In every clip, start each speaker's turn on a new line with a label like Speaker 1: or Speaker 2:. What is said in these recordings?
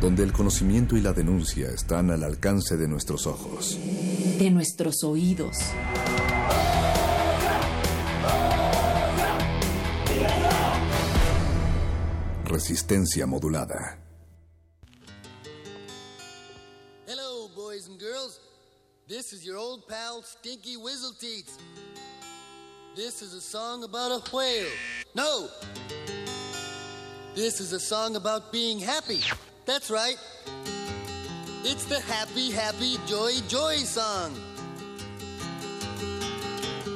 Speaker 1: Donde el conocimiento y la denuncia están al alcance de nuestros ojos.
Speaker 2: De nuestros oídos.
Speaker 1: Resistencia modulada.
Speaker 3: Hello, boys and girls. This is your old pal Stinky Whizzleteats. This is a song about a whale. No! This is a song about being happy. That's right. It's the happy, happy, joy, joy song.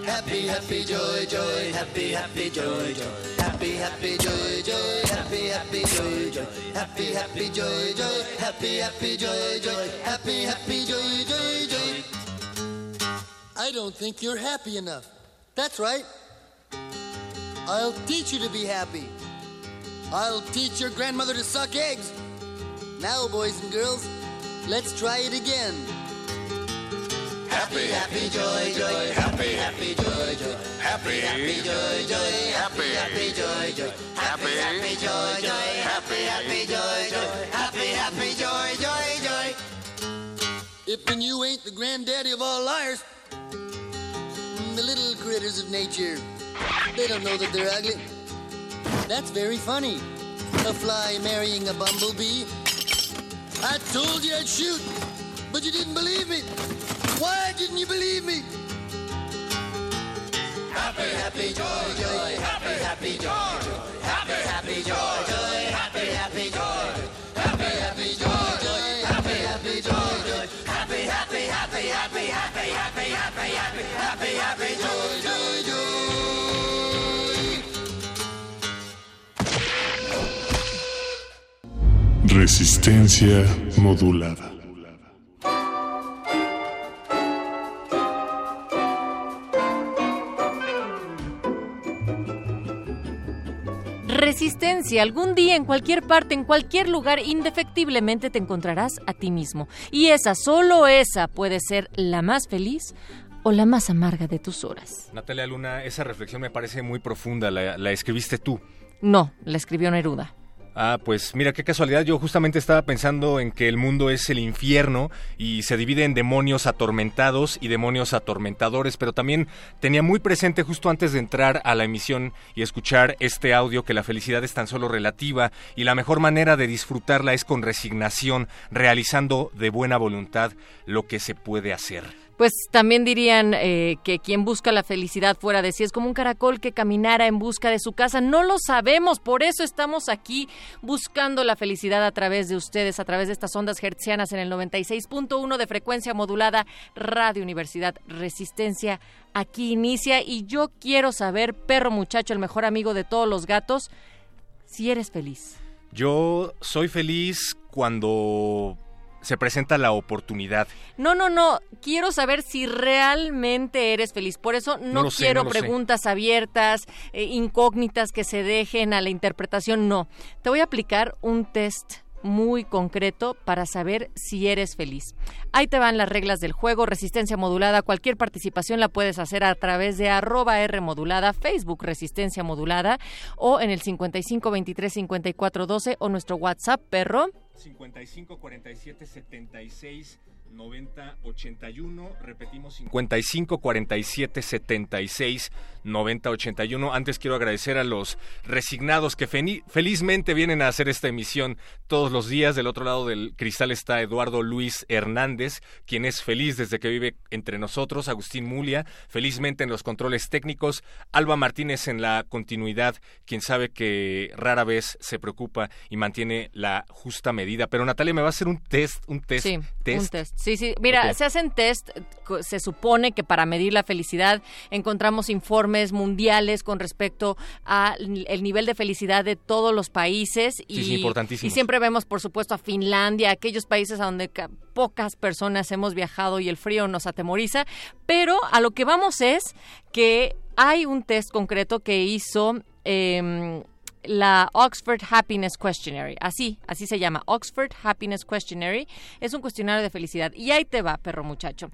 Speaker 3: Happy, happy, joy, joy, happy, happy, joy, joy. Happy, happy, joy, joy, happy, happy, joy, joy. Happy, happy, joy, joy, happy, happy, joy, joy. Happy, happy, joy, joy, joy. I don't think you're happy enough. That's right. I'll teach you to be happy. I'll teach your grandmother to suck eggs. Now, boys and girls, let's try it again. Happy, happy, joy, joy, happy, happy, joy, joy, happy, happy, joy, joy, happy, happy, joy, joy, happy, happy, joy, joy, happy, happy, joy, joy, happy, happy, joy, joy, joy. If and you ain't the granddaddy of all liars, the little critters of nature, they don't know that they're ugly. That's very funny. A fly marrying a bumblebee. I told you I'd shoot, but you didn't believe me. Why didn't you believe me? Happy, happy, joy, joy, happy, happy, joy, joy, happy, happy, joy, joy, happy, happy, joy, happy, happy, joy, joy, happy, happy, joy, joy, happy, happy, happy, happy, happy, happy, happy, happy, happy, happy, joy, joy,
Speaker 4: Resistencia modulada.
Speaker 5: Resistencia, algún día, en cualquier parte, en cualquier lugar, indefectiblemente te encontrarás a ti mismo. Y esa, solo esa, puede ser la más feliz o la más amarga de tus horas.
Speaker 6: Natalia Luna, esa reflexión me parece muy profunda. La, la escribiste tú.
Speaker 5: No, la escribió Neruda.
Speaker 6: Ah, pues mira qué casualidad. Yo justamente estaba pensando en que el mundo es el infierno y se divide en demonios atormentados y demonios atormentadores, pero también tenía muy presente justo antes de entrar a la emisión y escuchar este audio que la felicidad es tan solo relativa y la mejor manera de disfrutarla es con resignación, realizando de buena voluntad lo que se puede hacer.
Speaker 5: Pues también dirían eh, que quien busca la felicidad fuera de sí es como un caracol que caminara en busca de su casa. No lo sabemos, por eso estamos aquí buscando la felicidad a través de ustedes, a través de estas ondas hertzianas en el 96.1 de frecuencia modulada Radio Universidad Resistencia. Aquí inicia y yo quiero saber, perro muchacho, el mejor amigo de todos los gatos, si eres feliz.
Speaker 6: Yo soy feliz cuando se presenta la oportunidad.
Speaker 5: No, no, no. Quiero saber si realmente eres feliz. Por eso no,
Speaker 6: sé,
Speaker 5: quiero
Speaker 6: no lo sé.
Speaker 5: preguntas abiertas, eh, incógnitas que se dejen a la interpretación. No. Te voy a aplicar un test muy concreto para saber si eres feliz. Ahí te van las reglas del juego, resistencia modulada, cualquier participación la puedes hacer a través de arroba R modulada, Facebook resistencia modulada o en el 55 23 54 12 o nuestro WhatsApp perro
Speaker 6: 55 47 76 90 81, repetimos 55 47 76 90 81. Antes quiero agradecer a los resignados que felizmente vienen a hacer esta emisión todos los días. Del otro lado del cristal está Eduardo Luis Hernández, quien es feliz desde que vive entre nosotros, Agustín Mulia, felizmente en los controles técnicos, Alba Martínez en la continuidad, quien sabe que rara vez se preocupa y mantiene la justa medida. Pero Natalia me va a hacer un test, un test,
Speaker 5: sí, Un test. Sí, sí. Mira, se hacen test, se supone que para medir la felicidad encontramos informes mundiales con respecto al nivel de felicidad de todos los países.
Speaker 6: Y, sí,
Speaker 5: y siempre vemos, por supuesto, a Finlandia, aquellos países a donde pocas personas hemos viajado y el frío nos atemoriza. Pero a lo que vamos es que hay un test concreto que hizo... Eh, la Oxford Happiness Questionnaire. Así, así se llama. Oxford Happiness Questionnaire. Es un cuestionario de felicidad. Y ahí te va, perro muchacho.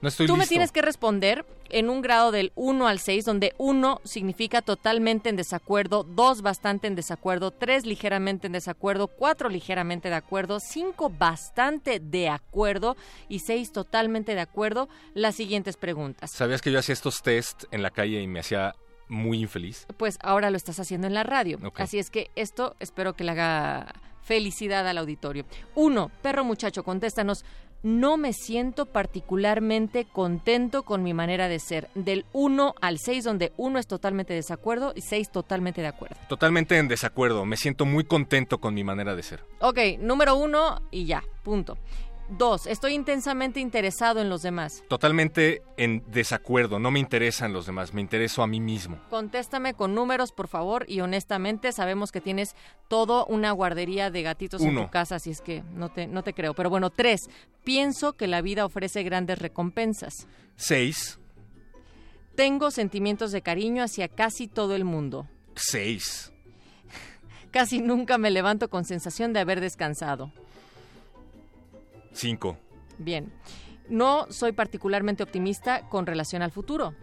Speaker 6: No estoy
Speaker 5: Tú me tienes que responder en un grado del 1 al 6, donde 1 significa totalmente en desacuerdo, 2 bastante en desacuerdo, 3 ligeramente en desacuerdo, 4 ligeramente de acuerdo, 5 bastante de acuerdo y 6 totalmente de acuerdo. Las siguientes preguntas.
Speaker 6: ¿Sabías que yo hacía estos test en la calle y me hacía muy infeliz?
Speaker 5: Pues ahora lo estás haciendo en la radio. Así es que esto espero que le haga felicidad al auditorio. Uno, perro muchacho, contéstanos. No me siento particularmente contento con mi manera de ser. Del 1 al 6, donde 1 es totalmente desacuerdo y 6 totalmente de acuerdo.
Speaker 6: Totalmente en desacuerdo. Me siento muy contento con mi manera de ser.
Speaker 5: Ok, número 1 y ya, punto. Dos, estoy intensamente interesado en los demás.
Speaker 6: Totalmente en desacuerdo, no me interesan los demás, me intereso a mí mismo.
Speaker 5: Contéstame con números, por favor, y honestamente sabemos que tienes todo una guardería de gatitos en tu casa, así es que no te, no te creo. Pero bueno, tres, pienso que la vida ofrece grandes recompensas.
Speaker 6: Seis.
Speaker 5: Tengo sentimientos de cariño hacia casi todo el mundo.
Speaker 6: Seis.
Speaker 5: Casi nunca me levanto con sensación de haber descansado.
Speaker 6: Cinco.
Speaker 5: Bien. No soy particularmente optimista con relación al futuro.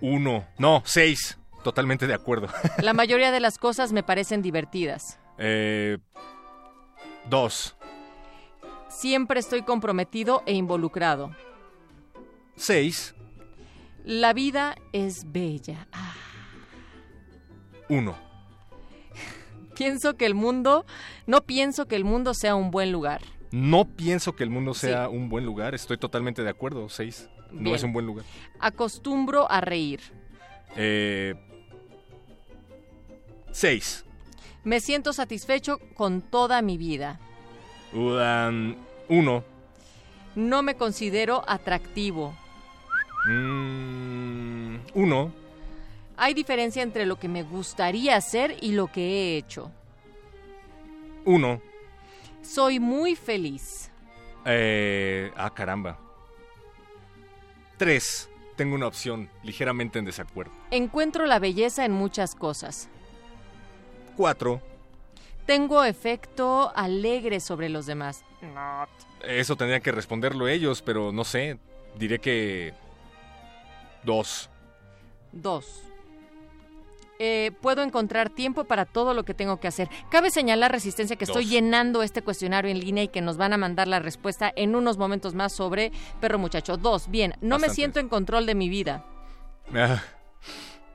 Speaker 6: Uno. No, seis. Totalmente de acuerdo.
Speaker 5: La mayoría de las cosas me parecen divertidas.
Speaker 6: Eh, dos.
Speaker 5: Siempre estoy comprometido e involucrado.
Speaker 6: Seis.
Speaker 5: La vida es bella. Ah.
Speaker 6: Uno.
Speaker 5: Pienso que el mundo, no pienso que el mundo sea un buen lugar.
Speaker 6: No pienso que el mundo sea un buen lugar, estoy totalmente de acuerdo, seis. No es un buen lugar.
Speaker 5: Acostumbro a reír.
Speaker 6: Eh, seis.
Speaker 5: Me siento satisfecho con toda mi vida.
Speaker 6: uno.
Speaker 5: No me considero atractivo.
Speaker 6: Mm, uno.
Speaker 5: Hay diferencia entre lo que me gustaría hacer y lo que he hecho.
Speaker 6: Uno.
Speaker 5: Soy muy feliz.
Speaker 6: Eh, ah, caramba. Tres. Tengo una opción ligeramente en desacuerdo.
Speaker 5: Encuentro la belleza en muchas cosas.
Speaker 6: Cuatro.
Speaker 5: Tengo efecto alegre sobre los demás.
Speaker 6: Eso tendrían que responderlo ellos, pero no sé. Diré que... Dos.
Speaker 5: Dos. Eh, puedo encontrar tiempo para todo lo que tengo que hacer. Cabe señalar, Resistencia, que estoy llenando este cuestionario en línea y que nos van a mandar la respuesta en unos momentos más sobre Perro Muchacho. Dos, bien, no me siento en control de mi vida.
Speaker 6: Ah,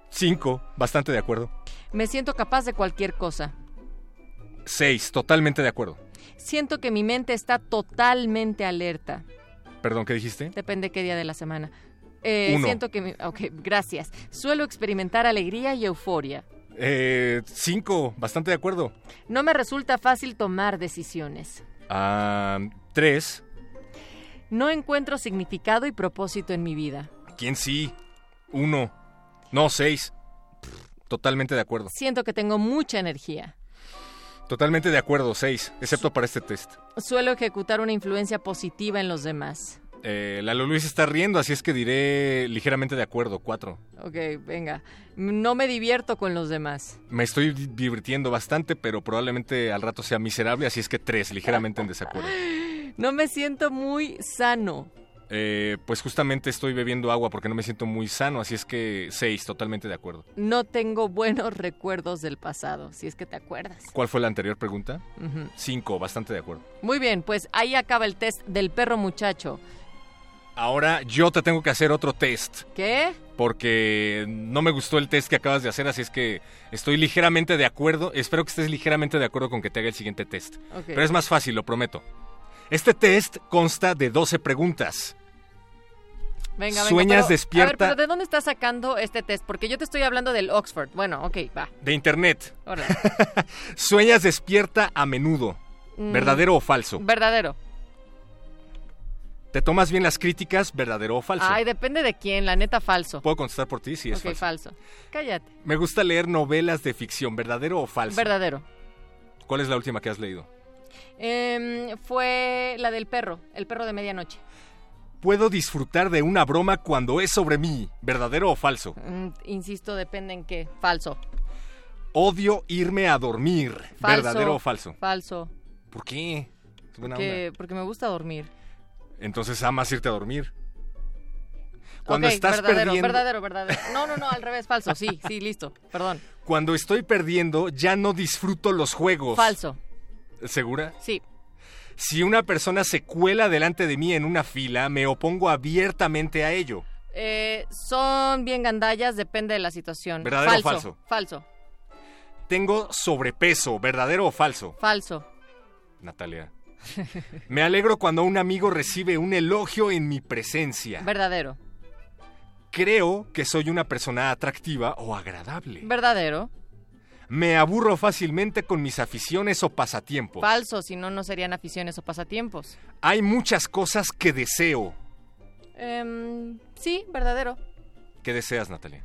Speaker 6: cinco, bastante de acuerdo.
Speaker 5: Me siento capaz de cualquier cosa.
Speaker 6: Seis, totalmente de acuerdo.
Speaker 5: Siento que mi mente está totalmente alerta.
Speaker 6: Perdón, ¿qué dijiste?
Speaker 5: Depende qué día de la semana. Eh, siento que... ok, gracias. Suelo experimentar alegría y euforia.
Speaker 6: Eh, cinco, bastante de acuerdo.
Speaker 5: No me resulta fácil tomar decisiones.
Speaker 6: Ah, tres.
Speaker 5: No encuentro significado y propósito en mi vida.
Speaker 6: ¿Quién sí? Uno. No, seis. Totalmente de acuerdo.
Speaker 5: Siento que tengo mucha energía.
Speaker 6: Totalmente de acuerdo, seis, excepto para este test.
Speaker 5: Suelo ejecutar una influencia positiva en los demás.
Speaker 6: Eh, Lalo Luis está riendo, así es que diré ligeramente de acuerdo, cuatro.
Speaker 5: Ok, venga. No me divierto con los demás.
Speaker 6: Me estoy divirtiendo bastante, pero probablemente al rato sea miserable, así es que tres, ligeramente en desacuerdo.
Speaker 5: No me siento muy sano.
Speaker 6: Eh, pues justamente estoy bebiendo agua porque no me siento muy sano, así es que seis, totalmente de acuerdo.
Speaker 5: No tengo buenos recuerdos del pasado, si es que te acuerdas.
Speaker 6: ¿Cuál fue la anterior pregunta? Cinco, bastante de acuerdo.
Speaker 5: Muy bien, pues ahí acaba el test del perro muchacho.
Speaker 6: Ahora yo te tengo que hacer otro test.
Speaker 5: ¿Qué?
Speaker 6: Porque no me gustó el test que acabas de hacer, así es que estoy ligeramente de acuerdo. Espero que estés ligeramente de acuerdo con que te haga el siguiente test. Pero es más fácil, lo prometo. Este test consta de 12 preguntas.
Speaker 5: Venga, venga.
Speaker 6: Sueñas
Speaker 5: pero-
Speaker 6: despierta-
Speaker 5: A ver, pero ¿de dónde estás sacando este test? Porque yo te estoy hablando del Oxford. Bueno, ok, va.
Speaker 6: De internet.
Speaker 5: Órale.
Speaker 6: Sueñas despierta a menudo.
Speaker 5: Mm.
Speaker 6: ¿Verdadero o falso?
Speaker 5: Verdadero.
Speaker 6: ¿Te tomas bien las críticas? ¿Verdadero o falso?
Speaker 5: Ay, depende de quién, la neta falso.
Speaker 6: Puedo contestar por ti si es
Speaker 5: ok,
Speaker 6: falso.
Speaker 5: falso. Cállate.
Speaker 6: Me gusta leer novelas de ficción. ¿Verdadero o falso?
Speaker 5: Verdadero.
Speaker 6: ¿Cuál es la última que has leído?
Speaker 5: Em, fue la del perro, el perro de medianoche.
Speaker 6: Puedo disfrutar de una broma cuando es sobre mí. ¿Verdadero o falso?
Speaker 5: Mm, insisto, depende en qué. Falso.
Speaker 6: Odio irme a dormir.
Speaker 5: Falso.
Speaker 6: ¿Verdadero o falso?
Speaker 5: Falso.
Speaker 6: ¿Por qué? Es buena
Speaker 5: Porque,
Speaker 6: onda.
Speaker 5: porque me gusta dormir.
Speaker 6: Entonces amas irte a dormir. Cuando estás
Speaker 5: verdadero,
Speaker 6: perdiendo,
Speaker 5: verdadero, verdadero. No, no, no, al revés, falso. Sí, sí, listo. Perdón.
Speaker 6: cuando estoy perdiendo, ya no disfruto los juegos.
Speaker 5: Falso.
Speaker 6: ¿Segura?
Speaker 5: Sí.
Speaker 6: Si una persona se cuela delante de mí en una fila, me opongo abiertamente a ello.
Speaker 5: Eh, son bien gandallas, depende de la situación.
Speaker 6: ¿Verdadero o
Speaker 5: falso?
Speaker 6: falso?
Speaker 5: Falso.
Speaker 6: Tengo sobrepeso, ¿verdadero o falso?
Speaker 5: Falso.
Speaker 6: Natalia. Me alegro cuando un amigo recibe un elogio en mi presencia.
Speaker 5: Verdadero.
Speaker 6: Creo que soy una persona atractiva o agradable.
Speaker 5: Verdadero.
Speaker 6: Me aburro fácilmente con mis aficiones o pasatiempos.
Speaker 5: Falso, si no, no serían aficiones o pasatiempos.
Speaker 6: Hay muchas cosas que deseo.
Speaker 5: Em, sí, verdadero.
Speaker 6: ¿Qué deseas, Natalia?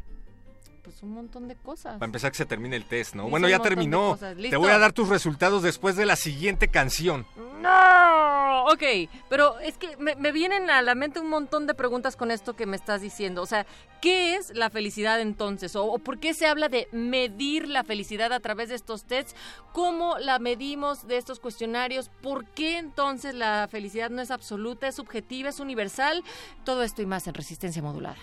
Speaker 5: Pues un montón de cosas.
Speaker 6: Para empezar que se termine el test, ¿no? Bueno, ya terminó. Te voy a dar tus resultados después de la siguiente canción.
Speaker 5: No, ok, pero es que me, me vienen a la mente un montón de preguntas con esto que me estás diciendo. O sea, ¿qué es la felicidad entonces? ¿O, o por qué se habla de medir la felicidad a través de estos tests? ¿Cómo la medimos de estos cuestionarios? ¿Por qué entonces la felicidad no es absoluta, es subjetiva, es universal? Todo esto y más en resistencia modulada.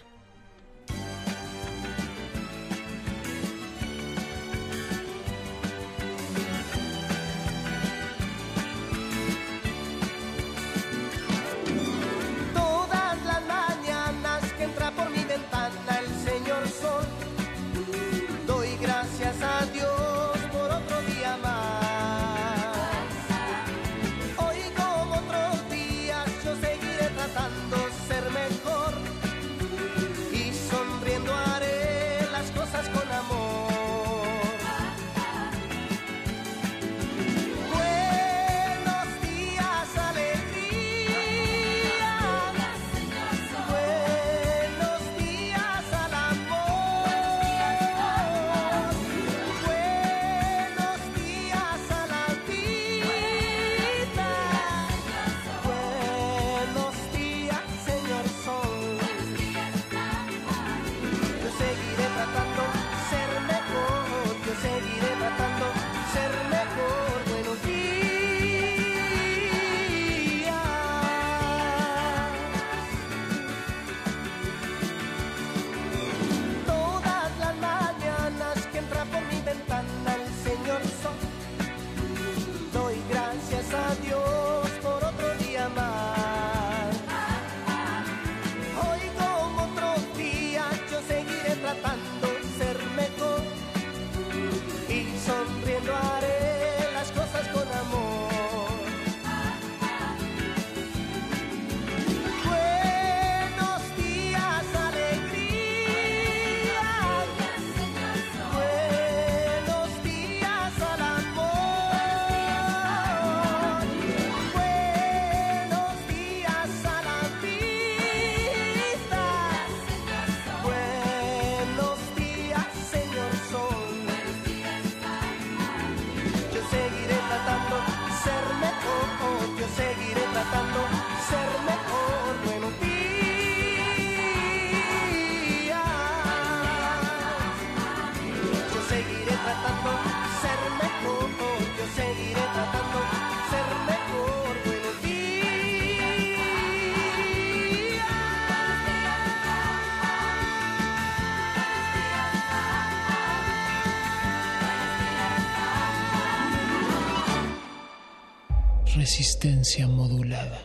Speaker 7: Modulada.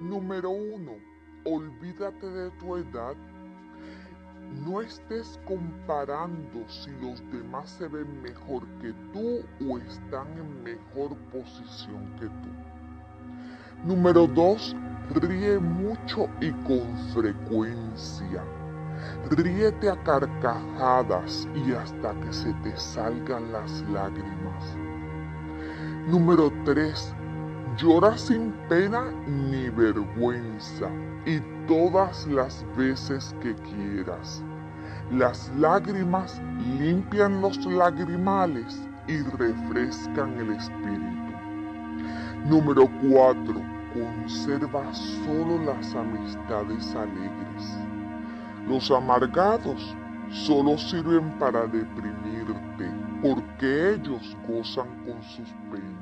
Speaker 8: Número uno, olvídate de tu edad. No estés comparando si los demás se ven mejor que tú o están en mejor posición que tú. Número dos, ríe mucho y con frecuencia. Ríete a carcajadas y hasta que se te salgan las lágrimas. Número 3. Llora sin pena ni vergüenza y todas las veces que quieras. Las lágrimas limpian los lagrimales y refrescan el espíritu. Número 4. Conserva solo las amistades alegres. Los amargados solo sirven para deprimirte porque ellos gozan con sus penas.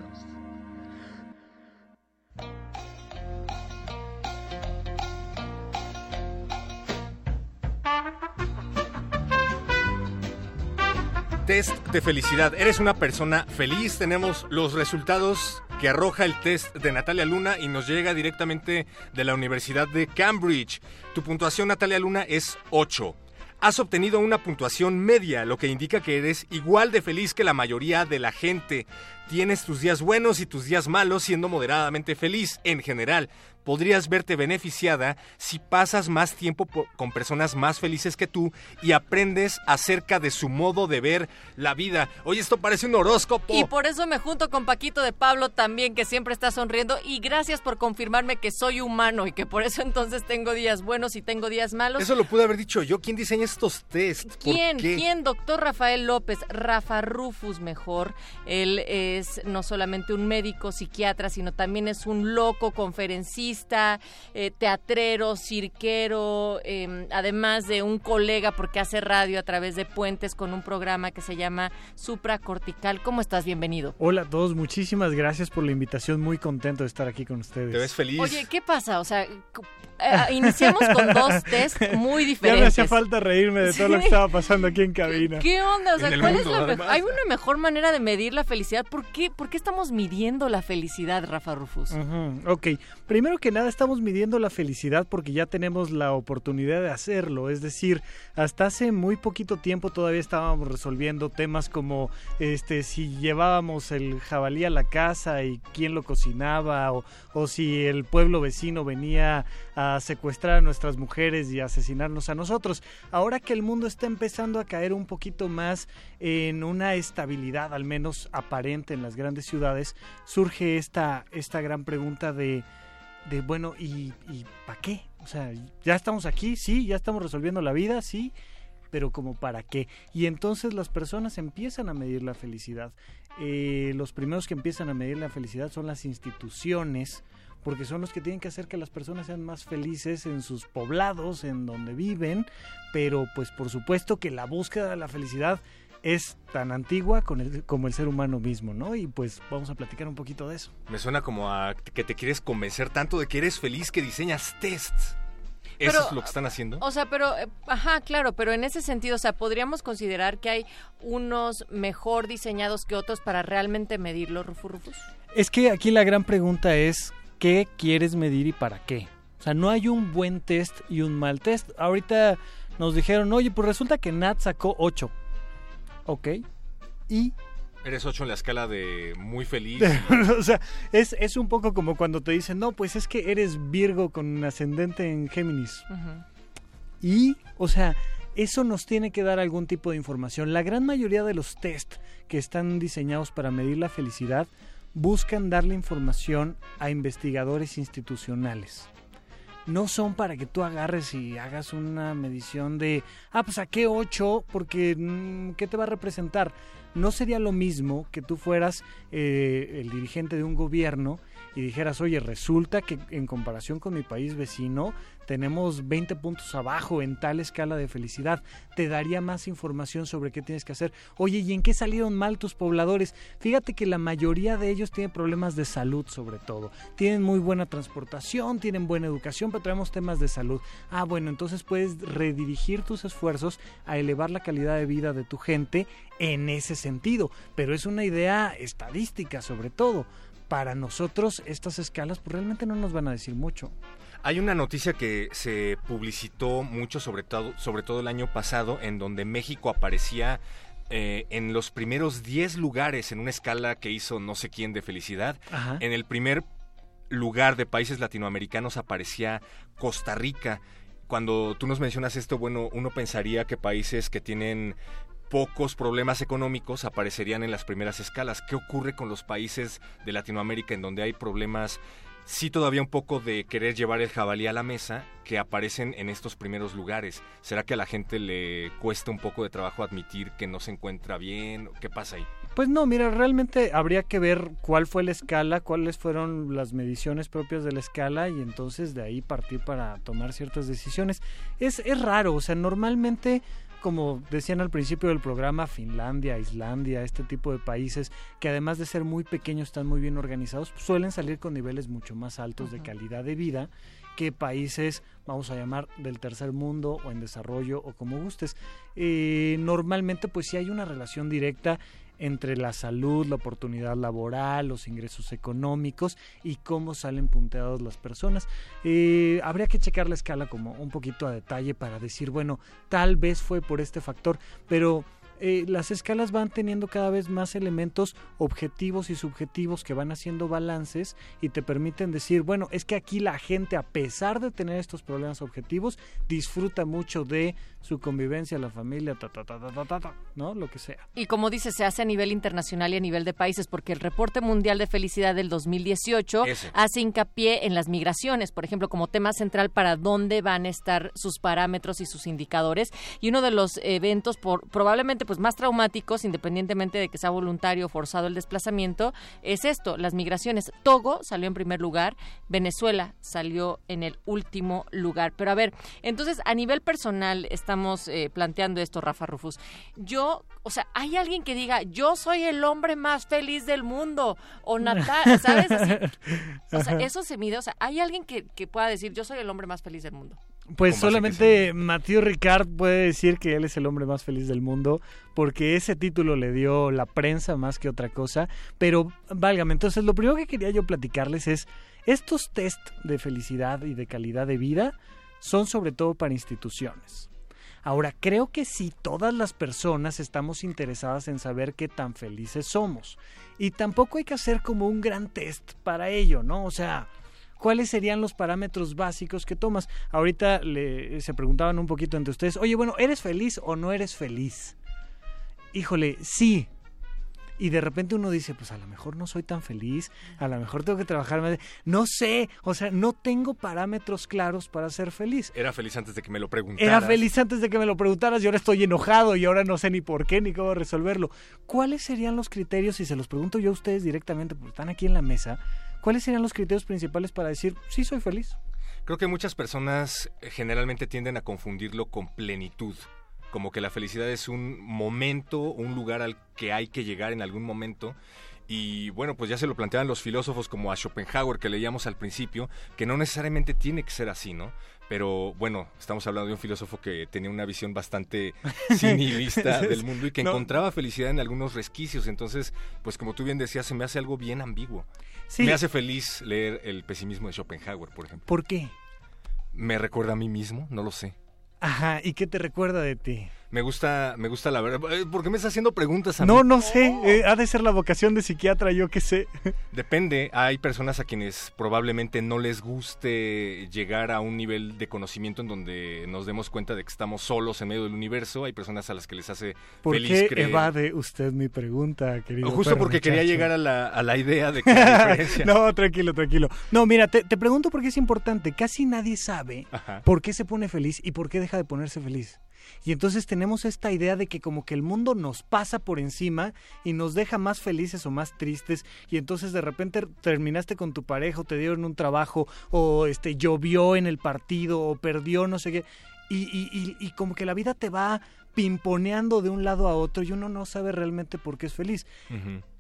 Speaker 6: Test de felicidad. ¿Eres una persona feliz? Tenemos los resultados que arroja el test de Natalia Luna y nos llega directamente de la Universidad de Cambridge. Tu puntuación, Natalia Luna, es 8. Has obtenido una puntuación media, lo que indica que eres igual de feliz que la mayoría de la gente. Tienes tus días buenos y tus días malos siendo moderadamente feliz en general podrías verte beneficiada si pasas más tiempo con personas más felices que tú y aprendes acerca de su modo de ver la vida. Oye, esto parece un horóscopo.
Speaker 5: Y por eso me junto con Paquito de Pablo también, que siempre está sonriendo. Y gracias por confirmarme que soy humano y que por eso entonces tengo días buenos y tengo días malos.
Speaker 6: Eso lo pude haber dicho yo. ¿Quién diseña estos test?
Speaker 5: ¿Quién? ¿Quién? Doctor Rafael López, Rafa Rufus mejor. Él es no solamente un médico psiquiatra, sino también es un loco conferencista eh, teatrero, cirquero, em, además de un colega porque hace radio a través de puentes con un programa que se llama Supracortical. ¿Cómo estás? Bienvenido.
Speaker 9: Hola a todos, muchísimas gracias por la invitación. Muy contento de estar aquí con ustedes.
Speaker 6: ¿Te ves feliz?
Speaker 5: Oye, ¿qué pasa? O sea, eh, iniciamos con dos test muy diferentes.
Speaker 9: Ya me hacía falta reírme de todo lo que estaba pasando aquí en cabina.
Speaker 5: ¿Qué onda? O sea, ¿cuál es la mejor? Hay una mejor manera de medir la felicidad. ¿Por qué, ¿Por qué estamos midiendo la felicidad, Rafa Rufus?
Speaker 9: Ok, primero que nada estamos midiendo la felicidad porque ya tenemos la oportunidad de hacerlo. Es decir, hasta hace muy poquito tiempo todavía estábamos resolviendo temas como este si llevábamos el jabalí a la casa y quién lo cocinaba o, o si el pueblo vecino venía a secuestrar a nuestras mujeres y asesinarnos a nosotros. Ahora que el mundo está empezando a caer un poquito más en una estabilidad, al menos aparente en las grandes ciudades, surge esta, esta gran pregunta de, de bueno, ¿y, y para qué? O sea, ya estamos aquí, sí, ya estamos resolviendo la vida, sí, pero como para qué. Y entonces las personas empiezan a medir la felicidad. Eh, los primeros que empiezan a medir la felicidad son las instituciones, porque son los que tienen que hacer que las personas sean más felices en sus poblados, en donde viven, pero pues por supuesto que la búsqueda de la felicidad es tan antigua con el, como el ser humano mismo, ¿no? Y pues vamos a platicar un poquito de eso.
Speaker 6: Me suena como a que te quieres convencer tanto de que eres feliz que diseñas tests. ¿Eso es lo que están haciendo?
Speaker 5: O sea, pero, eh, ajá, claro, pero en ese sentido, o sea, podríamos considerar que hay unos mejor diseñados que otros para realmente medirlo, Rufus Rufus.
Speaker 9: Es que aquí la gran pregunta es, ¿qué quieres medir y para qué? O sea, no hay un buen test y un mal test. Ahorita nos dijeron, oye, pues resulta que Nat sacó 8. Ok. Y
Speaker 6: Eres 8 en la escala de muy feliz.
Speaker 9: o sea, es, es, un poco como cuando te dicen, no, pues es que eres Virgo con ascendente en Géminis. Y, o sea, eso nos tiene que dar algún tipo de información. La gran mayoría de los test que están diseñados para medir la felicidad buscan darle información a investigadores institucionales. No son para que tú agarres y hagas una medición de, ah, pues saqué 8 porque, mm, ¿qué te va a representar? no sería lo mismo que tú fueras eh, el dirigente de un gobierno y dijeras, oye, resulta que en comparación con mi país vecino tenemos 20 puntos abajo en tal escala de felicidad, te daría más información sobre qué tienes que hacer. Oye, ¿y en qué salieron mal tus pobladores? Fíjate que la mayoría de ellos tienen problemas de salud sobre todo. Tienen muy buena transportación, tienen buena educación, pero tenemos temas de salud. Ah, bueno, entonces puedes redirigir tus esfuerzos a elevar la calidad de vida de tu gente en ese sentido, pero es una idea estadística sobre todo. Para nosotros estas escalas pues realmente no nos van a decir mucho.
Speaker 6: Hay una noticia que se publicitó mucho, sobre todo, sobre todo el año pasado, en donde México aparecía eh, en los primeros 10 lugares en una escala que hizo no sé quién de felicidad.
Speaker 9: Ajá.
Speaker 6: En el primer lugar de países latinoamericanos aparecía Costa Rica. Cuando tú nos mencionas esto, bueno, uno pensaría que países que tienen pocos problemas económicos aparecerían en las primeras escalas. ¿Qué ocurre con los países de Latinoamérica en donde hay problemas, sí todavía un poco de querer llevar el jabalí a la mesa, que aparecen en estos primeros lugares? ¿Será que a la gente le cuesta un poco de trabajo admitir que no se encuentra bien? ¿Qué pasa ahí?
Speaker 9: Pues no, mira, realmente habría que ver cuál fue la escala, cuáles fueron las mediciones propias de la escala y entonces de ahí partir para tomar ciertas decisiones. Es, es raro, o sea, normalmente, como decían al principio del programa, Finlandia, Islandia, este tipo de países que además de ser muy pequeños están muy bien organizados, suelen salir con niveles mucho más altos de calidad de vida que países, vamos a llamar, del tercer mundo o en desarrollo o como gustes. Eh, normalmente pues sí hay una relación directa entre la salud, la oportunidad laboral, los ingresos económicos y cómo salen punteados las personas. Eh, habría que checar la escala como un poquito a detalle para decir, bueno, tal vez fue por este factor, pero eh, las escalas van teniendo cada vez más elementos objetivos y subjetivos que van haciendo balances y te permiten decir, bueno, es que aquí la gente, a pesar de tener estos problemas objetivos, disfruta mucho de su convivencia, la familia, ta, ta, ta, ta, ta, ta, ta, ¿no? Lo que sea.
Speaker 5: Y como dice, se hace a nivel internacional y a nivel de países, porque el reporte mundial de felicidad del 2018
Speaker 6: Ese.
Speaker 5: hace hincapié en las migraciones, por ejemplo, como tema central para dónde van a estar sus parámetros y sus indicadores. Y uno de los eventos por, probablemente pues más traumáticos, independientemente de que sea voluntario o forzado el desplazamiento, es esto, las migraciones. Togo salió en primer lugar, Venezuela salió en el último lugar. Pero a ver, entonces a nivel personal estamos eh, planteando esto, Rafa Rufus. Yo, o sea, hay alguien que diga, yo soy el hombre más feliz del mundo, o Natal, ¿sabes? Así. O sea, eso se mide, o sea, hay alguien que, que pueda decir, yo soy el hombre más feliz del mundo.
Speaker 9: Pues solamente Mathieu Ricard puede decir que él es el hombre más feliz del mundo porque ese título le dio la prensa más que otra cosa. Pero válgame, entonces lo primero que quería yo platicarles es estos test de felicidad y de calidad de vida son sobre todo para instituciones. Ahora, creo que sí, todas las personas estamos interesadas en saber qué tan felices somos. Y tampoco hay que hacer como un gran test para ello, ¿no? O sea, ¿cuáles serían los parámetros básicos que tomas? Ahorita le, se preguntaban un poquito entre ustedes, oye, bueno, ¿eres feliz o no eres feliz? Híjole, sí. Y de repente uno dice, pues a lo mejor no soy tan feliz, a lo mejor tengo que trabajar más. No sé, o sea, no tengo parámetros claros para ser feliz.
Speaker 6: Era feliz antes de que me lo preguntaras.
Speaker 9: Era feliz antes de que me lo preguntaras y ahora estoy enojado y ahora no sé ni por qué ni cómo resolverlo. ¿Cuáles serían los criterios, y se los pregunto yo a ustedes directamente porque están aquí en la mesa, cuáles serían los criterios principales para decir, sí soy feliz?
Speaker 6: Creo que muchas personas eh, generalmente tienden a confundirlo con plenitud. Como que la felicidad es un momento, un lugar al que hay que llegar en algún momento. Y bueno, pues ya se lo planteaban los filósofos como a Schopenhauer que leíamos al principio, que no necesariamente tiene que ser así, ¿no? Pero bueno, estamos hablando de un filósofo que tenía una visión bastante nihilista del mundo y que
Speaker 9: No.
Speaker 6: encontraba felicidad en algunos resquicios. Entonces, pues como tú bien decías, se me hace algo bien ambiguo.
Speaker 9: Sí.
Speaker 6: Me hace feliz leer el pesimismo de Schopenhauer, por ejemplo.
Speaker 9: ¿Por qué?
Speaker 6: Me recuerda a mí mismo, no lo sé.
Speaker 9: Ajá, ¿y qué te recuerda de ti?
Speaker 6: Me gusta, me gusta la verdad. Eh, ¿Por qué me estás haciendo preguntas a mí?
Speaker 9: No, no sé, eh, ha de ser la vocación de psiquiatra, yo qué sé.
Speaker 6: Depende, hay personas a quienes probablemente no les guste llegar a un nivel de conocimiento en donde nos demos cuenta de que estamos solos en medio del universo, hay personas a las que les hace
Speaker 9: ¿Por
Speaker 6: feliz
Speaker 9: qué
Speaker 6: creer.
Speaker 9: evade usted mi pregunta, querido?
Speaker 6: Justo porque quería llegar a la, a la idea de que diferencia...
Speaker 9: no, tranquilo, tranquilo. No, mira, te, te pregunto porque es importante. Casi nadie sabe
Speaker 6: Ajá.
Speaker 9: por qué se pone feliz y por qué deja de ponerse feliz. Y entonces tenemos esta idea de que como que el mundo nos pasa por encima y nos deja más felices o más tristes y entonces de repente terminaste con tu pareja o te dieron un trabajo o este llovió en el partido o perdió no sé qué y, y, y, y como que la vida te va pimponeando de un lado a otro y uno no sabe realmente por qué es feliz.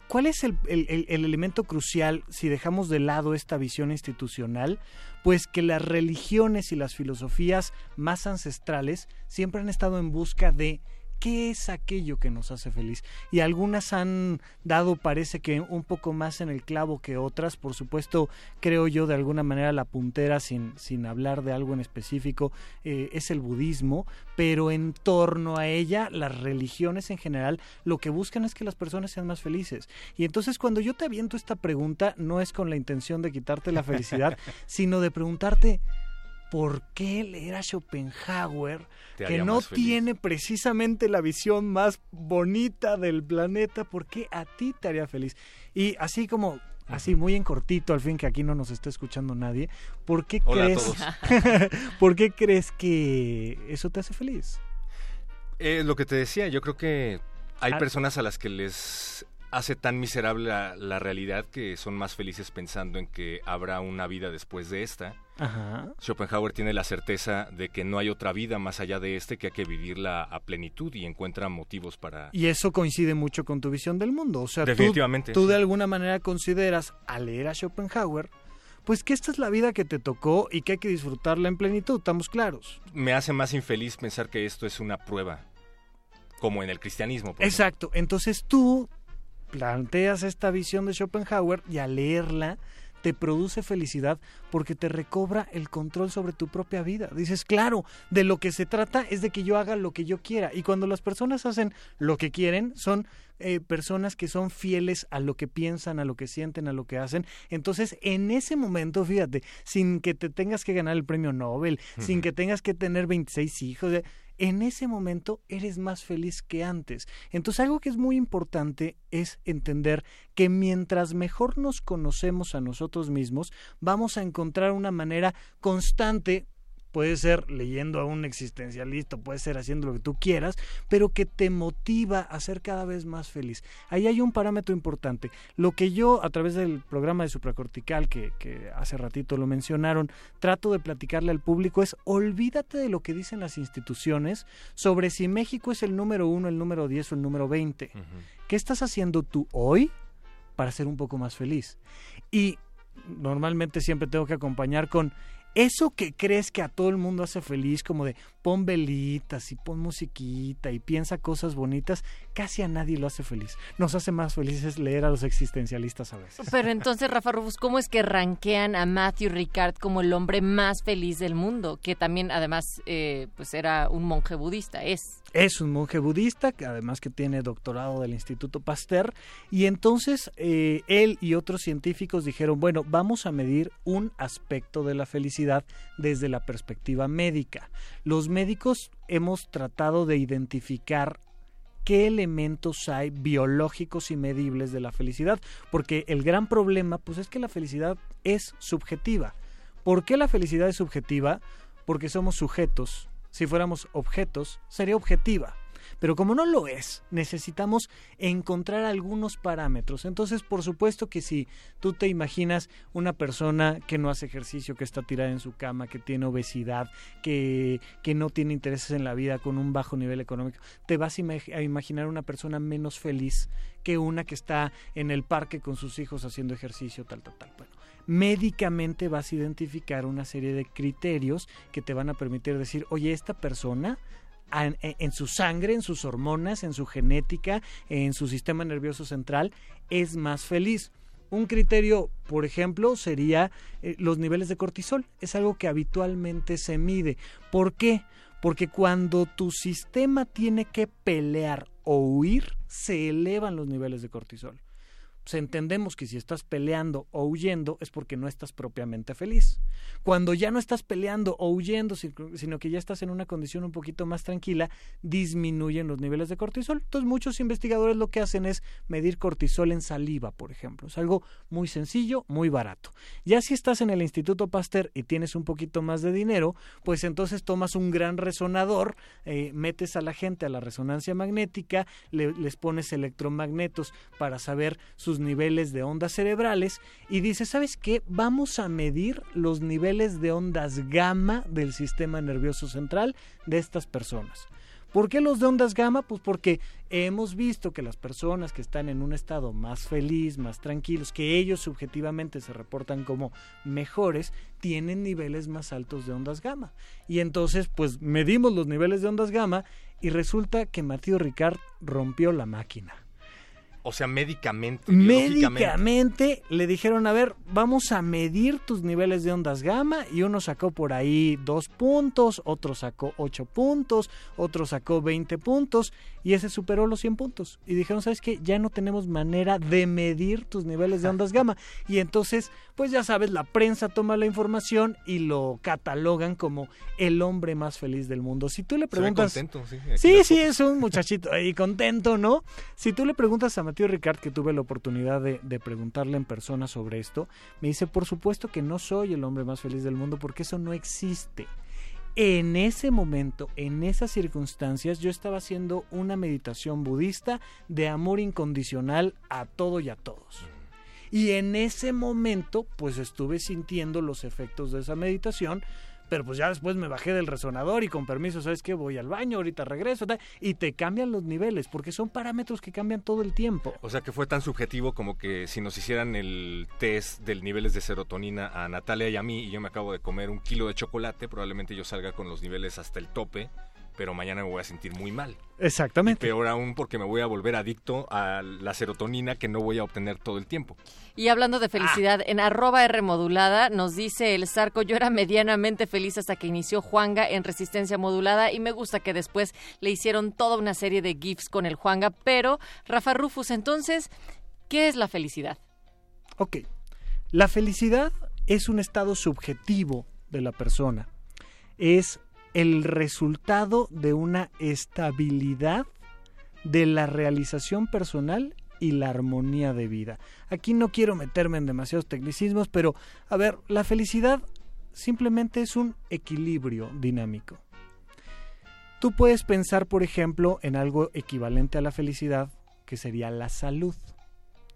Speaker 9: ¿Cuál es el- el elemento crucial si dejamos de lado esta visión institucional? Pues que las religiones y las filosofías más ancestrales siempre han estado en busca de ¿Qué es aquello que nos hace feliz? Y algunas han dado, parece que un poco más en el clavo que otras. Por supuesto, creo yo de alguna manera la puntera, sin, sin hablar de algo en específico, eh, es el budismo, pero en torno a ella, las religiones en general lo que buscan es que las personas sean más felices. Y entonces cuando yo te aviento esta pregunta, no es con la intención de quitarte la felicidad, sino de preguntarte, por qué leer a Schopenhauer, que no tiene precisamente la visión más bonita del planeta, por qué a ti te haría feliz. Y así como, así muy en cortito, al fin que aquí no nos está escuchando nadie, ¿por qué
Speaker 6: Hola
Speaker 9: crees. ¿por qué crees que eso te hace feliz?
Speaker 6: Eh, lo que te decía, yo creo que hay
Speaker 9: Ah.
Speaker 6: personas a las que les hace tan miserable la, la realidad que son más felices pensando en que habrá una vida después de esta.
Speaker 9: Ajá.
Speaker 6: Schopenhauer tiene la certeza de que no hay otra vida más allá de este que hay que vivirla a plenitud y encuentra motivos para...
Speaker 9: Y eso coincide mucho con tu visión del mundo. O sea, tú-
Speaker 6: Definitivamente,
Speaker 9: tú, de alguna manera consideras, al leer a Schopenhauer, pues que esta es la vida que te tocó y que hay que disfrutarla en plenitud, estamos claros.
Speaker 6: Me hace más infeliz pensar que esto es una prueba, como en el cristianismo. por
Speaker 9: Exacto. Entonces tú planteas esta visión de Schopenhauer y al leerla te produce felicidad porque te recobra el control sobre tu propia vida. Dices, claro, de lo que se trata es de que yo haga lo que yo quiera. Y cuando las personas hacen lo que quieren, son eh, personas que son fieles a lo que piensan, a lo que sienten, a lo que hacen. Entonces, en ese momento, fíjate, sin que te tengas que ganar el premio Nobel, sin que tengas que tener 26 hijos, eh, en ese momento eres más feliz que antes. Entonces algo que es muy importante es entender que mientras mejor nos conocemos a nosotros mismos, vamos a encontrar una manera constante Puede ser leyendo a un existencialista, puede ser haciendo lo que tú quieras, pero que te motiva a ser cada vez más feliz. Ahí hay un parámetro importante. Lo que yo, a través del programa de supracortical, que, que hace ratito lo mencionaron, trato de platicarle al público es olvídate de lo que dicen las instituciones sobre si México es el número uno, el número 10 o el número 20. ¿Qué estás haciendo tú hoy para ser un poco más feliz? Y normalmente siempre tengo que acompañar con eso que crees que a todo el mundo hace feliz, como de pon velitas y pon musiquita y piensa cosas bonitas, casi a nadie lo hace feliz. Nos hace más felices leer a los existencialistas a veces.
Speaker 5: Pero entonces, Rafa Rufus, ¿cómo es que ranquean a Matthew Ricard como el hombre más feliz del mundo? Que también, además, eh, pues era un monje budista, es.
Speaker 9: Es un monje budista, que además que tiene doctorado del Instituto Pasteur, y entonces eh, él y otros científicos dijeron, bueno, vamos a medir un aspecto de la felicidad desde la perspectiva médica. Los médicos hemos tratado de identificar qué elementos hay biológicos y medibles de la felicidad, porque el gran problema pues es que la felicidad es subjetiva. ¿Por qué la felicidad es subjetiva? Porque somos sujetos. Si fuéramos objetos, sería objetiva. Pero como no lo es, necesitamos encontrar algunos parámetros. Entonces, por supuesto que si tú te imaginas una persona que no hace ejercicio, que está tirada en su cama, que tiene obesidad, que, que no tiene intereses en la vida, con un bajo nivel económico, te vas a, ima- a imaginar una persona menos feliz que una que está en el parque con sus hijos haciendo ejercicio, tal, tal, tal. Bueno, médicamente vas a identificar una serie de criterios que te van a permitir decir, oye, esta persona en, su sangre, en sus hormonas, en su genética, en su sistema nervioso central, es más feliz. Un criterio, por ejemplo, sería eh, los niveles de cortisol. Es algo que habitualmente se mide. ¿Por qué? Porque cuando tu sistema tiene que pelear o huir, se elevan los niveles de cortisol. Pues entendemos que si estás peleando o huyendo es porque no estás propiamente feliz. Cuando ya no estás peleando o huyendo, si- sino que ya estás en una condición un poquito más tranquila, disminuyen los niveles de cortisol. Entonces muchos investigadores lo que hacen es medir cortisol en saliva, por ejemplo. Es algo muy sencillo, muy barato. Ya si estás en el Instituto Pasteur y tienes un poquito más de dinero, pues entonces tomas un gran resonador, eh, metes a la gente a la resonancia magnética, le- les pones electromagnetos para saber sus niveles de ondas cerebrales y dices, ¿sabes qué? Vamos a medir los niveles de ondas gamma del sistema nervioso central de estas personas. ¿Por qué los de ondas gamma? Pues porque hemos visto que las personas que están en un estado más feliz, más tranquilos, que ellos subjetivamente se reportan como mejores, tienen niveles más altos de ondas gamma. Y entonces, pues medimos los niveles de ondas gamma y resulta que Mathieu Ricard rompió la máquina.
Speaker 6: O sea, médicamente.
Speaker 9: Médicamente le dijeron, a ver, vamos a medir tus niveles de ondas gamma y uno sacó por ahí dos puntos, otro sacó ocho puntos, otro sacó 20 puntos y ese superó los 100 puntos. Y dijeron, ¿sabes qué? Ya no tenemos manera de medir tus niveles de ondas gamma. Y entonces, pues ya sabes, la prensa toma la información y lo catalogan como el hombre más feliz del mundo. Si tú le
Speaker 6: Se ve
Speaker 9: preguntas...
Speaker 6: contento, sí.
Speaker 9: Sí, sí, es un muchachito ahí contento, ¿no? Si tú le preguntas a Mateo Ricard, que tuve la oportunidad de, de preguntarle en persona sobre esto, me dice, por supuesto que no soy el hombre más feliz del mundo porque eso no existe. En ese momento, en esas circunstancias, yo estaba haciendo una meditación budista de amor incondicional a todo y a todos. Y en ese momento, pues estuve sintiendo los efectos de esa meditación, pero pues ya después me bajé del resonador y con permiso, ¿sabes qué? Voy al baño, ahorita regreso, y te cambian los niveles, porque son parámetros que cambian todo el tiempo.
Speaker 6: O sea que fue tan subjetivo como que si nos hicieran el test del niveles de serotonina a Natalia y a mí y yo me acabo de comer un kilo de chocolate, probablemente yo salga con los niveles hasta el tope, pero mañana me voy a sentir muy mal.
Speaker 9: Exactamente.
Speaker 6: Peor aún porque me voy a volver adicto a la serotonina que no voy a obtener todo el tiempo.
Speaker 5: Y hablando de felicidad, en arroba R modulada nos dice el Zarco, yo era medianamente feliz hasta que inició Juanga en resistencia modulada y me gusta que después le hicieron toda una serie de GIFs con el Juanga, pero Rafa Rufus, entonces, ¿qué es la felicidad?
Speaker 9: Ok. La felicidad es un estado subjetivo de la persona. Es el resultado de una estabilidad de la realización personal y la armonía de vida. Aquí no quiero meterme en demasiados tecnicismos, pero a ver, la felicidad simplemente es un equilibrio dinámico. Tú puedes pensar, por ejemplo, en algo equivalente a la felicidad, que sería la salud.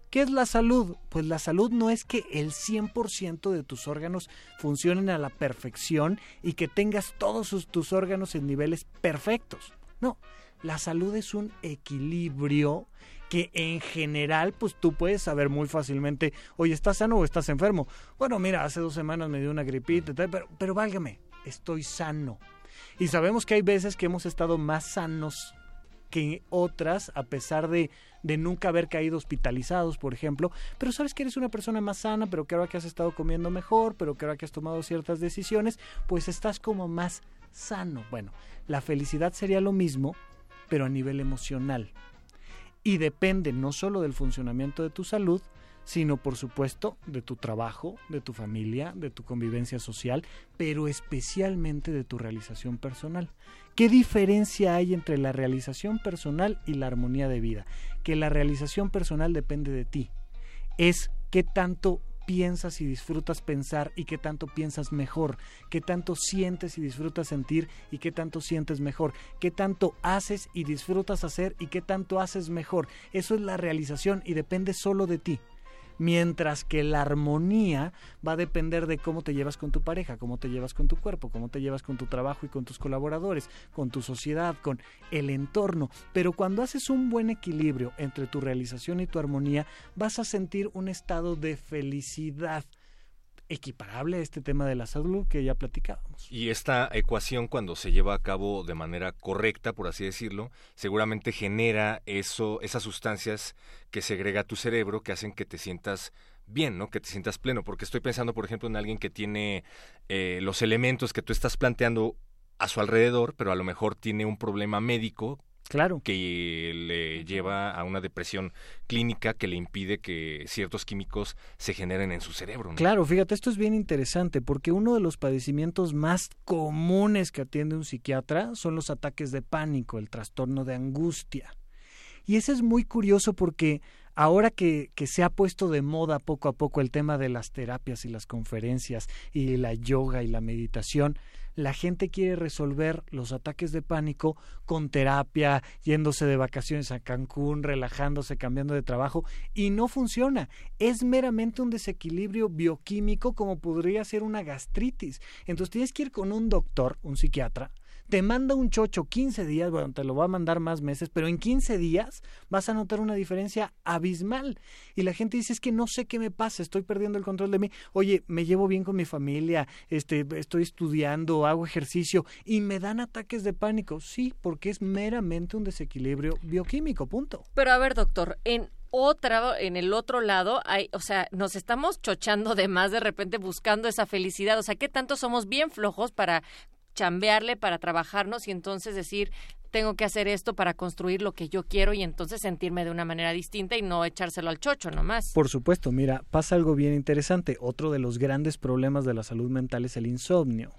Speaker 9: ¿Qué es la salud? Pues la salud no es que el 100% de tus órganos funcionen a la perfección y que tengas todos tus órganos en niveles perfectos. No, la salud es un equilibrio que en general, pues tú puedes saber muy fácilmente, oye, ¿estás sano o estás enfermo? Bueno, mira, hace dos semanas me dio una gripita, pero, pero válgame, estoy sano. Y sabemos que hay veces que hemos estado más sanos que otras, a pesar de, de nunca haber caído hospitalizados, por ejemplo. Pero sabes que eres una persona más sana, pero que ahora que has estado comiendo mejor, pero que ahora que has tomado ciertas decisiones, pues estás como más sano. Bueno, la felicidad sería lo mismo, pero a nivel emocional. Y depende no solo del funcionamiento de tu salud, sino por supuesto de tu trabajo, de tu familia, de tu convivencia social, pero especialmente de tu realización personal. ¿Qué diferencia hay entre la realización personal y la armonía de vida? Que la realización personal depende de ti. Es qué tanto piensas y disfrutas pensar y qué tanto piensas mejor, qué tanto sientes y disfrutas sentir y qué tanto sientes mejor, qué tanto haces y disfrutas hacer y qué tanto haces mejor. Eso es la realización y depende solo de ti mientras que la armonía va a depender de cómo te llevas con tu pareja, cómo te llevas con tu cuerpo, cómo te llevas con tu trabajo y con tus colaboradores, con tu sociedad, con el entorno. Pero cuando haces un buen equilibrio entre tu realización y tu armonía, vas a sentir un estado de felicidad equiparable a este tema de la salud que ya platicábamos.
Speaker 6: Y esta ecuación, cuando se lleva a cabo de manera correcta, por así decirlo, seguramente genera eso, esas sustancias que segrega tu cerebro que hacen que te sientas bien, ¿no? Que te sientas pleno. Porque estoy pensando, por ejemplo, en alguien que tiene eh, los elementos que tú estás planteando a su alrededor, pero a lo mejor tiene un problema médico
Speaker 9: Claro.
Speaker 6: que le lleva a una depresión clínica que le impide que ciertos químicos se generen en su cerebro. ¿no?
Speaker 9: Claro, fíjate, esto es bien interesante porque uno de los padecimientos más comunes que atiende un psiquiatra son los ataques de pánico, el trastorno de angustia. Y ese es muy curioso porque ahora que, que, se ha puesto de moda poco a poco el tema de las terapias y las conferencias y la yoga y la meditación, la gente quiere resolver los ataques de pánico con terapia, yéndose de vacaciones a Cancún, relajándose, cambiando de trabajo, y no funciona. Es meramente un desequilibrio bioquímico como podría ser una gastritis. Entonces tienes que ir con un doctor, un psiquiatra, te manda un chocho 15 días, bueno, te lo va a mandar más meses, pero en 15 días vas a notar una diferencia abismal. Y la gente dice, es que no sé qué me pasa, estoy perdiendo el control de mí. Oye, me llevo bien con mi familia, este, estoy estudiando, hago ejercicio y me dan ataques de pánico. Sí, porque es meramente un desequilibrio bioquímico, punto.
Speaker 5: Pero a ver, doctor, en otra, en el otro lado, hay, o sea, nos estamos chochando de más de repente buscando esa felicidad. O sea, ¿qué tanto somos bien flojos para chambearle, para trabajarnos y entonces decir, tengo que hacer esto para construir lo que yo quiero y entonces sentirme de una manera distinta y no echárselo al chocho nomás.
Speaker 9: Por supuesto, mira, pasa algo bien interesante. Otro de los grandes problemas de la salud mental es el insomnio.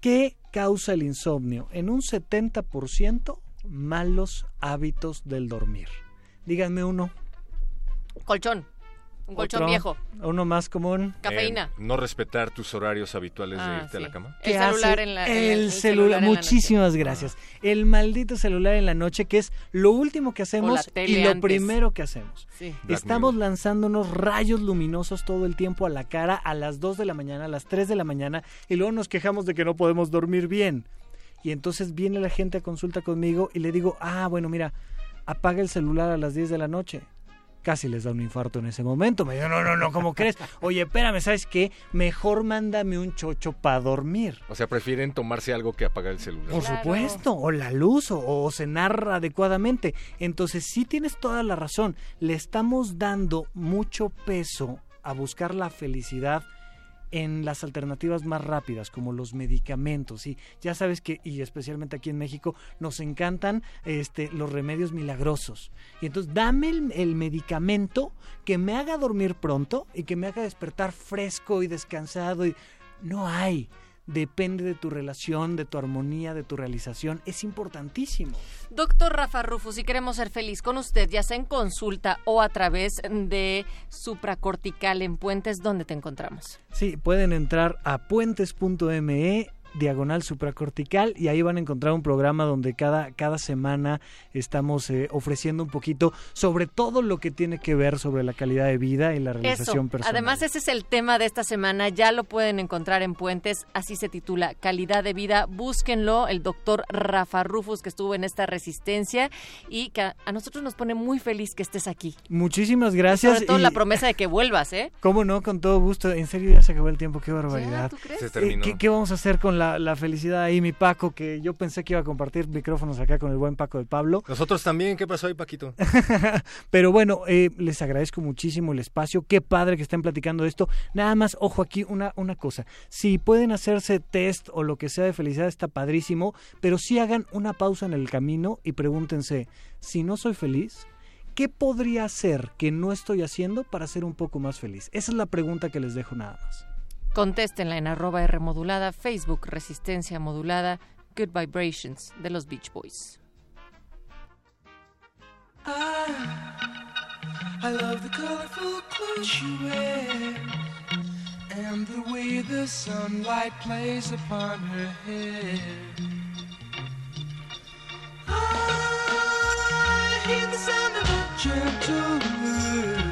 Speaker 9: ¿Qué causa el insomnio? En un 70% malos hábitos del dormir. Díganme uno.
Speaker 5: Colchón. Un colchón
Speaker 9: Otro,
Speaker 5: viejo.
Speaker 9: Uno más común.
Speaker 5: Cafeína.
Speaker 6: Eh, no respetar tus horarios habituales de
Speaker 5: Ah,
Speaker 6: irte a la cama.
Speaker 5: El
Speaker 9: ¿Qué
Speaker 5: celular
Speaker 9: hace?
Speaker 5: en la-
Speaker 9: el,
Speaker 5: el- el
Speaker 9: celular.
Speaker 5: celular en la noche.
Speaker 9: Muchísimas gracias. El maldito celular en la noche, que es lo último que hacemos y lo
Speaker 5: antes.
Speaker 9: primero que hacemos.
Speaker 5: Sí.
Speaker 9: Estamos lanzando unos rayos luminosos todo el tiempo a la cara a las 2 de la mañana, a las 3 de la mañana, y luego nos quejamos de que no podemos dormir bien. Y entonces viene la gente a consulta conmigo y le digo, ah, bueno, mira, apaga el celular a las 10 de la noche. Casi les da un infarto en ese momento. Me dijo, no, no, no, ¿cómo crees? Oye, espérame, ¿sabes qué? Mejor mándame un chocho para dormir.
Speaker 6: O sea, prefieren tomarse algo que apagar el celular.
Speaker 9: Por supuesto, o la luz, o, o cenar adecuadamente. Entonces, sí tienes toda la razón. Le estamos dando mucho peso a buscar la felicidad en las alternativas más rápidas, como los medicamentos. Y ya sabes que, y especialmente aquí en México, nos encantan este, los remedios milagrosos. Y entonces, dame el, el medicamento que me haga dormir pronto y que me haga despertar fresco y descansado. Y no hay depende de tu relación, de tu armonía, de tu realización. Es importantísimo.
Speaker 5: Doctor Rafa Rufus, si queremos ser feliz con usted, ya sea en consulta o a través de supracortical en Puentes, ¿dónde te encontramos?
Speaker 9: Sí, pueden entrar a puentes.me diagonal supracortical y ahí van a encontrar un programa donde cada, cada semana estamos eh, ofreciendo un poquito sobre todo lo que tiene que ver sobre la calidad de vida y la realización
Speaker 5: Eso.
Speaker 9: personal.
Speaker 5: Además, ese es el tema de esta semana. Ya lo pueden encontrar en Puentes. Así se titula Calidad de Vida. Búsquenlo. El doctor Rafa Rufus, que estuvo en esta resistencia y que a, a nosotros nos pone muy feliz que estés aquí.
Speaker 9: Muchísimas gracias.
Speaker 5: Sobre todo
Speaker 9: y-
Speaker 5: la promesa de que vuelvas, ¿eh?
Speaker 9: ¿Cómo no? Con todo gusto. En serio, ya se acabó el tiempo. Qué barbaridad.
Speaker 5: ¿tú crees?
Speaker 6: Se
Speaker 9: Eh,
Speaker 6: terminó.
Speaker 9: ¿qué, qué vamos a hacer con la, la felicidad ahí, mi Paco? Que yo pensé que iba a compartir micrófonos acá con el buen Paco de Pablo.
Speaker 6: Nosotros también, ¿qué pasó ahí, Paquito?
Speaker 9: Pero bueno, eh, les agradezco muchísimo el espacio. Qué padre que estén platicando de esto. Nada más, ojo aquí, una, una cosa. Si pueden hacerse test o lo que sea de felicidad, está padrísimo. Pero sí hagan una pausa en el camino y pregúntense, si no soy feliz, ¿qué podría hacer que no estoy haciendo para ser un poco más feliz? Esa es la pregunta que les dejo nada más.
Speaker 5: Contéstenla en arroba R modulada, Facebook Resistencia Modulada, Good Vibrations de los Beach Boys.
Speaker 10: I love the colorful clothes you wear and the way the sunlight plays upon her hair. I hear the sound of a gentle word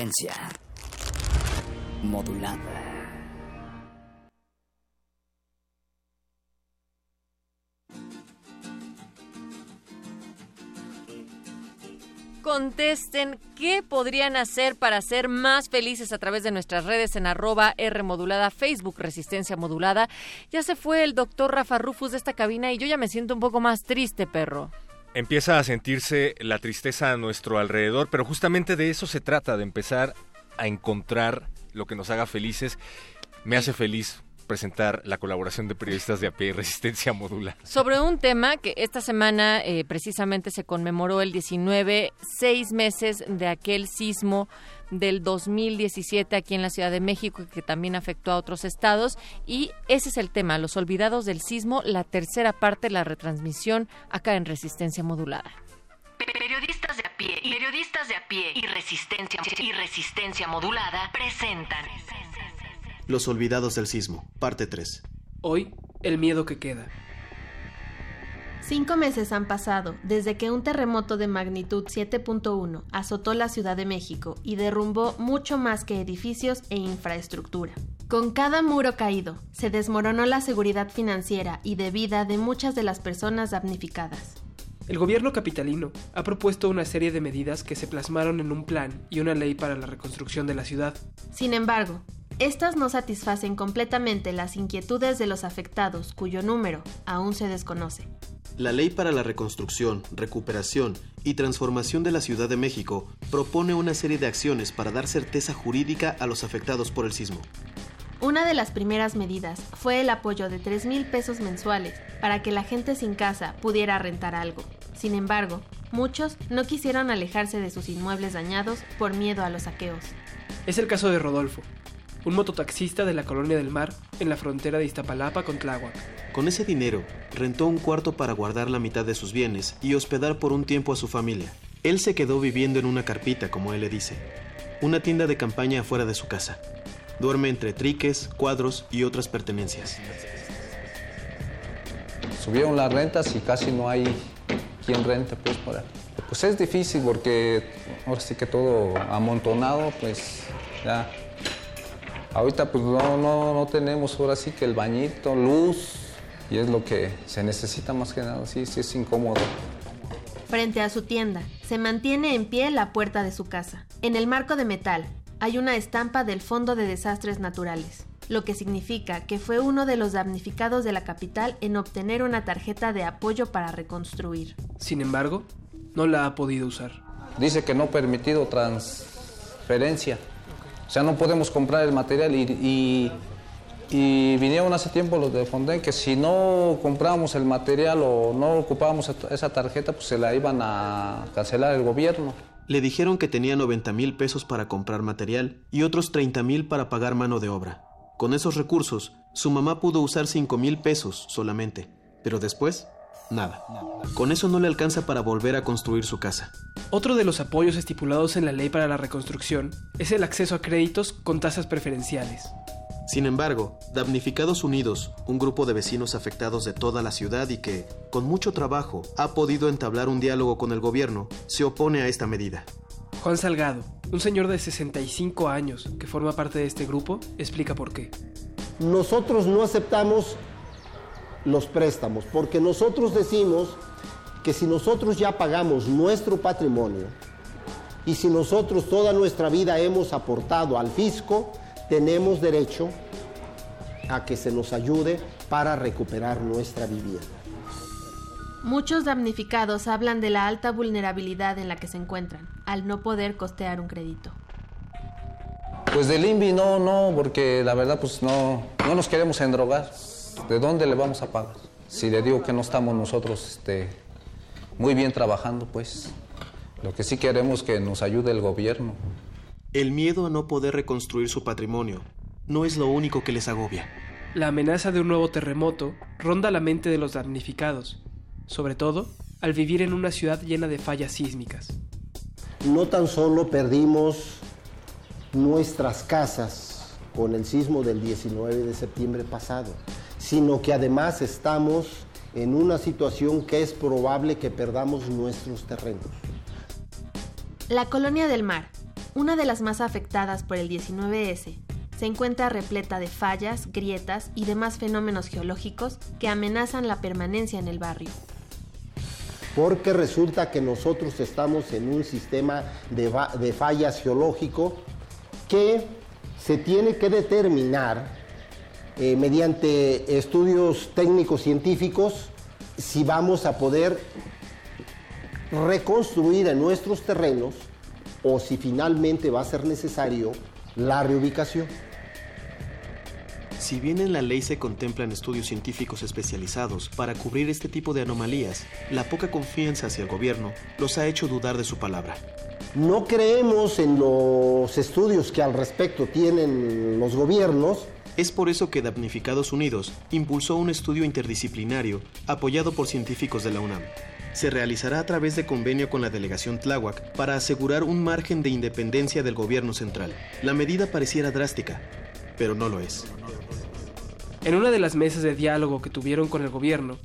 Speaker 11: Resistencia modulada.
Speaker 5: Contesten qué podrían hacer para ser más felices a través de nuestras redes en arroba R modulada, Facebook Resistencia Modulada. Ya se fue el doctor Rafa Rufus de esta cabina y yo ya me siento un poco más triste, perro.
Speaker 6: Empieza a sentirse la tristeza a nuestro alrededor, pero justamente de eso se trata, de empezar a encontrar lo que nos haga felices. Me hace feliz presentar la colaboración de periodistas de a pie y Resistencia Modula.
Speaker 5: Sobre un tema que esta semana eh, precisamente se conmemoró el 19, seis meses de aquel sismo del 2017 aquí en la Ciudad de México que también afectó a otros estados y ese es el tema, los olvidados del sismo, la tercera parte, la retransmisión acá en Resistencia Modulada.
Speaker 12: Periodistas de a pie y periodistas de a pie y resistencia y resistencia modulada presentan
Speaker 13: Los olvidados del sismo, parte 3.
Speaker 14: Hoy, el miedo que queda.
Speaker 15: Cinco meses han pasado desde que un terremoto de magnitud 7.1 azotó la Ciudad de México y derrumbó mucho más que edificios e infraestructura. Con cada muro caído, se desmoronó la seguridad financiera y de vida de muchas de las personas damnificadas.
Speaker 14: El gobierno capitalino ha propuesto una serie de medidas que se plasmaron en un plan y una ley para la reconstrucción de la ciudad.
Speaker 15: Sin embargo, estas no satisfacen completamente las inquietudes de los afectados cuyo número aún se desconoce.
Speaker 13: La Ley para la Reconstrucción, Recuperación y Transformación de la Ciudad de México propone una serie de acciones para dar certeza jurídica a los afectados por el sismo.
Speaker 15: Una de las primeras medidas fue el apoyo de 3 mil pesos mensuales para que la gente sin casa pudiera rentar algo. Sin embargo, muchos no quisieron alejarse de sus inmuebles dañados por miedo a los saqueos.
Speaker 14: Es el caso de Rodolfo, un mototaxista de la Colonia del Mar en la frontera de Iztapalapa con Tláhuac.
Speaker 13: Con ese dinero, rentó un cuarto para guardar la mitad de sus bienes y hospedar por un tiempo a su familia. Él se quedó viviendo en una carpita, como él le dice, una tienda de campaña afuera de su casa. Duerme entre triques, cuadros y otras pertenencias.
Speaker 16: Subieron las rentas y casi no hay quien rente, pues, por ahí. Pues es difícil porque ahora sí que todo amontonado, pues ya. Ahorita pues no, no, no tenemos ahora sí que el bañito, luz, y es lo que se necesita más que nada, sí, sí es incómodo.
Speaker 15: Frente a su tienda, se mantiene en pie la puerta de su casa. En el marco de metal hay una estampa del Fondo de Desastres Naturales, lo que significa que fue uno de los damnificados de la capital en obtener una tarjeta de apoyo para reconstruir.
Speaker 14: Sin embargo, no la ha podido usar.
Speaker 16: Dice que no permitido transferencia. O sea, no podemos comprar el material y, y, y vinieron hace tiempo los de Fonden que si no comprábamos el material o no ocupábamos esa tarjeta, pues se la iban a cancelar el gobierno.
Speaker 13: Le dijeron que tenía 90 mil pesos para comprar material y otros 30 mil para pagar mano de obra. Con esos recursos, su mamá pudo usar 5 mil pesos solamente, pero después, nada. Con eso no le alcanza para volver a construir su casa.
Speaker 14: Otro de los apoyos estipulados en la ley para la reconstrucción es el acceso a créditos con tasas preferenciales.
Speaker 13: Sin embargo, Damnificados Unidos, un grupo de vecinos afectados de toda la ciudad y que, con mucho trabajo, ha podido entablar un diálogo con el gobierno, se opone a esta medida.
Speaker 14: Juan Salgado, un señor de 65 años que forma parte de este grupo, explica por qué.
Speaker 11: Nosotros no aceptamos los préstamos porque nosotros decimos que si nosotros ya pagamos nuestro patrimonio y si nosotros toda nuestra vida hemos aportado al fisco, tenemos derecho a que se nos ayude para recuperar nuestra vivienda.
Speaker 15: Muchos damnificados hablan de la alta vulnerabilidad en la que se encuentran, al no poder costear un crédito.
Speaker 16: Pues del INVI no, no, porque la verdad pues no, no nos queremos endrogar. ¿De dónde le vamos a pagar? Si le digo que no estamos nosotros este, muy bien trabajando, pues lo que sí queremos es que nos ayude el gobierno.
Speaker 13: El miedo a no poder reconstruir su patrimonio no es lo único que les agobia.
Speaker 14: La amenaza de un nuevo terremoto ronda la mente de los damnificados, sobre todo al vivir en una ciudad llena de fallas sísmicas.
Speaker 11: No tan solo perdimos nuestras casas con el sismo del 19 de septiembre pasado, sino que además estamos en una situación que es probable que perdamos nuestros terrenos.
Speaker 15: La Colonia del Mar, una de las más afectadas por el 19S, se encuentra repleta de fallas, grietas y demás fenómenos geológicos que amenazan la permanencia en el barrio.
Speaker 11: Porque resulta que nosotros estamos en un sistema de, de fallas geológico que se tiene que determinar eh, mediante estudios técnicos científicos si vamos a poder reconstruir en nuestros terrenos o si finalmente va a ser necesario la reubicación.
Speaker 13: Si bien en la ley se contemplan estudios científicos especializados para cubrir este tipo de anomalías, la poca confianza hacia el gobierno los ha hecho dudar de su palabra.
Speaker 11: No creemos en los estudios que al respecto tienen los gobiernos.
Speaker 13: Es por eso que Damnificados Unidos impulsó un estudio interdisciplinario apoyado por científicos de la UNAM. Se realizará a través de convenio con la delegación Tláhuac para asegurar un margen de independencia del gobierno central. La medida pareciera drástica, pero no lo es.
Speaker 14: En una de las mesas de diálogo que tuvieron con el gobierno,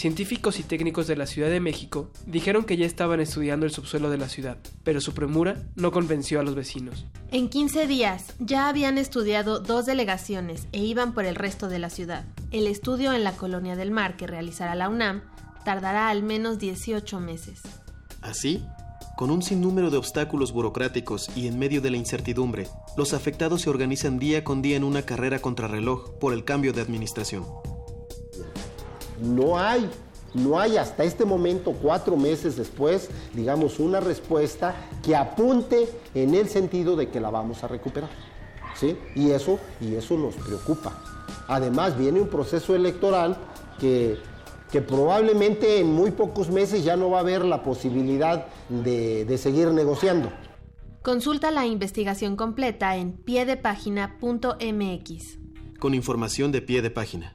Speaker 14: científicos y técnicos de la Ciudad de México dijeron que ya estaban estudiando el subsuelo de la ciudad, pero su premura no convenció a los vecinos.
Speaker 15: En 15 días ya habían estudiado dos delegaciones e iban por el resto de la ciudad. El estudio en la Colonia del Mar que realizará la UNAM tardará al menos 18 meses.
Speaker 13: Así, con un sinnúmero de obstáculos burocráticos y en medio de la incertidumbre, los afectados se organizan día con día en una carrera contrarreloj por el cambio de administración.
Speaker 11: No hay, no hay hasta este momento, cuatro meses después, digamos, una respuesta que apunte en el sentido de que la vamos a recuperar. ¿sí? Y, eso, y eso nos preocupa. Además, viene un proceso electoral que que probablemente en muy pocos meses ya no va a haber la posibilidad de, de seguir negociando.
Speaker 15: Consulta la investigación completa en piedepágina.mx.
Speaker 13: Con información de pie de página.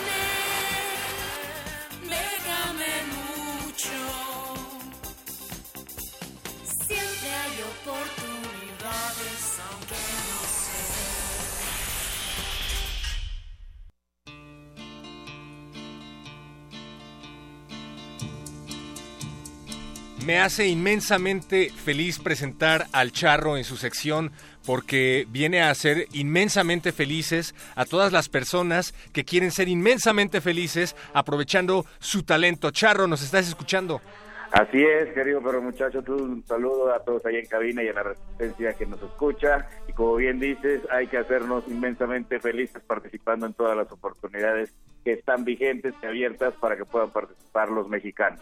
Speaker 6: Me hace inmensamente feliz presentar al Charro en su sección porque viene a hacer inmensamente felices a todas las personas que quieren ser inmensamente felices aprovechando su talento. Charro, ¿nos estás escuchando?
Speaker 17: Así es, querido pero muchacho, tú un saludo a todos ahí en cabina y a la resistencia que nos escucha. Y como bien dices, hay que hacernos inmensamente felices participando en todas las oportunidades que están vigentes y abiertas para que puedan participar los mexicanos.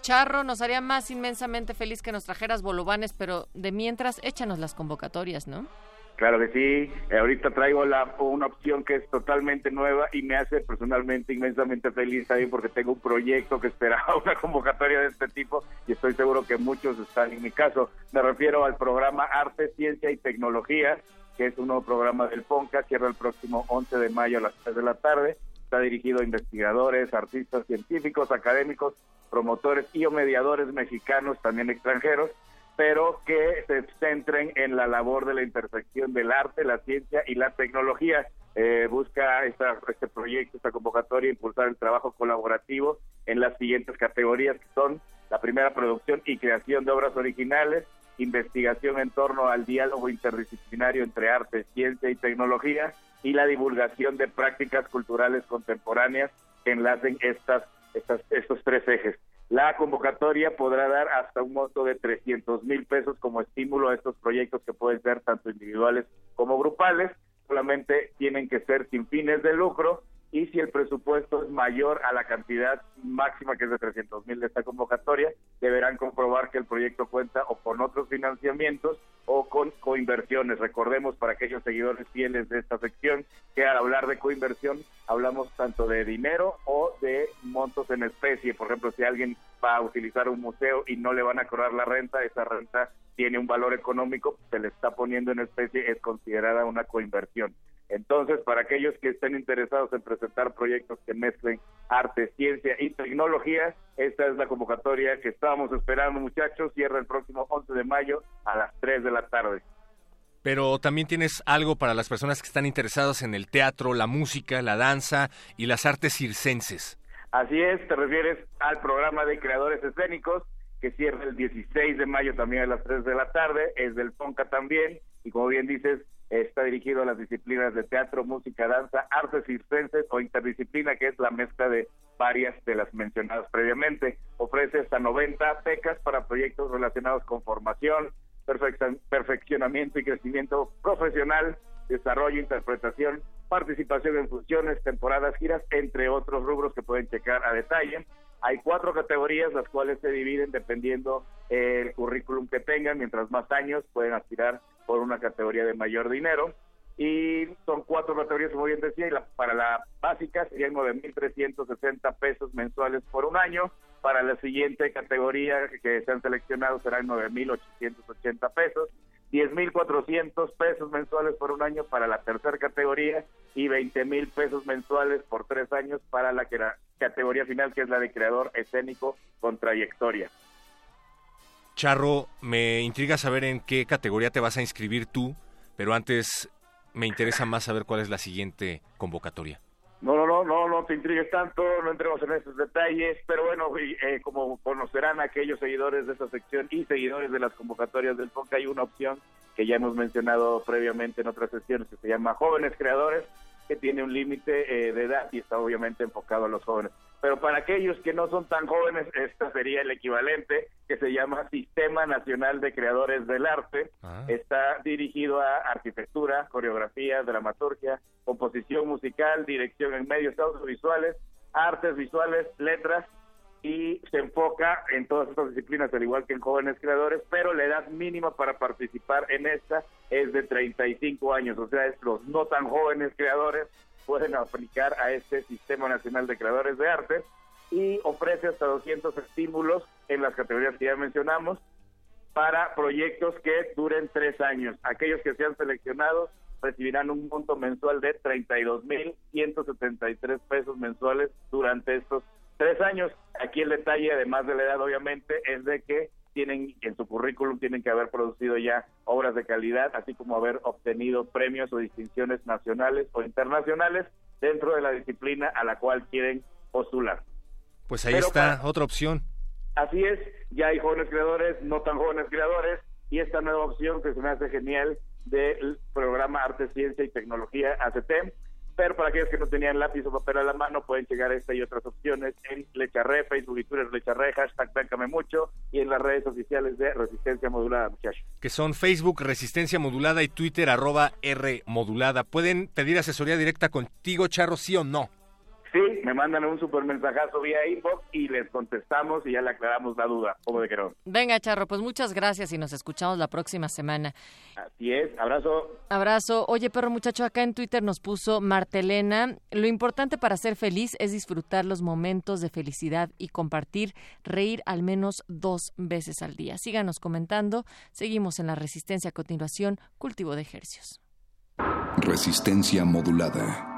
Speaker 5: Charro, nos haría más inmensamente feliz que nos trajeras bolovanes, pero de mientras, échanos las convocatorias, ¿no?
Speaker 17: Claro que sí, Eh, ahorita traigo la, una opción que es totalmente nueva y me hace personalmente inmensamente feliz también porque tengo un proyecto que esperaba una convocatoria de este tipo y estoy seguro que muchos están en mi caso. Me refiero al programa Arte, Ciencia y Tecnología, que es un nuevo programa del FONCA, cierra el próximo 11 de mayo a las 3 de la tarde. Está dirigido a investigadores, artistas científicos, académicos, promotores y o mediadores mexicanos, también extranjeros, pero que se centren en la labor de la intersección del arte, la ciencia y la tecnología. Eh, busca esta- este proyecto, esta convocatoria, impulsar el trabajo colaborativo en las siguientes categorías, que son la primera producción y creación de obras originales, investigación en torno al diálogo interdisciplinario entre arte, ciencia y tecnología, y la divulgación de prácticas culturales contemporáneas que enlacen estas, estas, estos tres ejes. La convocatoria podrá dar hasta un monto de 300 mil pesos como estímulo a estos proyectos que pueden ser tanto individuales como grupales. Solamente tienen que ser sin fines de lucro y si el presupuesto es mayor a la cantidad máxima que es de 300 mil de esta convocatoria, deberán comprobar que el proyecto cuenta o con otros financiamientos o con coinversiones. Recordemos para aquellos seguidores fieles de esta sección que al hablar de coinversión hablamos tanto de dinero o de montos en especie. Por ejemplo, si alguien va a utilizar un museo y no le van a cobrar la renta, esa renta tiene un valor económico, se le está poniendo en especie, es considerada una coinversión. Entonces, para aquellos que estén interesados en presentar proyectos que mezclen arte, ciencia y tecnología, esta es la convocatoria que estábamos esperando, muchachos. Cierra el próximo 11 de mayo a las 3 de la tarde.
Speaker 6: Pero también tienes algo para las personas que están interesadas en el teatro, la música, la danza y las artes circenses.
Speaker 17: Así es, te refieres al programa de creadores escénicos que cierra el 16 de mayo también a las 3 de la tarde, es del FONCA también, y como bien dices, está dirigido a las disciplinas de teatro, música, danza, artes circenses o interdisciplina, que es la mezcla de varias de las mencionadas previamente. Ofrece hasta 90 becas para proyectos relacionados con formación, perfeccion- perfeccionamiento y crecimiento profesional, desarrollo, interpretación, participación en funciones, temporadas, giras, entre otros rubros que pueden checar a detalle. Hay cuatro categorías, las cuales se dividen dependiendo el currículum que tengan. Mientras más años, pueden aspirar por una categoría de mayor dinero. Y son cuatro categorías, como bien decía, y la- para la básica serían 9.360 pesos mensuales por un año. Para la siguiente categoría que se han seleccionado serán 9.880 pesos. 10.400 pesos mensuales por un año para la tercera categoría y 20.000 pesos mensuales por tres años para la que- la categoría final, que es la de creador escénico con trayectoria.
Speaker 6: Charro, me intriga saber en qué categoría te vas a inscribir tú, pero antes me interesa más saber cuál es la siguiente convocatoria.
Speaker 17: No, no, no, no, no te intrigues tanto, no entremos en esos detalles, pero bueno, eh, como conocerán aquellos seguidores de esta sección y seguidores de las convocatorias del FONCA, hay una opción que ya hemos mencionado previamente en otras sesiones que se llama Jóvenes Creadores, que tiene un límite eh, de edad y está obviamente enfocado a los jóvenes. Pero para aquellos que no son tan jóvenes, esta sería el equivalente, que se llama Sistema Nacional de Creadores del Arte. Está dirigido a arquitectura, coreografía, dramaturgia, composición musical, dirección en medios audiovisuales, artes visuales, letras y se enfoca en todas estas disciplinas, al igual que en jóvenes creadores, pero la edad mínima para participar en esta es de 35 años, o sea, es los no tan jóvenes creadores pueden aplicar a este Sistema Nacional de Creadores de Arte y ofrece hasta 200 estímulos en las categorías que ya mencionamos para proyectos que duren tres años. Aquellos que sean seleccionados recibirán un monto mensual de 32.173 pesos mensuales durante estos tres años. Aquí el detalle, además de la edad, obviamente, es de que tienen en su currículum tienen que haber producido ya obras de calidad, así como haber obtenido premios o distinciones nacionales o internacionales dentro de la disciplina a la cual quieren postular.
Speaker 6: Pues ahí
Speaker 17: Pero
Speaker 6: está otra opción.
Speaker 17: Así es, ya hay jóvenes creadores, no tan jóvenes creadores, y esta nueva opción que se me hace genial del programa Arte, Ciencia y Tecnología ACT, pero para aquellos que no tenían lápiz o papel a la mano, pueden llegar a esta y otras opciones en Lecharre, Facebook y Twitter Lecharre, hashtag Táncame Mucho, y en las redes oficiales de Resistencia Modulada, muchachos.
Speaker 6: que son Facebook Resistencia Modulada y Twitter arroba R Modulada. ¿Pueden pedir asesoría directa contigo, Charro, sí o no?
Speaker 17: Sí, me mandan un super mensajazo vía inbox y les contestamos y ya le aclaramos la duda, como de que no.
Speaker 5: Venga, Charro, pues muchas gracias y nos escuchamos la próxima semana.
Speaker 17: Así es, abrazo.
Speaker 5: Abrazo. Oye, perro muchacho, acá en Twitter nos puso Martelena. Lo importante para ser feliz es disfrutar los momentos de felicidad y compartir, reír al menos dos veces al día. Síganos comentando. Seguimos en la resistencia a continuación, cultivo de ejercicios.
Speaker 18: Resistencia modulada.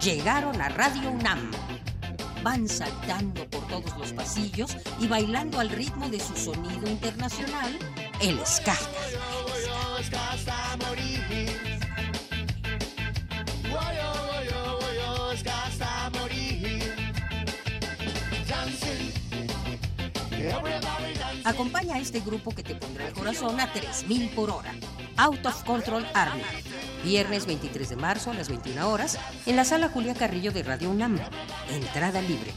Speaker 19: Llegaron a Radio UNAM. Van saltando por todos los pasillos y bailando al ritmo de su sonido internacional, el ska. Acompaña a este grupo que te pondrá el corazón a 3000 por hora. Out of Control Army. Viernes 23 de marzo a las 21 horas en la sala Julia Carrillo de Radio UNAM. Entrada libre.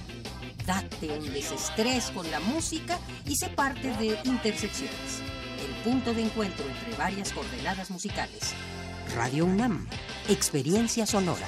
Speaker 19: Date un desestrés con la música y sé parte de Intersecciones, el punto de encuentro entre varias coordenadas musicales. Radio UNAM. Experiencia sonora.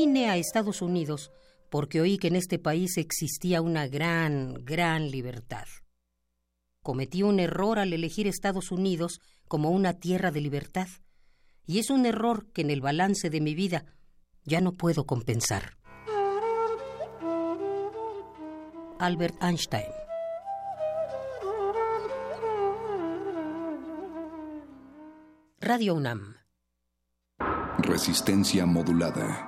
Speaker 19: Vine a Estados Unidos porque oí que en este país existía una gran, gran libertad. Cometí un error al elegir Estados Unidos como una tierra de libertad, y es un error que en el balance de mi vida ya no puedo compensar. Albert Einstein Radio UNAM
Speaker 18: Resistencia modulada.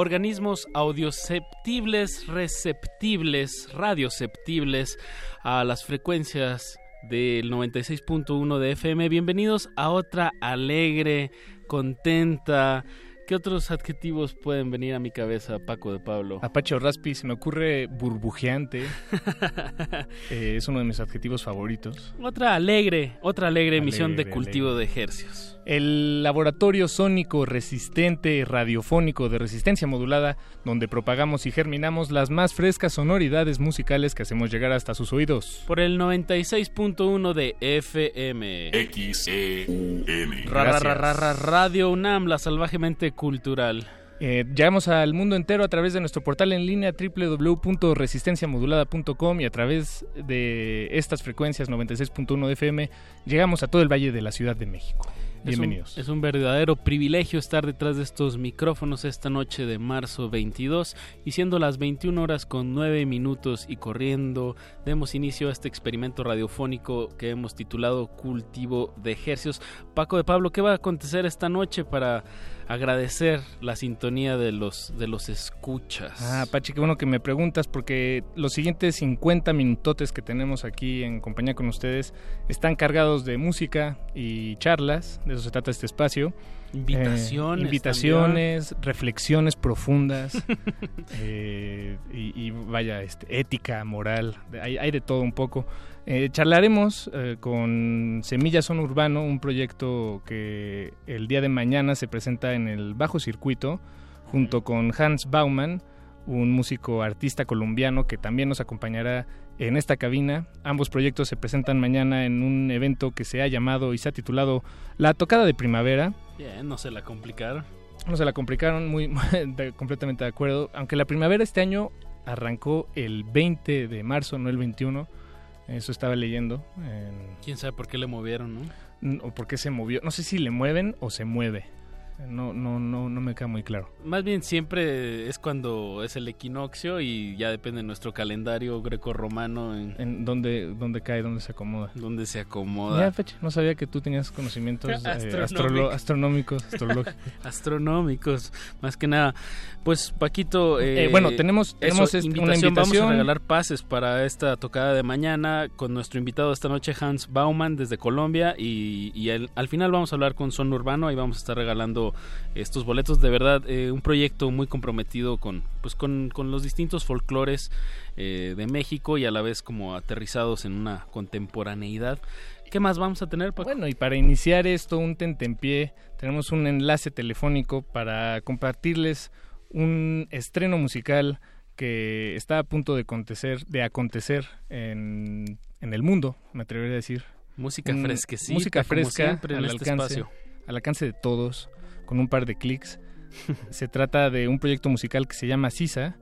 Speaker 20: Organismos audioceptibles, receptibles, radioceptibles a las frecuencias del 96.1 de FM. Bienvenidos a otra alegre, contenta, ¿Qué otros adjetivos pueden venir a mi cabeza, Paco de Pablo?
Speaker 21: Apache o Raspi, se me ocurre burbujeante. Eh, es uno de mis adjetivos favoritos.
Speaker 20: Otra alegre, otra alegre, emisión de cultivo de ejercios.
Speaker 21: El laboratorio sónico resistente radiofónico de resistencia modulada, donde propagamos y germinamos las más frescas sonoridades musicales que hacemos llegar hasta sus oídos.
Speaker 20: Por el 96.1 de FM.
Speaker 22: XEUN.
Speaker 20: Radio UNAM, la salvajemente cultural.
Speaker 21: Eh, llegamos al mundo entero a través de nuestro portal en línea www.resistenciamodulada.com y a través de estas frecuencias 96.1 de FM llegamos a todo el Valle de la Ciudad de México. Bienvenidos.
Speaker 20: Es un, es un, verdadero privilegio estar detrás de estos micrófonos esta noche de marzo 22 y siendo las 21 horas con 9 minutos y corriendo, demos inicio a este experimento radiofónico que hemos titulado Cultivo de Ejercios. Paco de Pablo, ¿qué va a acontecer esta noche para agradecer la sintonía de los de los escuchas.
Speaker 21: Ah, Pachi, qué bueno que me preguntas porque los siguientes 50 minutotes que tenemos aquí en compañía con ustedes están cargados de música y charlas, de eso se trata este espacio.
Speaker 20: Invitaciones.
Speaker 21: Eh, invitaciones, reflexiones profundas eh, y, y, vaya, este, ética, moral, hay, hay de todo un poco. Eh, charlaremos eh, con Semillas Son Urbano, un proyecto que el día de mañana se presenta en el Bajo Circuito, junto con Hans Baumann, un músico artista colombiano que también nos acompañará en esta cabina. Ambos proyectos se presentan mañana en un evento que se ha llamado y se ha titulado La Tocada de Primavera.
Speaker 20: Bien, no se la complicaron.
Speaker 21: No se la complicaron, muy, de, completamente de acuerdo. Aunque la primavera este año arrancó el 20 de marzo, no el 21 eso estaba leyendo. En...
Speaker 20: ¿Quién sabe por qué le movieron, no?
Speaker 21: O por qué se movió. No sé si le mueven o se mueve. No, no, no, no me queda muy claro.
Speaker 20: Más bien siempre es cuando es el equinoccio y ya depende de nuestro calendario greco-romano.
Speaker 21: En, en dónde, dónde cae, dónde se acomoda.
Speaker 20: Dónde se acomoda.
Speaker 21: Ya, fecha. No sabía que tú tenías conocimientos eh, astronómicos, astrológicos.
Speaker 20: astronómicos, más que nada. Pues Paquito,
Speaker 21: eh, eh, bueno, tenemos, tenemos
Speaker 20: eso, invitación, una invitación. Vamos a regalar pases para esta tocada de mañana con nuestro invitado esta noche, Hans Baumann, desde Colombia. Y, y el, al final vamos a hablar con Son Urbano y vamos a estar regalando estos boletos. De verdad, eh, un proyecto muy comprometido con, pues, con, con los distintos folclores eh, de México y a la vez como aterrizados en una contemporaneidad. ¿Qué más vamos a tener?
Speaker 21: Bueno, y para iniciar esto, un tentempié, tenemos un enlace telefónico para compartirles un estreno musical que está a punto de acontecer, de acontecer en, en el mundo, me atrevería a decir.
Speaker 20: Música fresca,
Speaker 21: Música fresca
Speaker 20: siempre en
Speaker 21: al,
Speaker 20: este
Speaker 21: alcance,
Speaker 20: espacio.
Speaker 21: al alcance de todos, con un par de clics. se trata de un proyecto musical que se llama Sisa.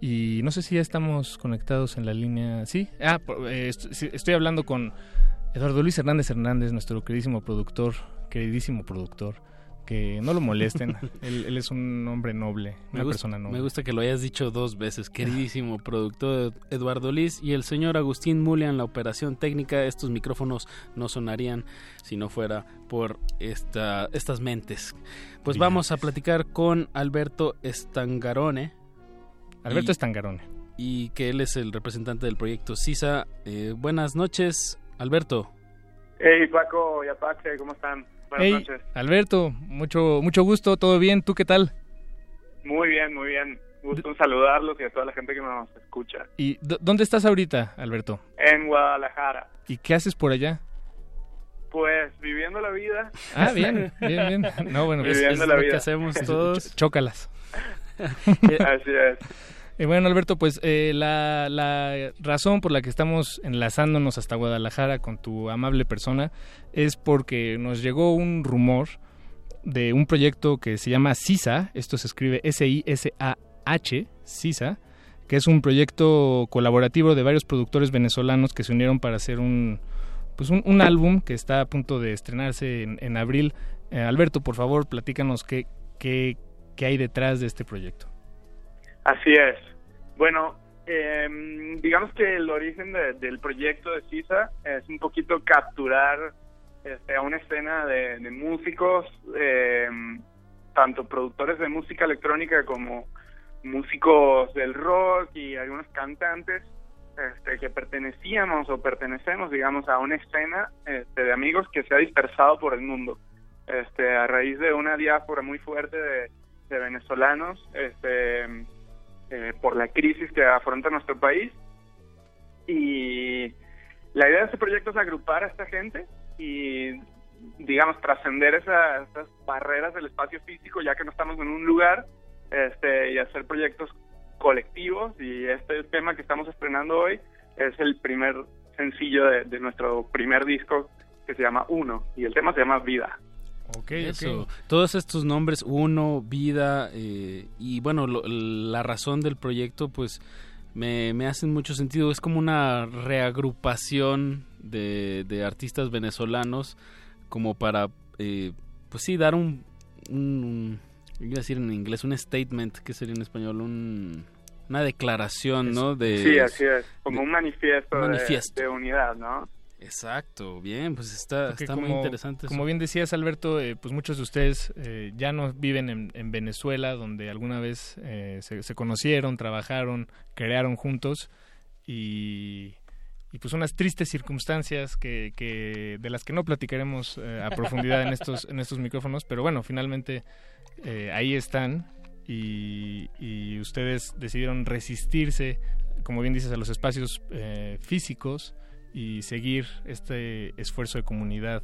Speaker 21: Y no sé si ya estamos conectados en la línea. Sí, ah, eh, estoy hablando con Eduardo Luis Hernández Hernández, nuestro queridísimo productor, queridísimo productor. Que no lo molesten, él, él es un hombre noble,
Speaker 20: Me
Speaker 21: una
Speaker 20: gusta,
Speaker 21: persona noble.
Speaker 20: me gusta que lo hayas dicho dos veces, queridísimo productor Eduardo Liz y el señor Agustín Mulia en la operación técnica. Estos micrófonos no sonarían si no fuera por esta, estas mentes. Pues vamos a platicar con Alberto Estangarone.
Speaker 21: Alberto
Speaker 20: Y-
Speaker 21: Estangarone.
Speaker 20: Y que él es el representante del proyecto CISA. Eh, buenas noches, Alberto.
Speaker 23: Hey Paco y Apache, ¿cómo están? Buenas
Speaker 21: Hey,
Speaker 23: noches.
Speaker 21: Alberto, mucho, mucho gusto, ¿todo bien? ¿Tú qué tal?
Speaker 23: Muy bien, muy bien. Gusto en saludarlos y a toda la gente que nos escucha.
Speaker 21: ¿Y dónde estás ahorita, Alberto?
Speaker 23: En Guadalajara,
Speaker 21: ¿Y qué haces por allá?
Speaker 23: pues viviendo la vida.
Speaker 21: Ah, bien, bien, bien. No, bueno, pues
Speaker 23: Viviendo
Speaker 21: es
Speaker 23: la
Speaker 21: lo que
Speaker 23: vida.
Speaker 21: hacemos todos. Ch- Chócalas.
Speaker 23: Así es.
Speaker 21: Bueno, Alberto, pues eh, la, razón por la que estamos enlazándonos hasta Guadalajara con tu amable persona es porque nos llegó un rumor de un proyecto que se llama CISA, esto se escribe S-I-S-A-H, CISA, que es un proyecto colaborativo de varios productores venezolanos que se unieron para hacer un, pues un, un álbum que está a punto de estrenarse en, en abril. Eh, Alberto, por favor, platícanos qué, qué, qué hay detrás de este proyecto.
Speaker 23: Así es. Bueno, eh, digamos que el origen de- del proyecto de CISA es un poquito capturar este, a una escena de, de músicos, eh, tanto productores de música electrónica como músicos del rock y algunos cantantes este, que pertenecíamos o pertenecemos, digamos, a una escena este, de amigos que se ha dispersado por el mundo. Este, a raíz de una diáspora muy fuerte de, de venezolanos, este, eh, por la crisis que afronta nuestro país. Y la idea de este proyecto es agrupar a esta gente y, digamos, trascender esa- esas barreras del espacio físico, ya que no estamos en un lugar, este, y hacer proyectos colectivos. Y este tema que estamos estrenando hoy es el primer sencillo de, de nuestro primer disco que se llama Uno, y el tema se llama Vida.
Speaker 20: Eso. Todos estos nombres, uno, vida, eh, y bueno, lo- la razón del proyecto, pues me, me hacen mucho sentido. Es como una reagrupación de, de artistas venezolanos, como para, eh, pues sí, dar un, un, iba a decir en inglés, un statement, que sería en español? Un, una declaración, ¿no? De,
Speaker 23: Sí, así es, como un manifiesto, de-
Speaker 20: manifiesto.
Speaker 23: De, unidad, ¿no?
Speaker 20: Exacto, bien, pues está,
Speaker 21: Porque
Speaker 20: está muy interesante.
Speaker 21: Como bien decías, Alberto, eh, pues muchos de ustedes eh, ya no viven en, en Venezuela, donde alguna vez eh, se, se conocieron, trabajaron, crearon juntos y, y, pues unas tristes circunstancias que, que de las que no platicaremos eh, a profundidad en estos en estos micrófonos, pero bueno, finalmente eh, ahí están y, y ustedes decidieron resistirse, como bien dices, a los espacios eh, físicos y seguir este esfuerzo de comunidad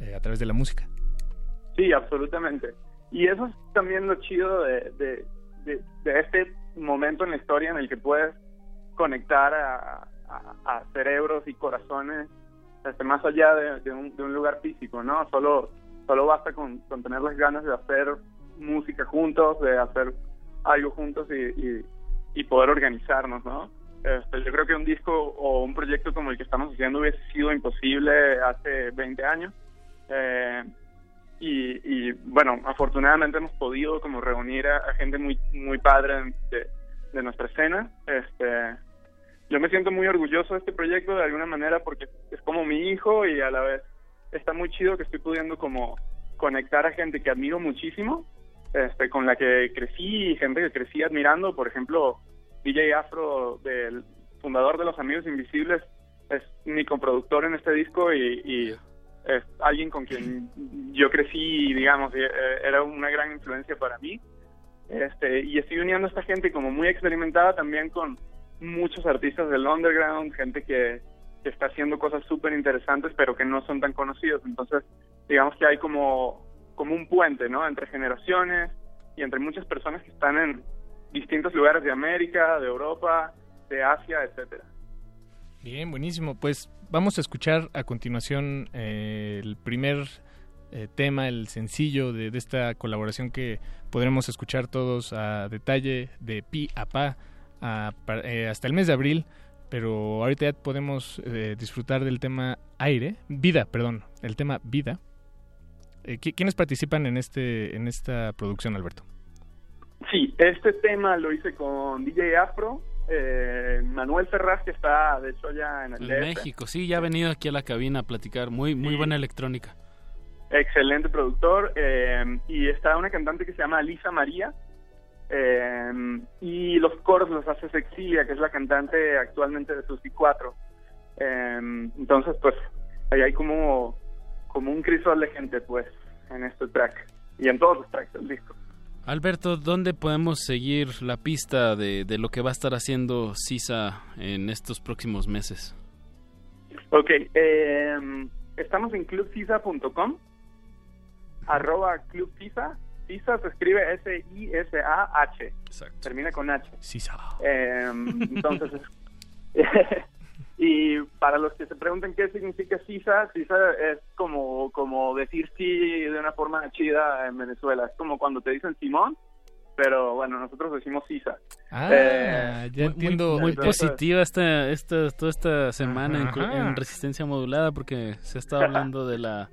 Speaker 21: eh, a través de la música.
Speaker 23: Sí, absolutamente. Y eso es también lo chido de, de, de- de este momento en la historia en el que puedes conectar a, a- cerebros y corazones este, más allá de, un, de un lugar físico, ¿no? Solo, solo basta con, con tener las ganas de hacer música juntos, de hacer algo juntos y, y, y poder organizarnos, ¿no? Este, yo creo que un disco o un proyecto como el que estamos haciendo hubiese sido imposible hace 20 años. Eh, y, y, bueno, afortunadamente hemos podido como reunir a, gente muy muy padre de, de nuestra escena. Este, yo me siento muy orgulloso de este proyecto de alguna manera porque es como mi hijo y a la vez está muy chido que estoy pudiendo como conectar a gente que admiro muchísimo, este, con la que crecí y gente que crecí admirando, por ejemplo, DJ Afro, del fundador de Los Amigos Invisibles, es mi coproductor en este disco y, es alguien con quien yo crecí, digamos, eh, era una gran influencia para mí. Este, y estoy uniendo a esta gente como muy experimentada también con muchos artistas del underground, gente que, que está haciendo cosas súper interesantes pero que no son tan conocidos. Entonces, digamos que hay como, como un puente, ¿no? Entre generaciones y entre muchas personas que están en distintos lugares de América, de Europa, de Asia, etcétera.
Speaker 21: Bien, buenísimo. Pues vamos a escuchar a continuación eh, el primer eh, tema, el sencillo de, esta colaboración que podremos escuchar todos a detalle de pi a pa eh, hasta el mes de abril. Pero ahorita ya podemos disfrutar del tema aire, vida, perdón, el tema vida. ¿Quiénes participan en este en esta producción, Alberto?
Speaker 23: Sí, este tema lo hice con DJ Afro, eh, Manuel Ferraz, que está de hecho allá en el
Speaker 20: en México, sí, ya ha venido aquí a la cabina a platicar, muy, muy buena electrónica.
Speaker 23: Excelente productor, eh, y está una cantante que se llama Lisa María, eh, y los coros los hace Sexilia, que es la cantante actualmente de Susi 4. entonces, pues, ahí hay como, como un crisol de gente, pues, en este track, y en todos los tracks del disco.
Speaker 20: Alberto, ¿dónde podemos seguir la pista de, lo que va a estar haciendo CISA en estos próximos meses?
Speaker 23: Ok, em, estamos en clubcisa.com, arroba clubcisa, CISA se escribe S-I-S-A-H, termina con H.
Speaker 20: CISA.
Speaker 23: Em, entonces, Y para los que se pregunten qué significa CISA, CISA es como, como decir sí de una forma chida en Venezuela. Es como cuando te dicen Simón, pero bueno, nosotros decimos CISA.
Speaker 21: Ah, eh, ya entiendo.
Speaker 20: Muy, positiva esta, esta, toda esta semana en, resistencia modulada porque se está hablando de la,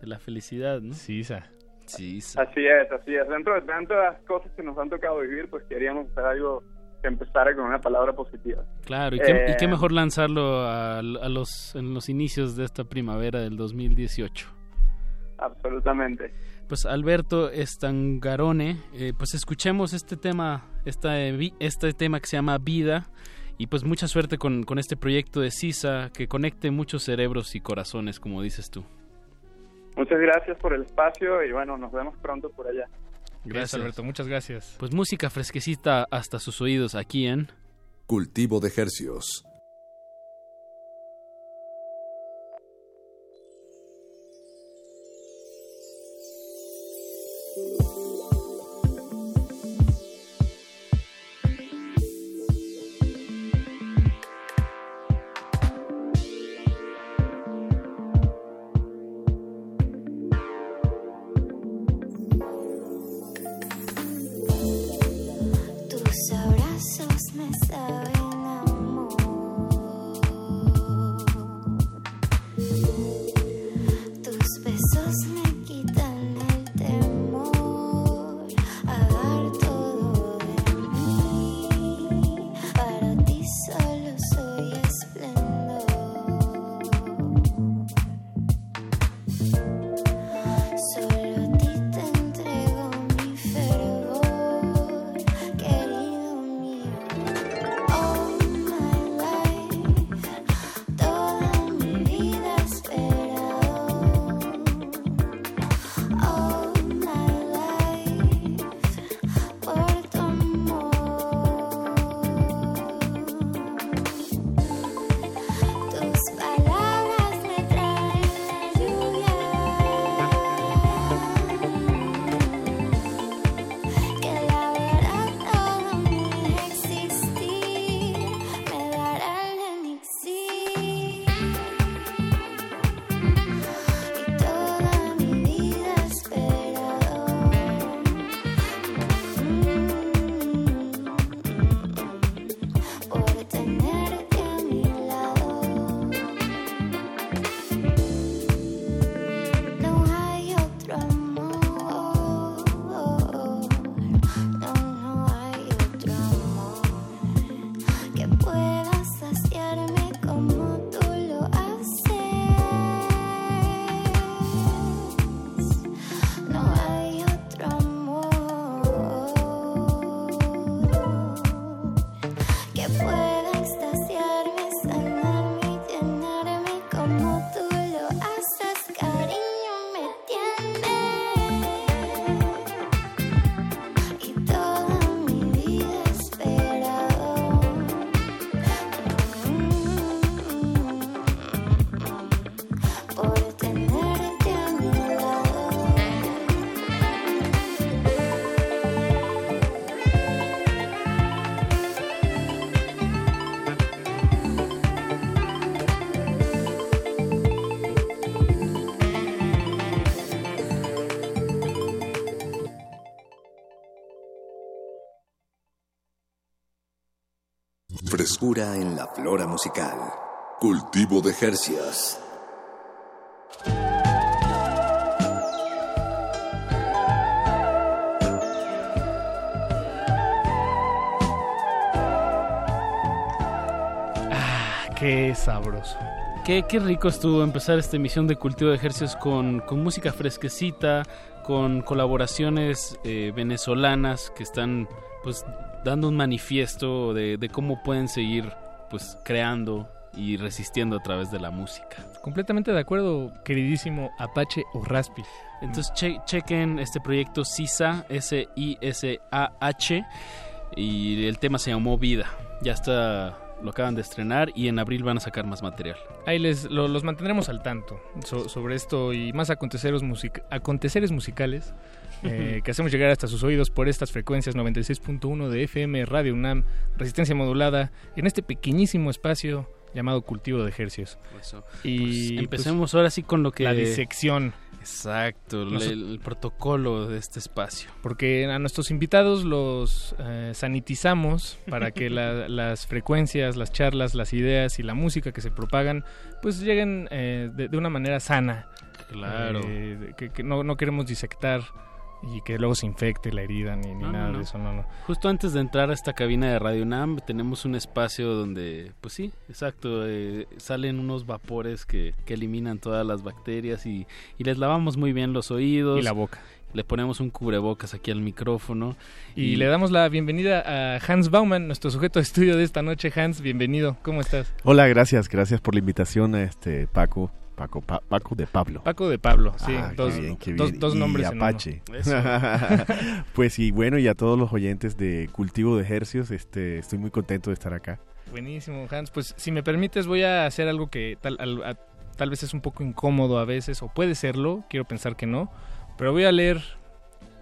Speaker 20: de la felicidad, ¿no?
Speaker 21: CISA.
Speaker 20: CISA.
Speaker 23: Así es, así es. Dentro de tantas cosas que nos han tocado vivir, pues queríamos hacer algo que empezara con una palabra positiva.
Speaker 20: Claro, y qué, eh, mejor lanzarlo a, los, en los inicios de esta primavera del 2018.
Speaker 23: Absolutamente.
Speaker 20: Pues Alberto Estangarone, eh, pues escuchemos este tema, esta, este tema que se llama Vida, y pues mucha suerte con, con este proyecto de CISA que conecte muchos cerebros y corazones, como dices tú.
Speaker 23: Muchas gracias por el espacio y bueno, nos vemos pronto por allá.
Speaker 21: Gracias, Alberto, muchas gracias.
Speaker 20: Pues música fresquecita hasta sus oídos aquí en
Speaker 18: Cultivo de Hercios. Frescura en la flora musical. Cultivo de Jercias.
Speaker 21: Ah, qué sabroso.
Speaker 20: Qué, qué rico estuvo empezar esta emisión de Cultivo de Ejercicios con, con música fresquecita, con colaboraciones eh, venezolanas que están pues dando un manifiesto de, de cómo pueden seguir pues creando y resistiendo a través de la música.
Speaker 21: Completamente de acuerdo, queridísimo Apache o Raspi.
Speaker 20: Entonces che- chequen este proyecto SISA, S-I-S-A-H, y el tema se llamó Vida. Ya está, lo acaban de estrenar y en abril van a sacar más material.
Speaker 21: Ahí les lo- los mantendremos al tanto so- sobre esto y más aconteceros music- aconteceres musicales eh, que hacemos llegar hasta sus oídos por estas frecuencias 96.1 de FM Radio UNAM, resistencia modulada, en este pequeñísimo espacio llamado Cultivo de Ejercios.
Speaker 20: Eso.
Speaker 21: Y
Speaker 20: Pues empecemos ahora sí con lo que...
Speaker 21: La disección.
Speaker 20: Exacto,
Speaker 21: Nos-
Speaker 20: el, el protocolo de este espacio.
Speaker 21: Porque a nuestros invitados los eh, sanitizamos para que la- las frecuencias, las charlas, las ideas y la música que se propagan pues lleguen eh, de, de una manera sana.
Speaker 20: Claro.
Speaker 21: Eh, que no, no queremos disectar y que luego se infecte la herida ni, ni
Speaker 20: No,
Speaker 21: nada
Speaker 20: no.
Speaker 21: de eso, no, no.
Speaker 20: Justo antes de entrar a esta cabina de Radio UNAM tenemos un espacio donde, pues sí, exacto, eh, salen unos vapores que, que eliminan todas las bacterias y, y les lavamos muy bien los oídos.
Speaker 21: Y la boca.
Speaker 20: Le ponemos un cubrebocas aquí al micrófono.
Speaker 21: Y, le damos la bienvenida a Hans Baumann, nuestro sujeto de estudio de esta noche. Hans, bienvenido. ¿Cómo estás?
Speaker 24: Hola, gracias, gracias por la invitación a este Paco, Paco, Pa- Paco de Pablo.
Speaker 21: Paco de Pablo, sí,
Speaker 24: Ah, qué
Speaker 21: dos,
Speaker 24: bien, qué
Speaker 21: dos-
Speaker 24: bien.
Speaker 21: dos
Speaker 24: Y
Speaker 21: nombres en uno.
Speaker 24: Apache. Pues sí, bueno, y a todos los oyentes de Cultivo de Hercios, este, estoy muy contento de estar acá.
Speaker 21: Buenísimo, Hans. Pues si me permites voy a hacer algo que tal, al- a- tal vez es un poco incómodo a veces, o puede serlo, quiero pensar que no, pero voy a leer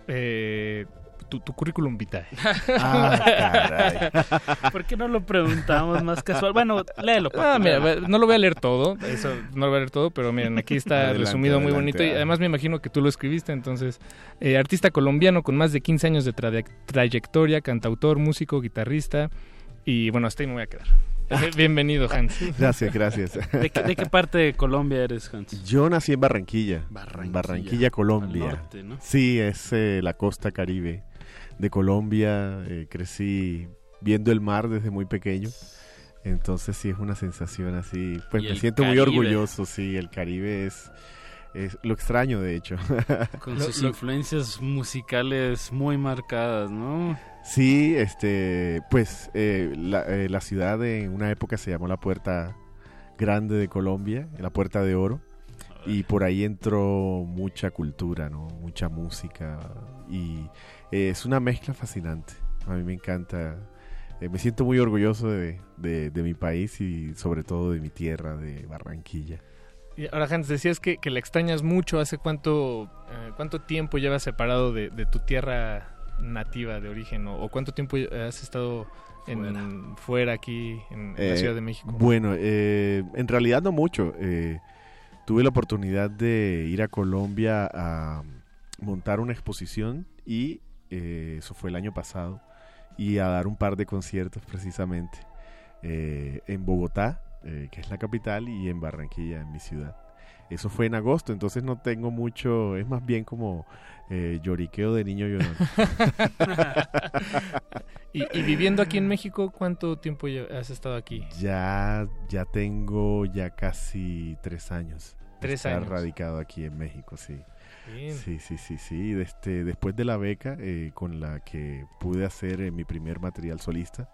Speaker 21: eh, tu, tu currículum vitae.
Speaker 20: ¿Por qué no lo preguntamos más casual? Bueno, léelo.
Speaker 21: Ah, mira,
Speaker 20: léelo.
Speaker 21: no lo voy a leer todo, eso no lo voy a leer todo, pero miren, aquí está
Speaker 24: Adelante,
Speaker 21: resumido muy
Speaker 24: adelante,
Speaker 21: bonito y
Speaker 24: ah.
Speaker 21: además me imagino que tú lo escribiste, entonces, eh, artista colombiano con más de 15 años de tra- trayectoria, cantautor, músico, guitarrista y bueno, hasta ahí me voy a quedar. Bienvenido, Hans.
Speaker 24: Gracias, gracias.
Speaker 20: ¿De qué, de qué parte de Colombia eres, Hans?
Speaker 24: Yo nací en Barranquilla.
Speaker 20: Barranquilla.
Speaker 24: Colombia.
Speaker 20: Al norte, ¿no?
Speaker 24: Sí, es eh, la costa caribe de Colombia. eh, crecí viendo el mar desde muy pequeño. Entonces sí es una sensación así. Pues me siento muy orgulloso, sí. El Caribe es, es lo extraño, de hecho.
Speaker 20: Con
Speaker 24: Lo-
Speaker 20: sus
Speaker 24: lo-
Speaker 20: influencias musicales muy marcadas, ¿no?
Speaker 24: Sí, este, pues eh, la, eh, la ciudad en una época se llamó la Puerta Grande de Colombia, la Puerta de Oro, y por ahí entró mucha cultura, ¿no? Mucha música, y eh, es una mezcla fascinante. A mí me encanta, eh, me siento muy orgulloso de, de- de mi país y sobre todo de mi tierra, de Barranquilla.
Speaker 21: Y ahora, Hans, decías que, que la extrañas mucho. ¿Hace cuánto, eh, cuánto tiempo llevas separado de, de tu tierra nativa de origen? ¿O, o cuánto tiempo has estado en, fuera. aquí en, en la
Speaker 24: Eh,
Speaker 21: Ciudad de México?
Speaker 24: Bueno, eh, en realidad no mucho. Eh, tuve la oportunidad de ir a Colombia a montar una exposición y eh, eso fue el año pasado y a dar un par de conciertos precisamente eh, en Bogotá, eh, que es la capital, y en Barranquilla, en mi ciudad. Eso fue en agosto, entonces no tengo mucho, es más bien como lloriqueo de niño llorón.
Speaker 21: ¿Y, y viviendo aquí en México, ¿cuánto tiempo has estado aquí?
Speaker 24: Ya, ya tengo ya casi tres años.
Speaker 21: Tres años.
Speaker 24: radicado aquí en México, sí.
Speaker 21: Bien.
Speaker 24: Sí, sí, sí, sí. Este, después de la beca eh, con la que pude hacer eh, mi primer material solista.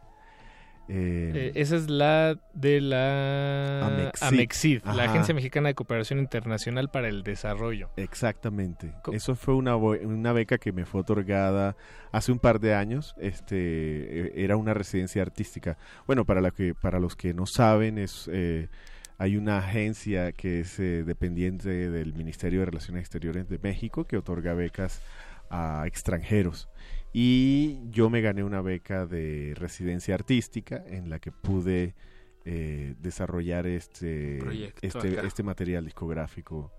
Speaker 24: eh,
Speaker 21: Eh, esa es la de la
Speaker 24: Amexid.
Speaker 21: Amexid, la. Agencia Mexicana de Cooperación Internacional para el Desarrollo.
Speaker 24: Exactamente. Eso fue una, una beca que me fue otorgada hace un par de años. Este era una residencia artística. Bueno, para la que para los que no saben es hay una agencia que es eh, dependiente del Ministerio de Relaciones Exteriores de México que otorga becas a extranjeros. Y yo me gané una beca de residencia artística en la que pude eh, desarrollar este,
Speaker 20: Proyecto
Speaker 24: este,
Speaker 20: acá.
Speaker 24: este material discográfico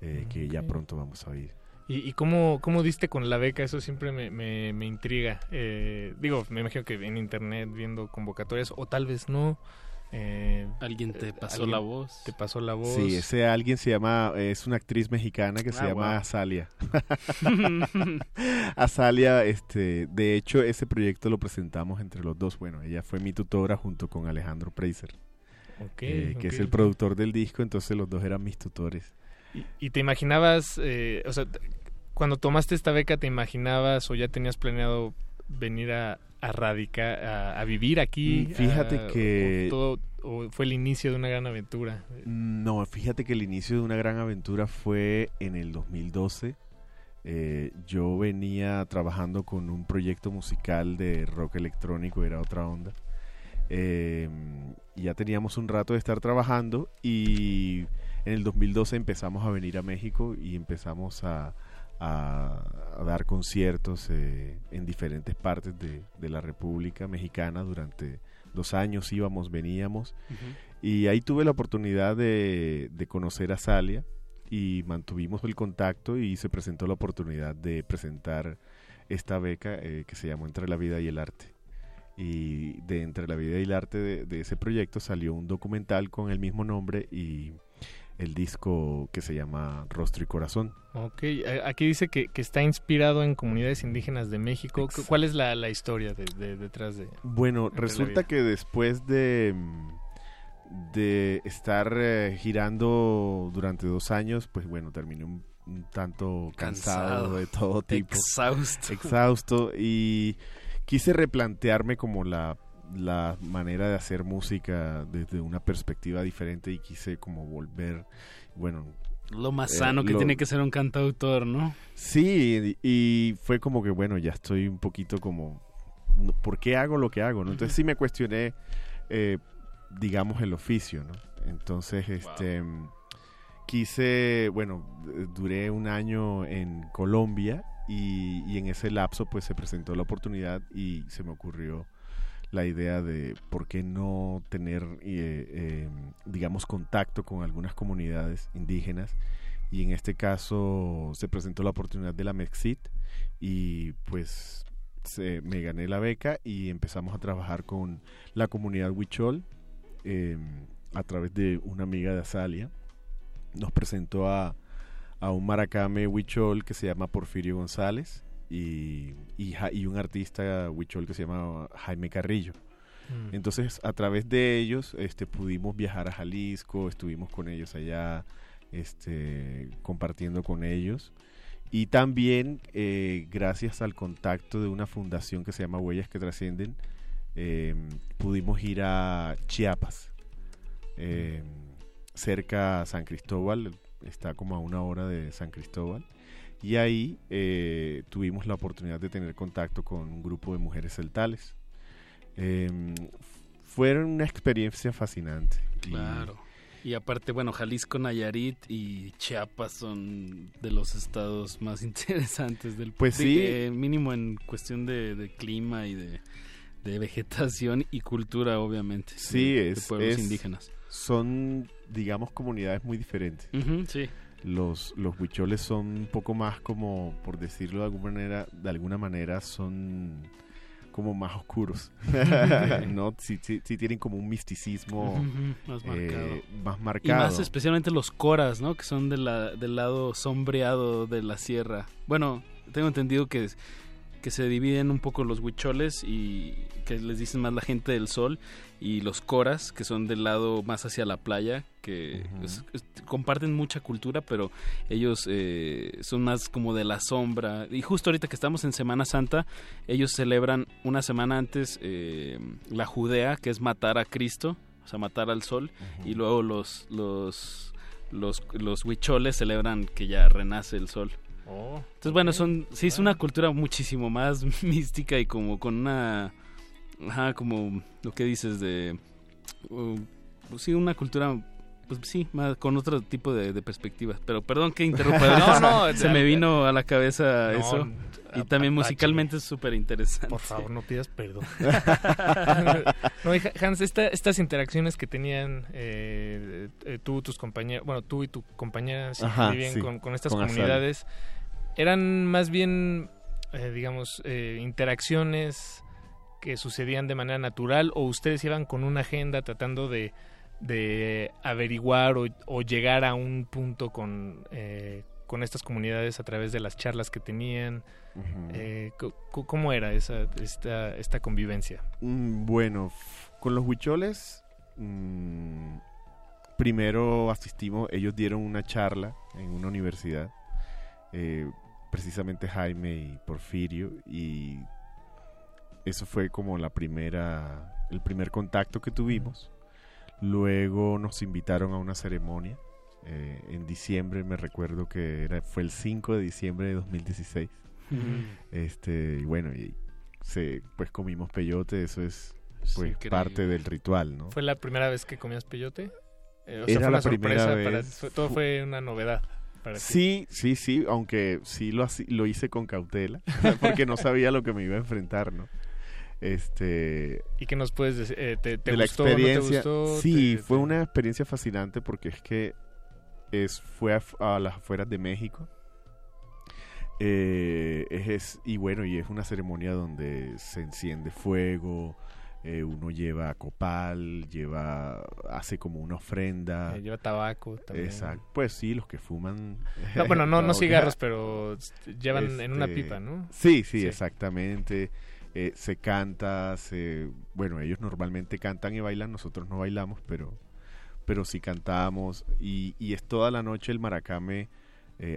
Speaker 24: eh, que ya pronto vamos a oír.
Speaker 21: ¿Y, cómo, cómo, diste con la beca? Eso siempre me, me, intriga. Eh, digo, me imagino que en internet viendo convocatorias, o tal vez no.
Speaker 20: Eh, alguien te pasó la voz.
Speaker 21: Te pasó la voz.
Speaker 24: Sí, ese alguien se llama, es una actriz mexicana que se ah, llama Azalia. Azalia, este, de hecho, ese proyecto lo presentamos entre los dos. Bueno, ella fue mi tutora junto con Alejandro Preiser, eh, que es el productor del disco, entonces los dos eran mis tutores.
Speaker 21: ¿Y, te imaginabas, eh, o sea, cuando tomaste esta beca, te imaginabas o ya tenías planeado venir a, a radicar, a, vivir aquí?
Speaker 24: Mm, fíjate que...
Speaker 21: O, todo, fue el inicio de una gran aventura?
Speaker 24: No, fíjate que el inicio de una gran aventura fue en el 2012. Eh, yo venía trabajando con un proyecto musical de rock electrónico, era otra onda. Eh, ya teníamos un rato de estar trabajando y en el 2012 empezamos a venir a México y empezamos a, dar conciertos eh, en diferentes partes de, la República Mexicana durante dos años íbamos, veníamos y ahí tuve la oportunidad de, conocer a Salia y mantuvimos el contacto y se presentó la oportunidad de presentar esta beca eh, que se llamó Entre la Vida y el Arte. Y de Entre la Vida y el Arte de, de ese proyecto salió un documental con el mismo nombre y el disco que se llama Rostro y Corazón.
Speaker 21: Ok, aquí dice que, está inspirado en comunidades indígenas de México. ¿Cuál es la, historia de, detrás de...?
Speaker 24: Bueno, resulta que después de, de estar eh, girando durante dos años, pues bueno, terminé un, tanto cansado, de todo tipo.
Speaker 20: Exhausto.
Speaker 24: Exhausto y quise replantearme como la la manera de hacer música desde una perspectiva diferente y quise como volver, bueno...
Speaker 20: Lo más eh, sano que tiene que ser un cantautor, ¿no?
Speaker 24: Sí, y, fue como que, bueno, ya estoy un poquito como, ¿por qué hago lo que hago? ¿no? Entonces sí me cuestioné, eh, digamos, el oficio, ¿no? Entonces, este... Quise, bueno, duré un año en Colombia y, y, en ese lapso pues se presentó la oportunidad y se me ocurrió la idea de por qué no tener, eh, eh, digamos, contacto con algunas comunidades indígenas. Y en este caso se presentó la oportunidad de la Mexit y pues me gané la beca y empezamos a trabajar con la comunidad Huichol em, a través de una amiga de Azalia. Nos presentó a, a un maracame Huichol que se llama Porfirio González y, y, un artista huichol que se llama Jaime Carrillo. Mm. Entonces, a través de ellos este, pudimos viajar a Jalisco, estuvimos con ellos allá, este, compartiendo con ellos. Y también, eh, gracias al contacto de una fundación que se llama Huellas que Trascienden, em, pudimos ir a Chiapas, em, cerca a San Cristóbal, está como a una hora de San Cristóbal. Y ahí eh, tuvimos la oportunidad de tener contacto con un grupo de mujeres celtales. Eh, fueron una experiencia fascinante.
Speaker 20: Claro. Y, aparte, bueno, Jalisco, Nayarit y Chiapas son de los estados más interesantes del
Speaker 24: Pues sí.
Speaker 20: Mínimo en cuestión de, clima y de, vegetación y cultura, obviamente.
Speaker 24: Sí, es.
Speaker 20: pueblos indígenas.
Speaker 24: Son, digamos, comunidades muy diferentes.
Speaker 20: sí
Speaker 24: los, los huicholes son un poco más como, por decirlo de alguna manera, de alguna manera son como más oscuros, ¿no? Sí, sí, tienen como un misticismo más, eh, marcado. más marcado.
Speaker 20: Y más especialmente los coras, ¿no? Que son de la, del lado sombreado de la sierra. Bueno, tengo entendido que que se dividen un poco los huicholes y que les dicen más la gente del sol y los coras que son del lado más hacia la playa que comparten mucha cultura pero ellos eh, son más como de la sombra. Y justo ahorita que estamos en Semana Santa ellos celebran una semana antes eh, la Judea que es matar a Cristo o sea matar al sol y luego los los los los huicholes celebran que ya renace el sol Oh, Entonces, bueno, son sí es una cultura muchísimo más mística y como con una ajá, como lo que dices de uh, pues sí, una cultura pues sí, más, con otro tipo de, perspectivas. Pero perdón que interrumpa. no, no, se me vino a la cabeza eso. Y también musicalmente es súper interesante.
Speaker 21: Por favor, no pidas perdón. no, Hans, estas interacciones que tenían eh, eh, tú, tus compañeros, bueno, tú y tu compañera con, estas comunidades, eran más bien, eh, digamos, eh, interacciones que sucedían de manera natural o ustedes iban con una agenda tratando de, de averiguar o, llegar a un punto con, eh, con estas comunidades a través de las charlas que tenían. ¿Cómo era esa, esta, esta convivencia?
Speaker 24: Mm, bueno, con los huicholes, mm, primero asistimos, ellos dieron una charla en una universidad eh, precisamente Jaime y Porfirio y eso fue como la primera el primer contacto que tuvimos. Luego nos invitaron a una ceremonia eh, en diciembre me recuerdo que era fue el 5 de diciembre de 2016 este y bueno y se pues comimos peyote eso es pues parte del ritual no
Speaker 21: fue la primera vez que comías peyote eh, era la primera vez. todo fue una novedad
Speaker 24: sí, sí, sí, aunque sí lo, lo hice con cautela, porque no sabía lo que me iba a enfrentar, ¿no? Este,
Speaker 21: ¿Y qué nos puedes decir? Eh, ¿Te,
Speaker 24: la experiencia, Sí, fue una experiencia fascinante porque es que es, fue a, las afueras de México. Eh, es, y bueno, y es una ceremonia donde se enciende fuego, eh, uno lleva copal, lleva, hace como una ofrenda.
Speaker 21: Eh, lleva tabaco también.
Speaker 24: Exacto. Pues sí, los que fuman.
Speaker 21: bueno, no, no cigarros, pero llevan en una este, pipa, ¿no?
Speaker 24: Sí, sí, exactamente. Eh, se canta, se, bueno, ellos normalmente cantan y bailan, nosotros no bailamos, pero, pero sí cantamos. Y, y es toda la noche el maracame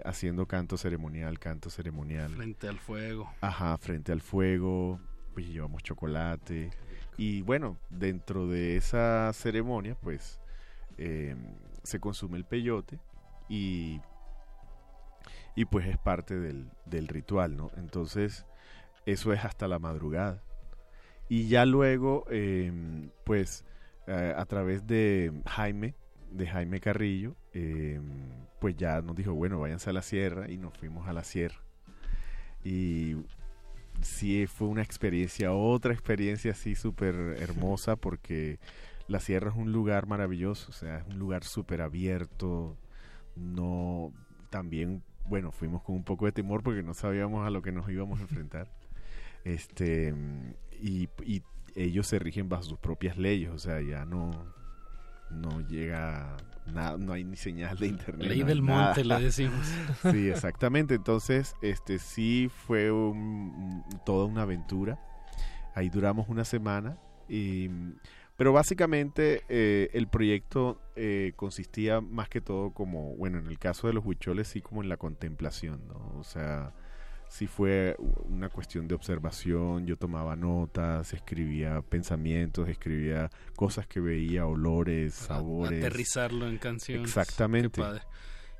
Speaker 24: haciendo canto ceremonial, canto ceremonial.
Speaker 20: Frente al fuego.
Speaker 24: Ajá, frente al fuego. Pues llevamos chocolate. Y bueno, dentro de esa ceremonia, pues em, se consume el peyote y, y pues es parte del, del, ritual, ¿no? Entonces, eso es hasta la madrugada. Y ya luego, em, pues a través de Jaime, de Jaime Carrillo, em, pues ya nos dijo, bueno, váyanse a la sierra y nos fuimos a la sierra. Y sí fue una experiencia, otra experiencia así súper hermosa porque la sierra es un lugar maravilloso, o sea, es un lugar súper abierto, no, también, bueno, fuimos con un poco de temor porque no sabíamos a lo que nos íbamos a enfrentar, este, y, y ellos se rigen bajo sus propias leyes, o sea, ya no, no llega nada, no hay ni señal de internet.
Speaker 20: Ley del monte, le decimos.
Speaker 24: sí, exactamente. Entonces, este sí fue toda una aventura. Ahí duramos una semana. Y, pero básicamente eh, el proyecto eh, consistía más que todo como, bueno, en el caso de los huicholes, sí como en la contemplación, ¿no? O sea, sí fue una cuestión de observación, yo tomaba notas, escribía pensamientos, escribía cosas que veía, olores, sabores.
Speaker 20: Aterrizarlo en canciones.
Speaker 24: Exactamente.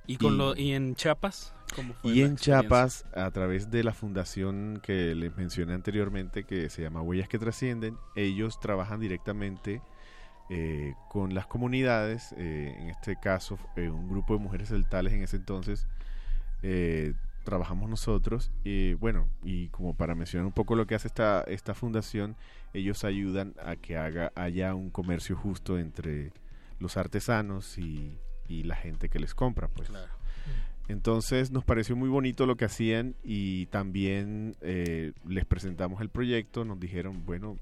Speaker 20: ¿Y, con lo, ¿Y en Chiapas?
Speaker 24: ¿Cómo fue y en Chiapas, a través de la fundación que les mencioné anteriormente, que se llama Huellas que Trascienden, ellos trabajan directamente eh, con las comunidades, eh, en este caso eh, un grupo de mujeres celtales en ese entonces, trabajamos nosotros. y bueno, y como para mencionar un poco lo que hace esta, esta fundación, ellos ayudan a que haga, haya un comercio justo entre los artesanos y, y la gente que les compra. Pues. Entonces nos pareció muy bonito lo que hacían y también eh, les presentamos el proyecto, nos dijeron, bueno,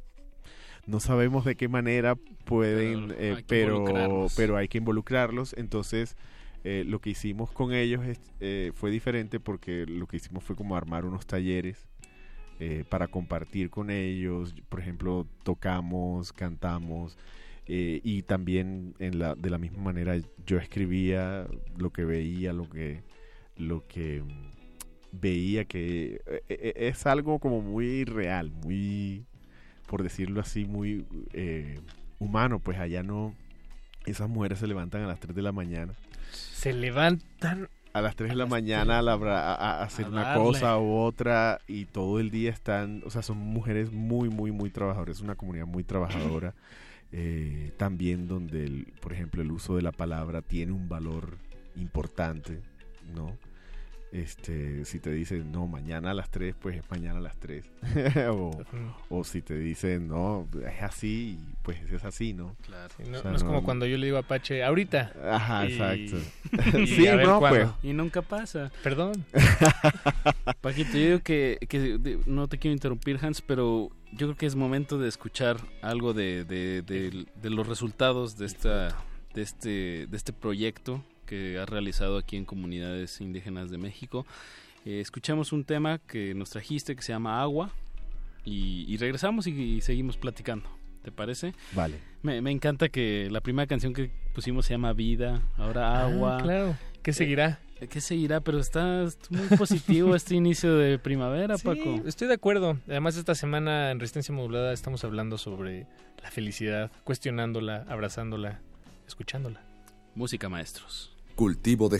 Speaker 24: no sabemos de qué manera pueden, pero, eh, pero hay que involucrarlos. Entonces eh, lo que hicimos con ellos eh, fue diferente porque lo que hicimos fue como armar unos talleres eh, para compartir con ellos. Por ejemplo, tocamos, cantamos y también de la misma manera yo escribía lo que veía, lo que, lo que veía que es algo como muy real, muy, por decirlo así, muy humano. Pues allá no, esas mujeres se levantan a las 3 de la mañana
Speaker 21: se levantan
Speaker 24: a las 3 de la mañana a, hacer una cosa u otra y todo el día están, o sea, son mujeres muy, muy, muy trabajadoras, es una comunidad muy trabajadora, eh, también donde, por ejemplo, el uso de la palabra tiene un valor importante, ¿no? Este, si te dicen, no, mañana a las 3, pues es mañana a las 3. o, si te dicen, no, es así, pues es así, ¿no?
Speaker 21: Claro. no, es como cuando yo le digo a Apache, ahorita.
Speaker 24: Ajá, exacto.
Speaker 21: Y, sí, no, pues.
Speaker 20: Y nunca pasa.
Speaker 21: Perdón.
Speaker 20: Paquito, yo digo que, que no te quiero interrumpir, Hans, pero yo creo que es momento de escuchar algo de, de, de los resultados de esta de este de este proyecto que ha realizado aquí en comunidades indígenas de México. Eh, escuchamos un tema que nos trajiste que se llama Agua y, regresamos y, seguimos platicando. ¿Te parece?
Speaker 24: Vale.
Speaker 20: Me, encanta que la primera canción que pusimos se llama Vida, ahora ah, Agua.
Speaker 21: claro. ¿Qué seguirá?
Speaker 20: Eh, ¿Qué seguirá? Pero está muy positivo este inicio de primavera, sí, Paco.
Speaker 21: Estoy de acuerdo. Además, esta semana en Resistencia Modulada estamos hablando sobre la felicidad, cuestionándola, abrazándola, escuchándola.
Speaker 20: Música, maestros.
Speaker 18: Cultivo de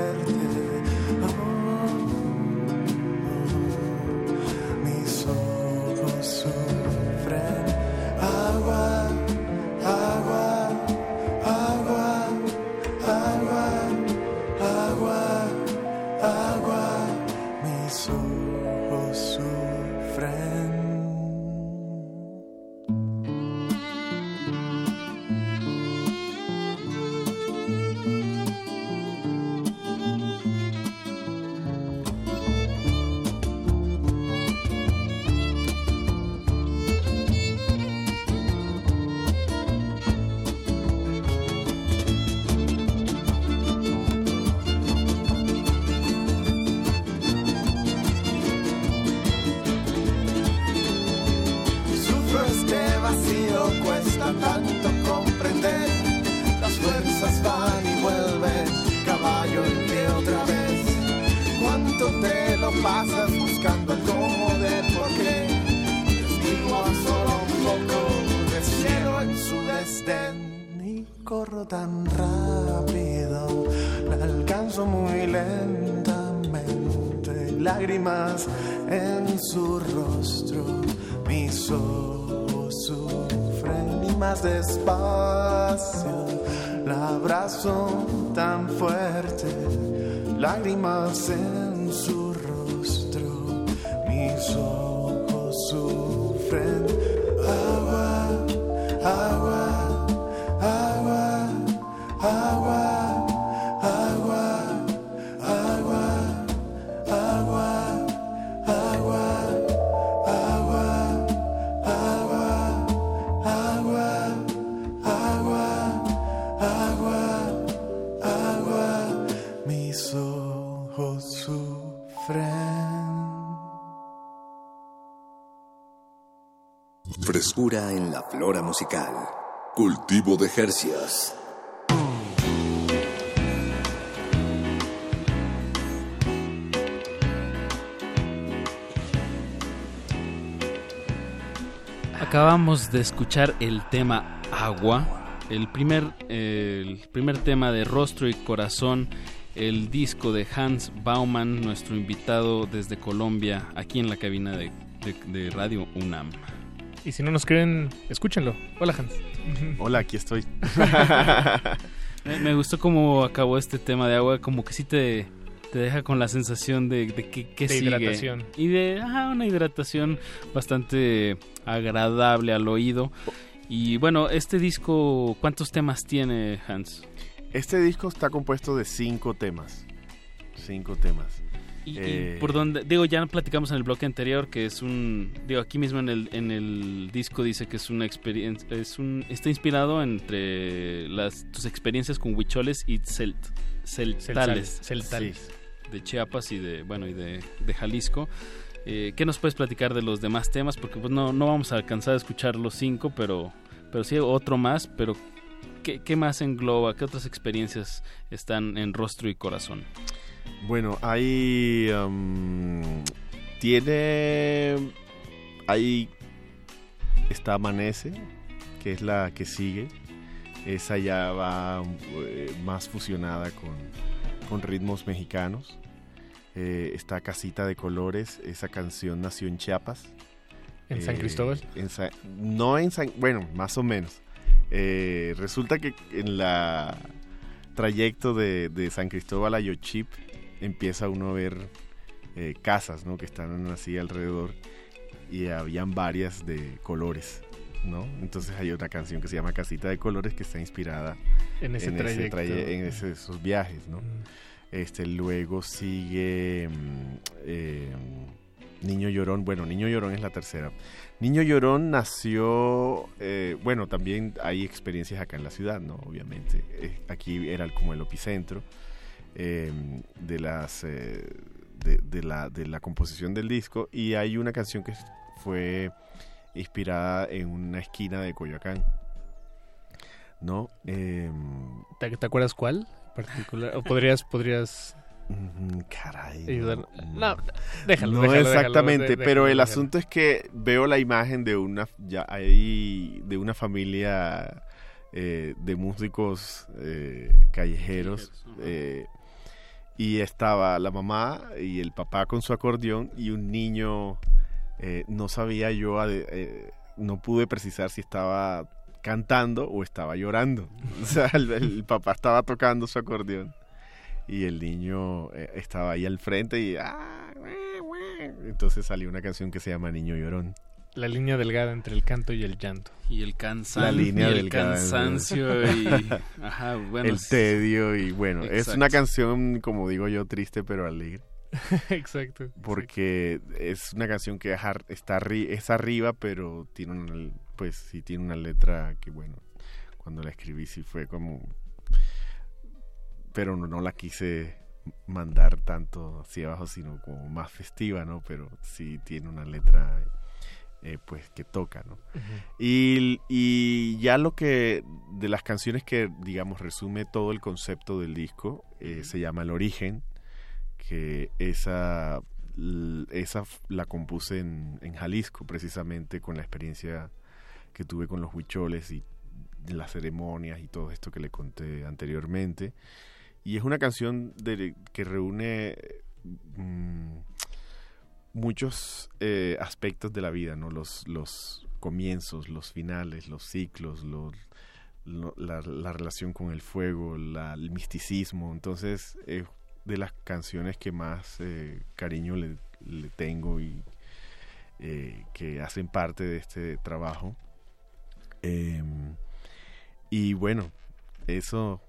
Speaker 25: En
Speaker 26: la flora musical. Cultivo de Jercias.
Speaker 20: Acabamos de escuchar el tema Agua, el primer, el primer tema de Rostro y Corazón, el disco de Hans Baumann, nuestro invitado desde Colombia, aquí en la cabina de Radio UNAM.
Speaker 21: Y si no nos creen, escúchenlo. Hola, Hans.
Speaker 24: Hola, aquí estoy.
Speaker 20: Me, me gustó cómo acabó este tema de agua, como que sí te, te deja con la sensación de, de que, que
Speaker 21: De
Speaker 20: sigue.
Speaker 21: hidratación.
Speaker 20: Y de ajá, una hidratación bastante agradable al oído. Y bueno, este disco, ¿cuántos temas tiene Hans?
Speaker 24: Este disco está compuesto de cinco temas. Cinco temas.
Speaker 20: Y, y
Speaker 24: Eh,
Speaker 20: por donde, digo, ya platicamos en el bloque anterior que es un, digo, aquí mismo en el, en el disco dice que es una experiencia, es un, está inspirado entre las, tus experiencias con huicholes y celt, celtales,
Speaker 21: Celtales.
Speaker 20: de Chiapas y de, bueno, y de, de Jalisco. Eh, ¿Qué nos puedes platicar de los demás temas? Porque pues no, no vamos a alcanzar a escuchar los cinco, pero, pero sí otro más, pero ¿qué, qué más engloba? ¿Qué otras experiencias están en rostro y corazón?
Speaker 24: Bueno, hay. um, tiene. Hay. Está Amanece, que es la que sigue. Esa ya va eh, más fusionada con, con ritmos mexicanos. Eh, está Casita de Colores, esa canción nació en Chiapas.
Speaker 21: ¿En San Cristóbal?
Speaker 24: en Sa- no en San... Bueno, más o menos. Eh, resulta que en la trayecto de, de San Cristóbal a Yochip empieza uno a ver eh, casas, ¿no? Que están así alrededor y habían varias de colores, ¿no? Entonces hay otra canción que se llama Casita de Colores que está inspirada
Speaker 21: En ese
Speaker 24: en ese- esos viajes, ¿no? Este, luego sigue mm, eh, Niño Llorón. Bueno, Niño Llorón es la tercera. Niño Llorón nació, eh, bueno, también hay experiencias acá en la ciudad, ¿no? Obviamente. Eh, aquí era como el epicentro eh, de las eh, de, de la, de la composición del disco y hay una canción que fue inspirada en una esquina de Coyoacán. ¿No? Em,
Speaker 21: ¿Te, te acuerdas cuál? en particular? ¿O podrías, podrías
Speaker 24: Mm, Caray.
Speaker 21: ayudar?
Speaker 24: no.
Speaker 21: No, déjalo.
Speaker 24: no
Speaker 21: déjalo,
Speaker 24: exactamente,
Speaker 21: déjalo,
Speaker 24: pero el
Speaker 21: déjalo.
Speaker 24: asunto es que veo la imagen de una ya hay de una familia eh, de músicos eh, callejeros eh, y estaba la mamá y el papá con su acordeón y un niño eh, no sabía yo eh, no pude precisar si estaba cantando o estaba llorando o sea el, el papá estaba tocando su acordeón y el niño eh, estaba ahí al frente y ah, entonces salió una canción que se llama Niño Llorón.
Speaker 21: La línea delgada entre el canto y el llanto.
Speaker 20: Y el cansancio.
Speaker 24: La línea
Speaker 20: y el
Speaker 24: delgada.
Speaker 20: cansancio y... Ajá, bueno.
Speaker 24: el
Speaker 20: es-
Speaker 24: tedio y bueno, es una canción, como digo yo, triste pero alegre.
Speaker 21: Exacto.
Speaker 24: Porque es una canción que está arri- es arriba, pero tiene una, pues sí tiene una letra que bueno, cuando la escribí sí fue como pero no, no la quise mandar tanto hacia abajo, sino como más festiva, ¿no? Pero sí tiene una letra eh, pues que toca, ¿no? y, y ya lo que de las canciones que digamos resume todo el concepto del disco eh, se llama El Origen, que esa, esa la compuse en, en Jalisco precisamente con la experiencia que tuve con los huicholes y las ceremonias y todo esto que le conté anteriormente. Y es una canción de, que reúne mm, muchos eh, aspectos de la vida, ¿no? Los, los comienzos, los finales, los ciclos, los, lo- la, la relación con el fuego, el misticismo. Entonces, es de las canciones que más eh, cariño le, tengo y, eh, que hacen parte de este trabajo. Em, y bueno, eso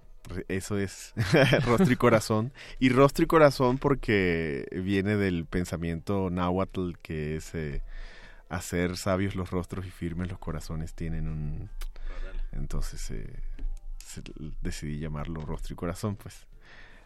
Speaker 24: eso es rostro y corazón. Y rostro y corazón porque viene del pensamiento náhuatl que es eh, hacer sabios los rostros y firmes los corazones tienen un... Entonces eh, decidí llamarlo rostro y corazón, pues.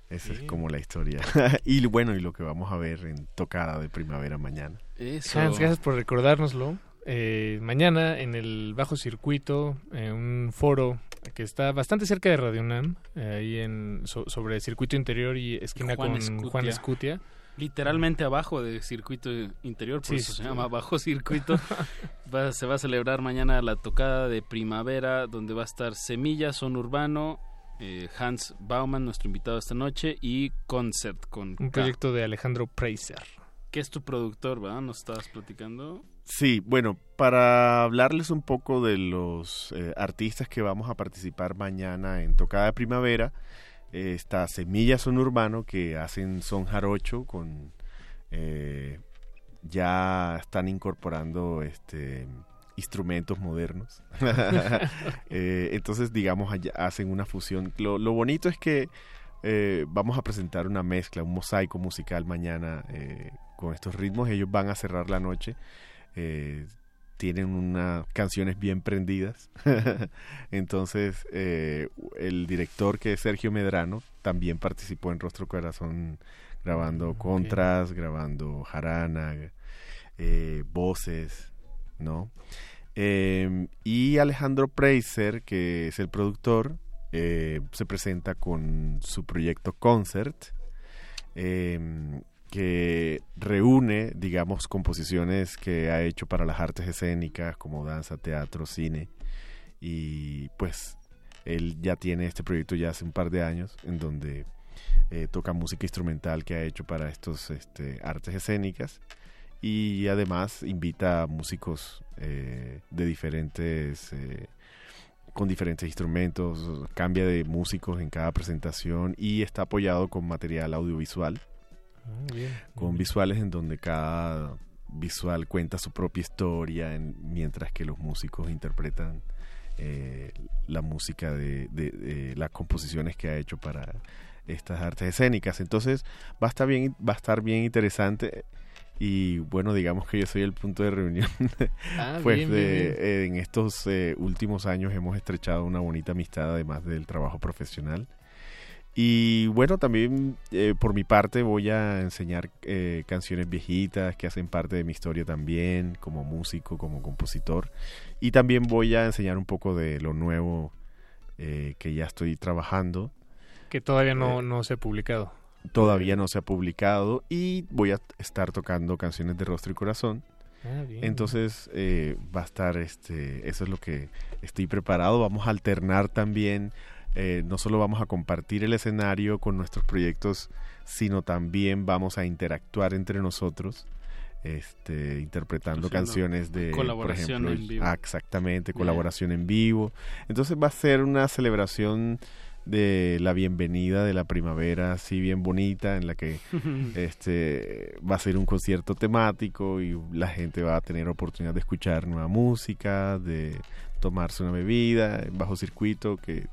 Speaker 24: Esa es como la historia. y bueno, y lo que vamos a ver en Tocada de Primavera mañana.
Speaker 21: Hans, gracias por recordárnoslo. Eh, mañana en el Bajo Circuito, en un foro que está bastante cerca de Radio UNAM, eh, ahí en, sobre circuito interior y esquina con Juan Escutia.
Speaker 20: Literalmente abajo de circuito interior, por eso se llama bajo circuito. se va a celebrar mañana la tocada de primavera, donde va a estar Semilla, Son Urbano, eh, Hans Baumann, nuestro invitado esta noche, y Concert con
Speaker 21: Un proyecto de Alejandro Preiser.
Speaker 20: Que es tu productor, ¿verdad? Nos estabas platicando.
Speaker 24: Sí, bueno, para hablarles un poco de los eh, artistas que vamos a participar mañana en Tocada Primavera, eh, está Son Urbano, que hacen son jarocho con... Eh, ya están incorporando este instrumentos modernos. entonces, digamos, hacen una fusión. Lo, lo bonito es que vamos a presentar una mezcla, un mosaico musical mañana con estos ritmos. Ellos van a cerrar la noche eh, tienen unas canciones bien prendidas. Entonces, eh, el director que es Sergio Medrano también participó en Rostro Corazón grabando contras, grabando jarana, eh, voces, ¿no? Em, y Alejandro Preiser, que es el productor, se presenta con su proyecto Concert. Que reúne, digamos, composiciones que ha hecho para las artes escénicas como danza, teatro, cine. Y pues él ya tiene este proyecto ya hace un par de años en donde eh, toca música instrumental que ha hecho para estos este, artes escénicas y además invita a músicos eh, de diferentes eh, con diferentes instrumentos cambia de músicos en cada presentación y está apoyado con material audiovisual Ah, con visuales en donde cada visual cuenta su propia historia, mientras que los músicos interpretan eh, la música de, las composiciones que ha hecho para estas artes escénicas. Entonces va a estar bien, va a estar bien interesante y bueno, digamos que yo soy el punto de reunión. Ah, pues de, en estos eh, últimos años hemos estrechado una bonita amistad además del trabajo profesional. Y bueno, también eh, por mi parte voy a enseñar eh, canciones viejitas que hacen parte de mi historia también, como músico, como compositor. Y también voy a enseñar un poco de lo nuevo eh, que ya estoy trabajando.
Speaker 21: Que todavía no, no se ha publicado.
Speaker 24: Todavía no se ha publicado y voy a estar tocando canciones de rostro y corazón. Ah, Entonces va a estar, este, eso es lo que estoy preparado. Vamos a alternar también eh, no solo vamos a compartir el escenario con nuestros proyectos, sino también vamos a interactuar entre nosotros. Este, interpretando canciones de por ejemplo en vivo. Ah, exactamente colaboración en vivo entonces va a ser una celebración de la bienvenida de la primavera así bien bonita en la que este va a ser un concierto temático y la gente va a tener oportunidad de escuchar nueva música de tomarse una bebida bajo circuito que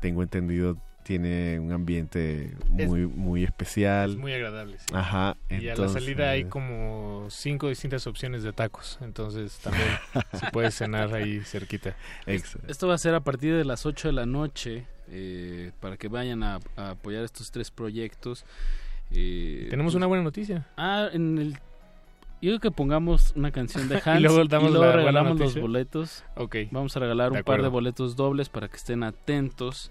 Speaker 24: tengo entendido tiene un ambiente muy muy especial.
Speaker 21: Es muy agradable. Sí.
Speaker 24: Ajá.
Speaker 21: Y a la salida hay como cinco distintas opciones de tacos, entonces también se puede cenar ahí cerquita.
Speaker 20: Esto va a ser a partir de las 8 de la noche eh, para que vayan a, apoyar estos tres proyectos.
Speaker 21: Eh, Tenemos una buena noticia.
Speaker 20: Ah, en el yo creo que pongamos una canción de Hans y luego, regalamos los boletos.
Speaker 21: Ok.
Speaker 20: Vamos a regalar un par de boletos dobles para que estén atentos.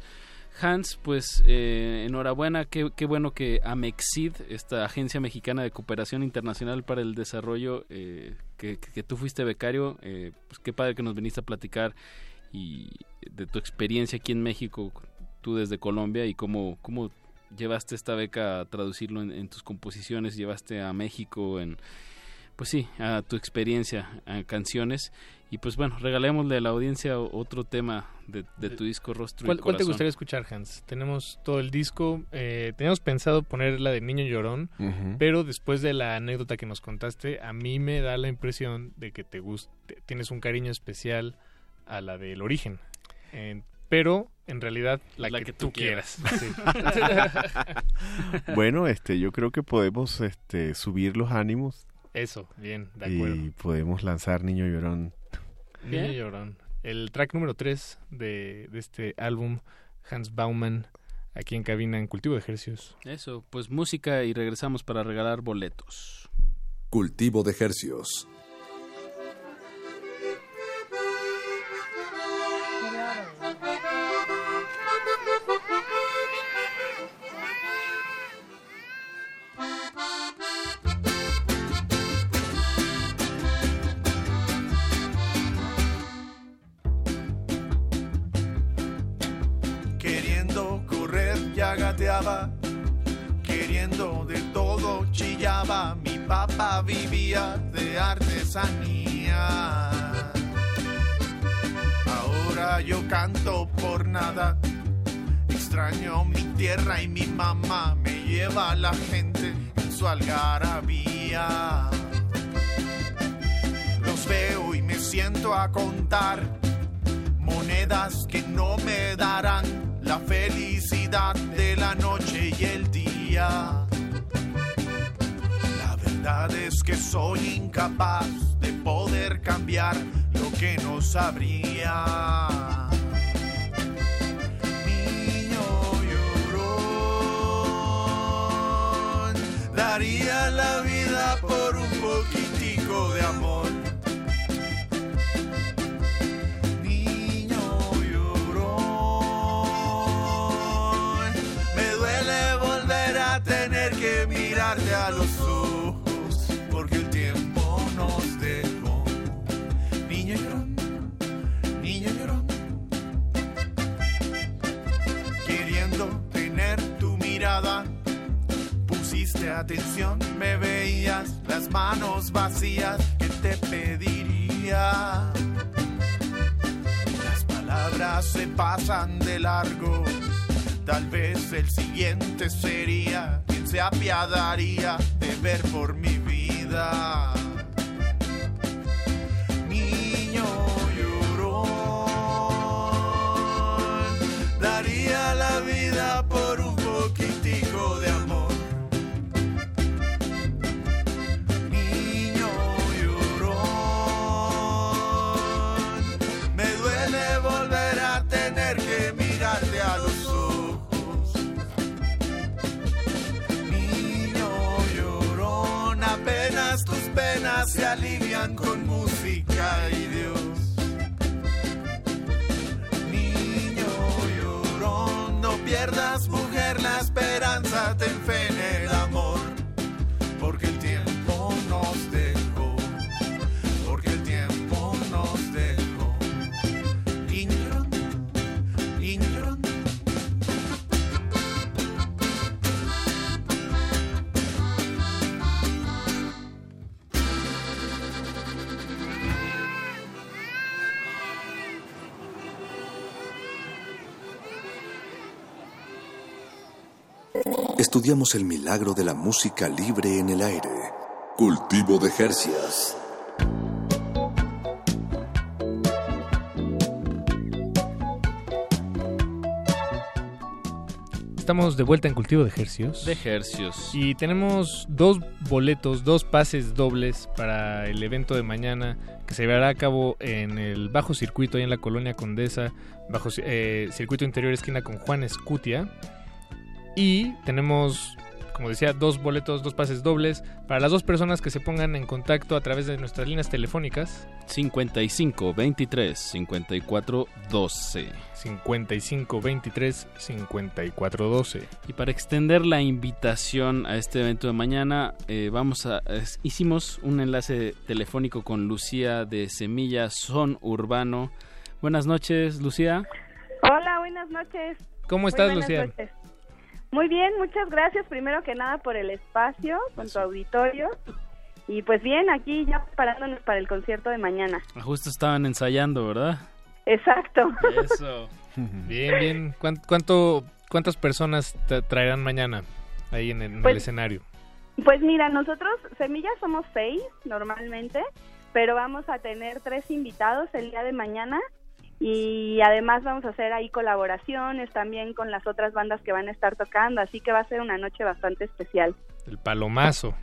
Speaker 20: Hans, pues eh, enhorabuena, qué, qué, bueno que Amexid, esta agencia mexicana de cooperación internacional para el desarrollo, eh, que, que, tú fuiste becario, eh, pues qué padre que nos viniste a platicar y de tu experiencia aquí en México, tú desde Colombia y cómo, cómo llevaste esta beca a traducirlo en, en tus composiciones, llevaste a México en pues sí, a tu experiencia, a canciones. Y pues bueno, regalémosle a la audiencia otro tema de, tu disco Rostro
Speaker 21: ¿Cuál,
Speaker 20: y
Speaker 21: ¿Cuál te gustaría escuchar, Hans? Tenemos todo el disco. Eh, teníamos pensado poner la de Niño Llorón, pero después de la anécdota que nos contaste, a mí me da la impresión de que te gusta, tienes un cariño especial a la del origen. pero en realidad la, que, tú quieras.
Speaker 27: bueno, este, yo creo que podemos este, subir los ánimos.
Speaker 21: Eso, bien, de acuerdo.
Speaker 27: Y podemos lanzar Niño Llorón.
Speaker 21: Niño Llorón. El track número 3 de, de este álbum, Hans Baumann, aquí en cabina en Cultivo de Ejercios.
Speaker 20: Eso, pues música y regresamos para regalar boletos.
Speaker 28: Cultivo de Ejercios.
Speaker 24: Queriendo de todo chillaba, mi papá vivía de artesanía. Ahora yo canto por nada, extraño mi tierra y mi mamá me lleva a la gente en su algarabía. Los veo y me siento a contar monedas que no me darán la felicidad de la noche y el día. La verdad es que soy incapaz de poder cambiar lo que no sabría. Daría la vida por un poquitico de amor. A los ojos, porque el tiempo nos dejó. Niño llorón, niño llorón, queriendo tener tu mirada. Pusiste atención, me veías las manos vacías que te pediría. Las palabras se pasan de largo, tal vez el siguiente sería se apiadaría de ver por mi vida. Niño llorón, daría la vida por un alivian con música y Dios. Niño llorón, no pierdas mujer la esperanza, ten fe
Speaker 1: Estudiamos el milagro de la música libre en el aire. Cultivo de Jercias.
Speaker 21: Estamos de vuelta en Cultivo de Ejercios.
Speaker 20: De Ejercios.
Speaker 21: Y tenemos dos boletos, dos pases dobles para el evento de mañana que se llevará a cabo en el Bajo Circuito, ahí en la Colonia Condesa, bajo eh, Circuito Interior Esquina con Juan Escutia. Y tenemos, como decía, dos boletos, dos pases dobles para las dos personas que se pongan en contacto a través de nuestras líneas telefónicas.
Speaker 20: 55 23 54 12.
Speaker 21: 55 23 54 12.
Speaker 20: Y para extender la invitación a este evento de mañana, eh, vamos a hicimos un enlace telefónico con Lucía de Semilla Son Urbano. Buenas noches, Lucía.
Speaker 29: Hola, buenas noches.
Speaker 21: ¿Cómo estás, Lucía?
Speaker 29: Muy bien, muchas gracias primero que nada por el espacio con tu auditorio Y pues bien, aquí ya preparándonos para el concierto de mañana.
Speaker 20: Justo estaban ensayando, ¿verdad?
Speaker 29: Exacto.
Speaker 20: Eso.
Speaker 21: Bien, bien. ¿Cuán- ¿Cuánto, ¿Cuántas personas tra- traerán mañana ahí en el, en el
Speaker 29: Pues-
Speaker 21: escenario?
Speaker 29: Pues mira, nosotros, Semillas, somos seis normalmente, pero vamos a tener tres invitados el día de mañana y además vamos a hacer ahí colaboraciones también con las otras bandas que van a estar tocando, así que va a ser una noche bastante especial.
Speaker 21: El palomazo.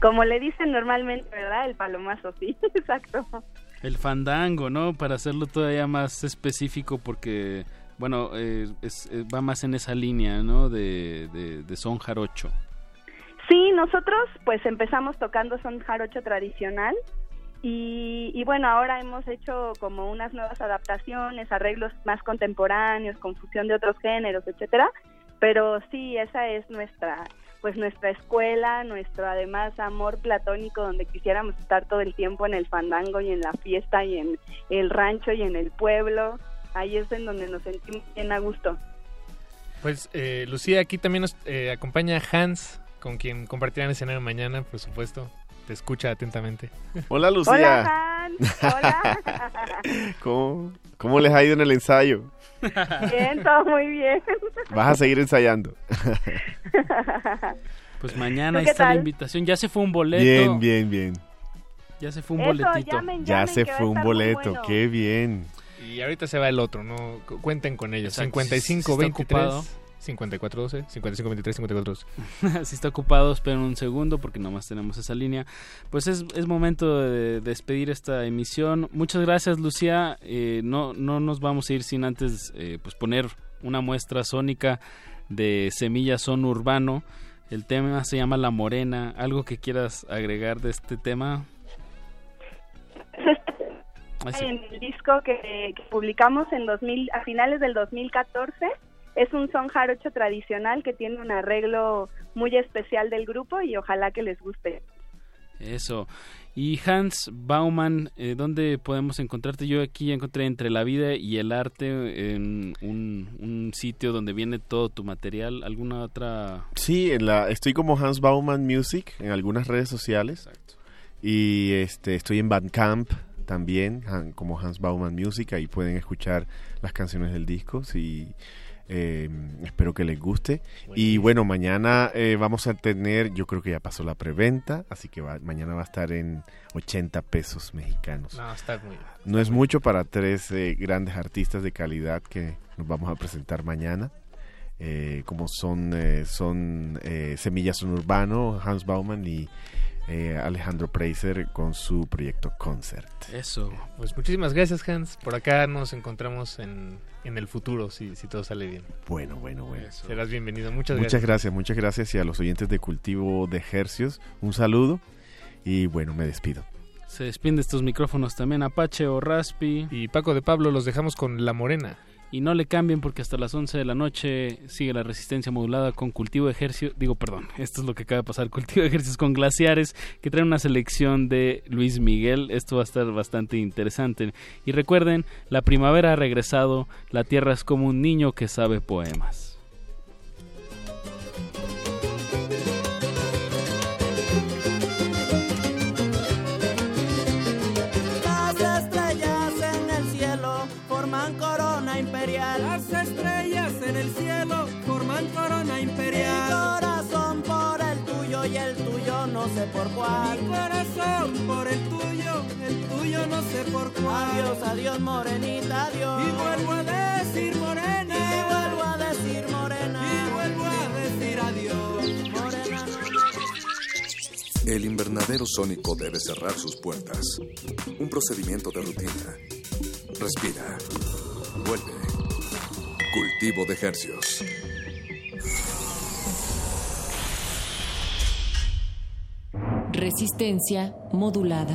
Speaker 29: Como le dicen normalmente, ¿verdad? El palomazo, sí, exacto.
Speaker 20: El fandango, ¿no? Para hacerlo todavía más específico porque, bueno, eh, es- eh, va más en esa línea, ¿no? De, de, de son jarocho.
Speaker 29: Sí, nosotros pues empezamos tocando son jarocho tradicional y, y bueno, ahora hemos hecho como unas nuevas adaptaciones, arreglos más contemporáneos, con fusión de otros géneros, etcétera. Pero sí, esa es nuestra pues nuestra escuela, nuestro además amor platónico donde quisiéramos estar todo el tiempo en el fandango y en la fiesta y en el rancho y en el pueblo. Ahí es en donde nos sentimos bien a gusto.
Speaker 21: Pues, eh, Lucía, aquí también nos eh, acompaña Hans, con quien compartirán escenario mañana, por supuesto. Te escucha atentamente.
Speaker 24: Hola, Lucía.
Speaker 29: Hola, Hans. Hola.
Speaker 24: ¿Cómo, ¿Cómo les ha ido en el ensayo?
Speaker 29: Bien, todo muy bien.
Speaker 24: Vas a seguir ensayando.
Speaker 20: Pues mañana
Speaker 29: ¿Tú qué
Speaker 20: está la invitación. Ya se fue un boleto.
Speaker 24: Bien, bien, bien.
Speaker 20: Ya se fue un
Speaker 29: Eso,
Speaker 20: boletito.
Speaker 29: llamen,
Speaker 24: Ya se fue un boleto.
Speaker 29: bueno.
Speaker 24: Qué bien.
Speaker 21: Y ahorita se va el otro, ¿no? Cu- Cuenten con ellos.
Speaker 20: Exacto, si- si
Speaker 21: 55
Speaker 20: está
Speaker 21: 23
Speaker 20: ocupado.
Speaker 21: 54 12 55 23 54 12.
Speaker 20: si está ocupado, esperen un segundo porque nomás tenemos esa línea. Pues es, es momento de despedir esta emisión. Muchas gracias, Lucía. Eh, no, no nos vamos a ir sin antes eh, pues poner una muestra sónica de Semilla Son Urbano. El tema se llama La Morena. ¿Algo que quieras agregar de este tema? Ah, sí.
Speaker 29: En el disco que, que publicamos en 2000, a finales del 2014 es un son jarocho tradicional que tiene un arreglo muy especial del grupo y ojalá que les guste.
Speaker 20: Eso. Y Hans Baumann, eh, ¿dónde podemos encontrarte? Yo aquí encontré entre la vida y el arte en un, un sitio donde viene todo tu material. ¿Alguna otra?
Speaker 24: Sí, en la, estoy como Hans Bauman Music en algunas redes sociales. Y este, estoy en Bandcamp también, como Hans Bauman Music. Ahí pueden escuchar las canciones del disco. Sí, eh, espero que les guste. Y bueno, mañana eh, vamos a tener, yo creo que ya pasó la preventa, así que va- mañana va a estar en 80 pesos mexicanos.
Speaker 21: No, está muy
Speaker 24: No es mucho para tres eh, grandes artistas de calidad que nos vamos a presentar mañana. eh, como son, eh, son Semillas Son Urbano, Hans Baumann y eh, Alejandro Preiser con su proyecto Concert.
Speaker 20: Eso.
Speaker 21: Pues muchísimas gracias, Hans. Por acá nos encontramos en, en el futuro, si, si todo sale bien.
Speaker 24: Bueno, bueno, bueno.
Speaker 21: Serás bienvenido. Muchas,
Speaker 24: Muchas
Speaker 21: gracias.
Speaker 24: gracias, muchas gracias y a los oyentes de Cultivo de Hercios, un saludo y bueno, me despido.
Speaker 20: Se despiden de estos micrófonos también Apache o Raspi.
Speaker 21: Y Paco de Pablo los dejamos con La Morena.
Speaker 20: Y no le cambien porque hasta las 11 de la noche sigue la resistencia modulada con cultivo de ejercicio. Digo, perdón, esto es lo que acaba de pasar. Cultivo de ejercicios con glaciares que trae una selección de Luis Miguel. Esto va a estar bastante interesante. Y recuerden, la primavera ha regresado. La tierra es como un niño que sabe poemas.
Speaker 30: Imperial.
Speaker 31: Las estrellas en el cielo forman corona
Speaker 30: Mi
Speaker 31: imperial.
Speaker 30: corazón por el tuyo y el tuyo no sé por cuál.
Speaker 31: Mi corazón por el tuyo, el tuyo no sé por cuál.
Speaker 30: Adiós, adiós, morenita, adiós.
Speaker 31: Y vuelvo a decir morena.
Speaker 30: Y vuelvo a decir morena.
Speaker 31: Y vuelvo a decir adiós.
Speaker 30: Morena.
Speaker 18: El invernadero sónico debe cerrar sus puertas. Un procedimiento de rutina. Respira. Vuelve. Cultivo de hercios.
Speaker 32: Resistencia modulada.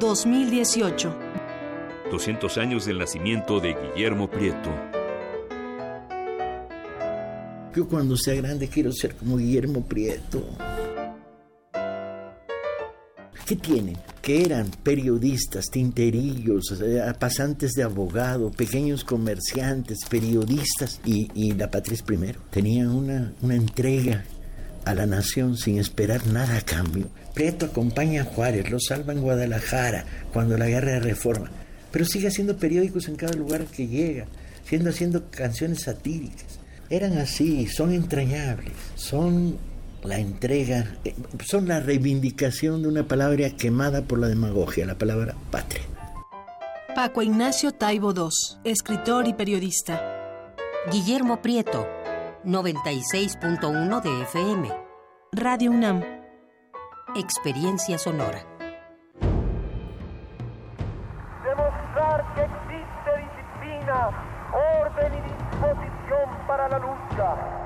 Speaker 33: 2018.
Speaker 22: 200 años del nacimiento de Guillermo Prieto.
Speaker 34: Yo cuando sea grande quiero ser como Guillermo Prieto. ¿Qué tienen? Que eran periodistas, tinterillos, eh, pasantes de abogado, pequeños comerciantes, periodistas y, la patria es primero. Tenían una, una entrega a la nación sin esperar nada a cambio. Prieto acompaña a Juárez, lo salva en Guadalajara cuando la guerra de reforma, pero sigue haciendo periódicos en cada lugar que llega, siendo haciendo canciones satíricas. Eran así, son entrañables, son la entrega, eh, son la reivindicación de una palabra quemada por la demagogia, la palabra patria.
Speaker 35: Paco Ignacio Taibo II, escritor y periodista.
Speaker 19: Guillermo Prieto, 96.1 de FM.
Speaker 35: Radio UNAM.
Speaker 19: Experiencia sonora.
Speaker 33: Demostrar que existe disciplina, orden y disposición para la lucha.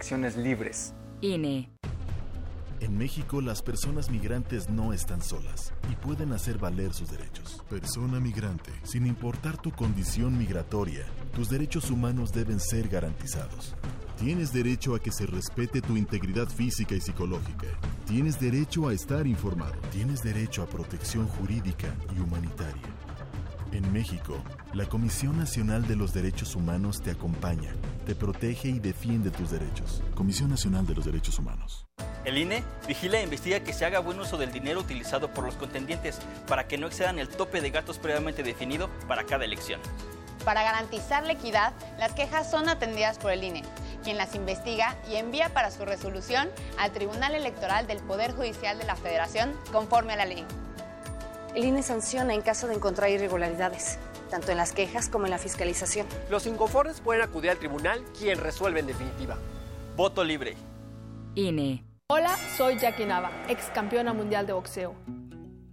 Speaker 36: libres.
Speaker 2: INE.
Speaker 37: En México las personas migrantes no están solas y pueden hacer valer sus derechos. Persona migrante, sin importar tu condición migratoria, tus derechos humanos deben ser garantizados. Tienes derecho a que se respete tu integridad física y psicológica. Tienes derecho a estar informado. Tienes derecho a protección jurídica y humanitaria. En México, la Comisión Nacional de los Derechos Humanos te acompaña, te protege y defiende tus derechos. Comisión Nacional de los Derechos Humanos.
Speaker 38: El INE vigila e investiga que se haga buen uso del dinero utilizado por los contendientes para que no excedan el tope de gastos previamente definido para cada elección.
Speaker 39: Para garantizar la equidad, las quejas son atendidas por el INE, quien las investiga y envía para su resolución al Tribunal Electoral del Poder Judicial de la Federación conforme a la ley.
Speaker 40: El INE sanciona en caso de encontrar irregularidades, tanto en las quejas como en la fiscalización.
Speaker 41: Los inconformes pueden acudir al tribunal, quien resuelve en definitiva.
Speaker 38: Voto libre.
Speaker 2: INE.
Speaker 42: Hola, soy Jackie Nava, ex campeona mundial de boxeo.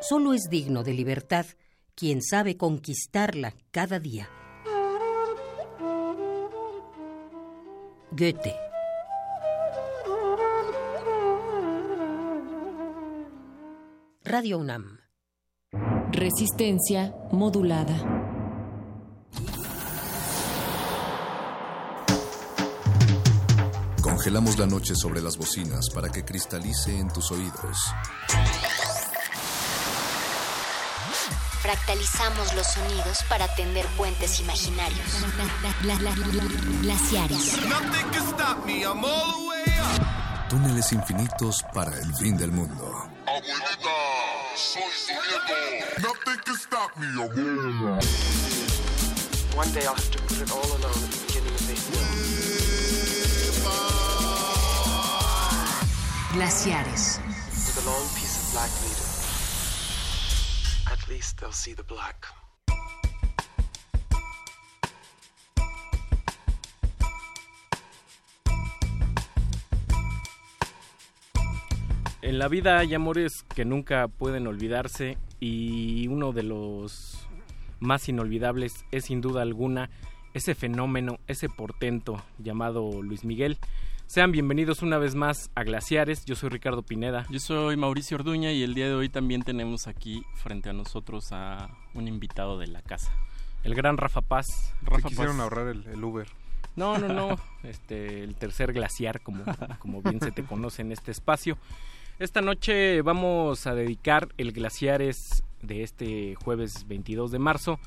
Speaker 43: Solo es digno de libertad quien sabe conquistarla cada día. Goethe. Radio UNAM.
Speaker 32: Resistencia modulada.
Speaker 1: Congelamos la noche sobre las bocinas para que cristalice en tus oídos.
Speaker 44: Fractalizamos los sonidos para tender puentes imaginarios. Glaciares.
Speaker 1: Túneles infinitos para el fin del mundo.
Speaker 45: Abuelita, soy su nieto. Nothing can stop me, abuela.
Speaker 41: One day I'll have to put it all alone at the beginning of hill.
Speaker 32: Glaciares.
Speaker 41: With a long piece of black leader. They'll see the black.
Speaker 46: En la vida hay amores que nunca pueden olvidarse y uno de los más inolvidables es sin duda alguna ese fenómeno, ese portento llamado Luis Miguel. Sean bienvenidos una vez más a Glaciares. Yo soy Ricardo Pineda.
Speaker 47: Yo soy Mauricio Orduña y el día de hoy también tenemos aquí frente a nosotros a un invitado de la casa.
Speaker 46: El gran Rafa Paz.
Speaker 47: Rafa
Speaker 4: quisieron
Speaker 47: Paz.
Speaker 4: ahorrar el, el Uber.
Speaker 46: No, no, no. Este, el tercer glaciar, como, como bien se te conoce en este espacio. Esta noche vamos a dedicar el Glaciares de este jueves 22 de marzo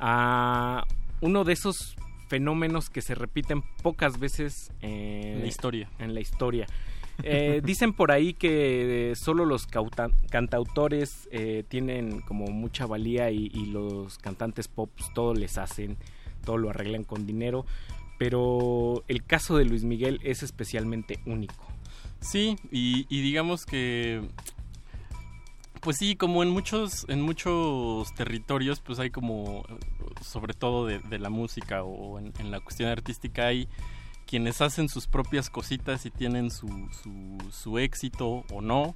Speaker 46: a uno de esos fenómenos que se repiten pocas veces en
Speaker 47: En la historia.
Speaker 46: En la historia. Eh, dicen por ahí que solo los cantautores eh, tienen como mucha valía y, y los cantantes pop pues, todo les hacen, todo lo arreglan con dinero, pero el caso de Luis Miguel es especialmente único.
Speaker 47: Sí, y, y digamos que pues sí, como en muchos, en muchos territorios, pues hay como, sobre todo de, la música o en, la cuestión artística, hay quienes hacen sus propias cositas y tienen su, éxito o no.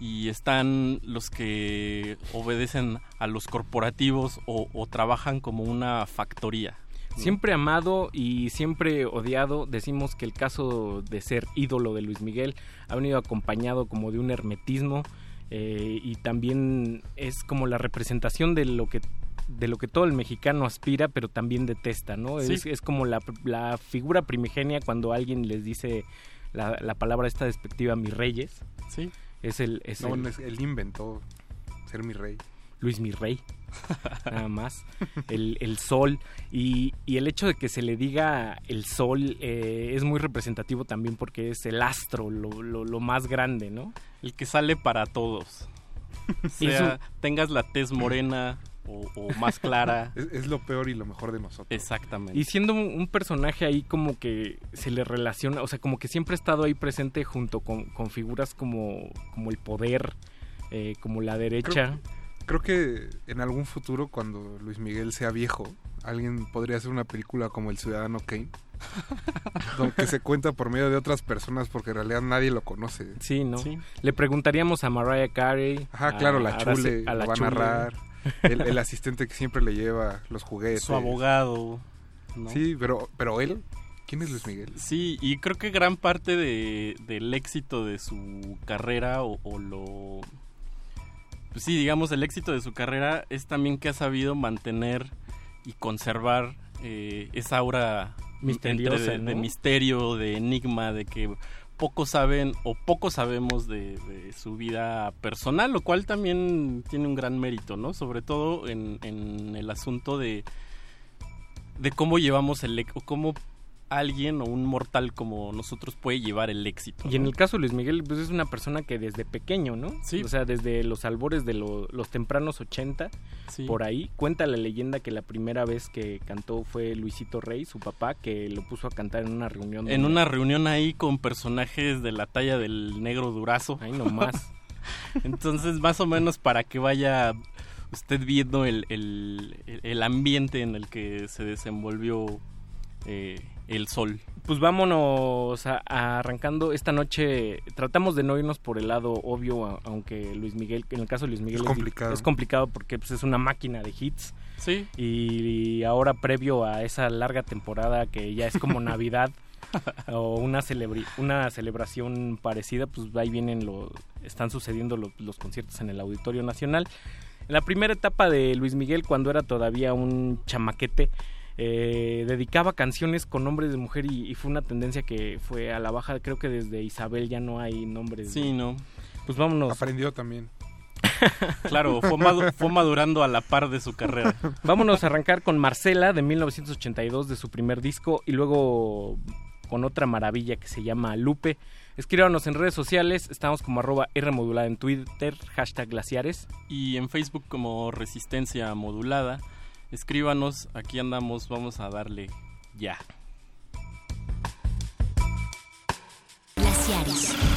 Speaker 47: Y están los que obedecen a los corporativos o, trabajan como una factoría.
Speaker 46: Siempre amado y siempre odiado, decimos que el caso de ser ídolo de Luis Miguel ha venido acompañado como de un hermetismo eh, y también es como la representación de lo que de lo que todo el mexicano aspira pero también detesta, ¿no?
Speaker 47: Sí.
Speaker 46: Es, es como la, la figura primigenia cuando alguien les dice la, la palabra esta despectiva mis reyes.
Speaker 47: Sí.
Speaker 46: Es el... Es
Speaker 4: No,
Speaker 46: el-
Speaker 4: no, es- él inventó ser mi rey.
Speaker 46: Luis mi rey, nada más, el, el sol y, y el hecho de que se le diga el sol eh, es muy representativo también porque es el astro, lo, lo, lo más grande, ¿no?
Speaker 47: El que sale para todos.
Speaker 46: Es
Speaker 47: sea,
Speaker 46: un-
Speaker 47: tengas la tez morena o, o más clara.
Speaker 4: Es, es lo peor y lo mejor de nosotros.
Speaker 47: Exactamente.
Speaker 46: Y siendo un, un personaje ahí como que se le relaciona, o sea, como que siempre ha estado ahí presente junto con, con figuras como, como el poder, eh, como la derecha.
Speaker 4: Creo que en algún futuro, cuando Luis Miguel sea viejo, alguien podría hacer una película como El Ciudadano Kane. donde que se cuenta por medio de otras personas porque en realidad nadie lo conoce.
Speaker 46: Sí, ¿no? Le preguntaríamos a Mariah Carey.
Speaker 4: Ajá, claro, la
Speaker 46: a
Speaker 4: chule,
Speaker 46: a la
Speaker 4: lo va a narrar. El, el asistente que siempre le lleva los juguetes.
Speaker 47: Su abogado. ¿no?
Speaker 4: Sí, pero, pero él, ¿quién es Luis Miguel?
Speaker 47: Sí, y creo que gran parte de, del éxito de su carrera o, o lo... Pues sí, digamos, el éxito de su carrera es también que ha sabido mantener y conservar eh, esa aura
Speaker 46: Misteriosa,
Speaker 47: de, misterio, de enigma, de que pocos saben o poco sabemos de, de su vida personal, lo cual también tiene un gran mérito, ¿no? Sobre todo en, en el asunto de de cómo llevamos el ex- o cómo alguien o un mortal como nosotros puede llevar el éxito.
Speaker 46: Y en el caso de Luis Miguel, pues es una persona que desde pequeño, ¿no?
Speaker 47: Sí.
Speaker 46: O sea, desde los albores de lo- los tempranos 80,
Speaker 47: Sí.
Speaker 46: por ahí, cuenta la leyenda que la primera vez que cantó fue Luisito Rey, su papá, que lo puso a cantar en una reunión.
Speaker 47: En una reunión ahí con personajes de la talla del negro durazo.
Speaker 46: Ahí nomás.
Speaker 47: Entonces, más o menos para que vaya usted viendo el, el, el ambiente en el que se desenvolvió eh, el sol.
Speaker 46: Pues vámonos a- a arrancando esta noche. Tratamos de no irnos por el lado obvio, a- aunque Luis Miguel, en el caso de Luis Miguel
Speaker 4: Es complicado.
Speaker 46: es complicado porque pues, es una máquina de hits.
Speaker 47: Sí.
Speaker 46: Y ahora previo a esa larga temporada que ya es como Navidad o una celebri- una celebración parecida, pues ahí vienen los están sucediendo lo- los conciertos en el Auditorio Nacional. En la primera etapa de Luis Miguel, cuando era todavía un chamaquete, eh, dedicaba canciones con nombres de mujer y, y fue una tendencia que fue a la baja. Creo que desde Isabel ya no hay nombres.
Speaker 47: Sí,
Speaker 46: de-
Speaker 47: no.
Speaker 46: Pues vámonos.
Speaker 4: Aprendió también.
Speaker 47: Claro, fue, madu- fue madurando a la par de su carrera.
Speaker 46: Vámonos a arrancar con Marcela de 1982 de su primer disco y luego con otra maravilla que se llama Lupe. Escríbanos en redes sociales, estamos como arroba R modulada en Twitter, hashtag glaciares.
Speaker 47: Y en Facebook como Resistencia Modulada. Escríbanos, aquí andamos, vamos a darle ya.
Speaker 44: Glaciares.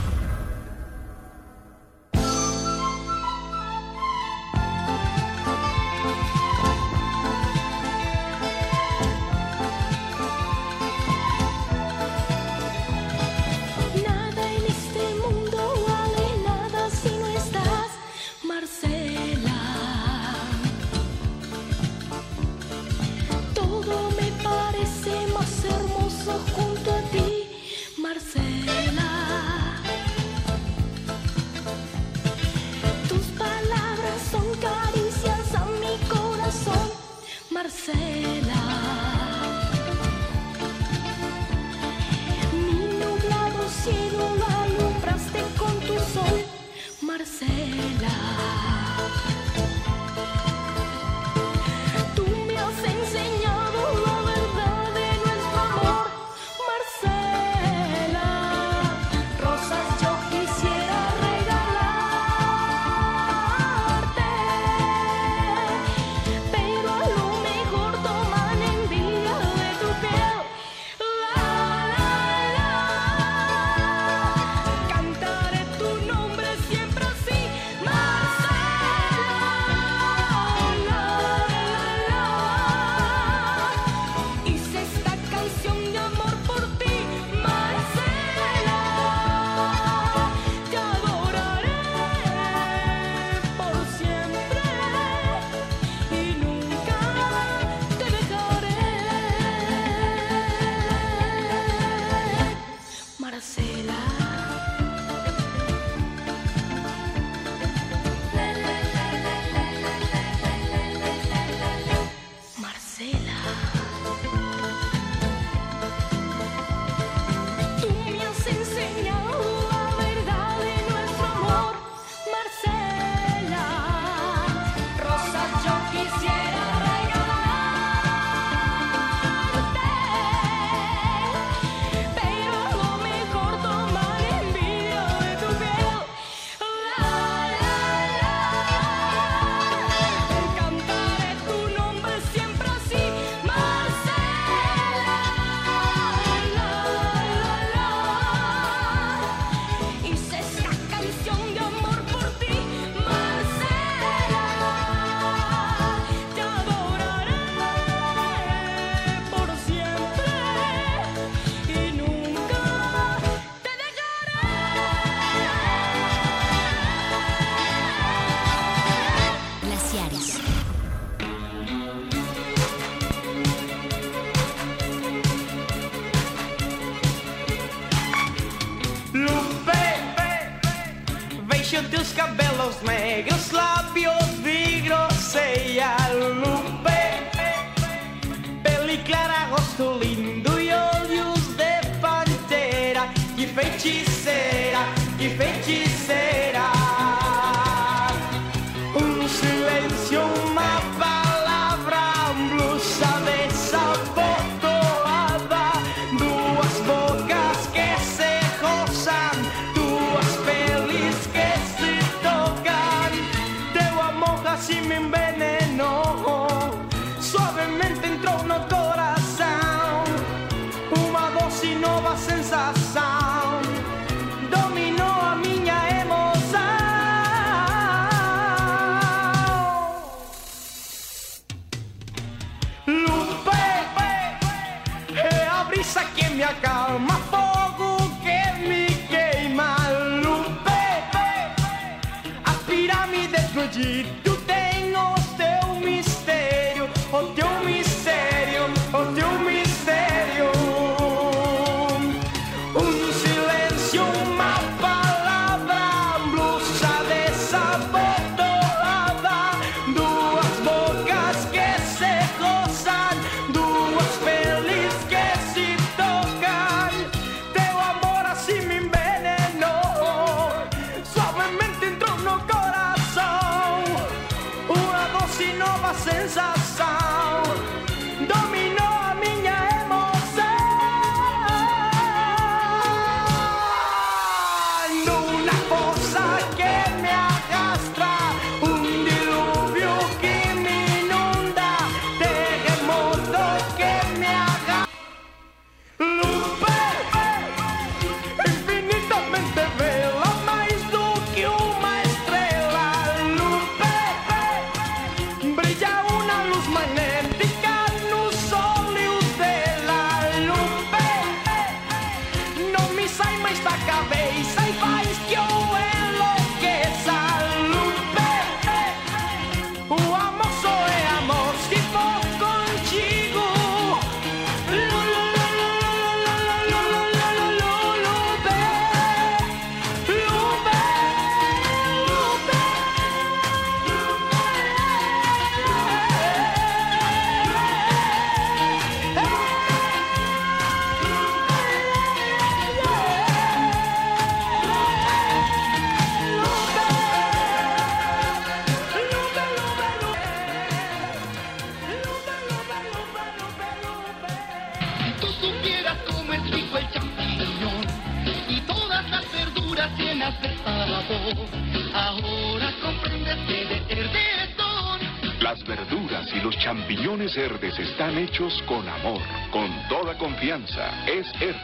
Speaker 48: Es Herdes.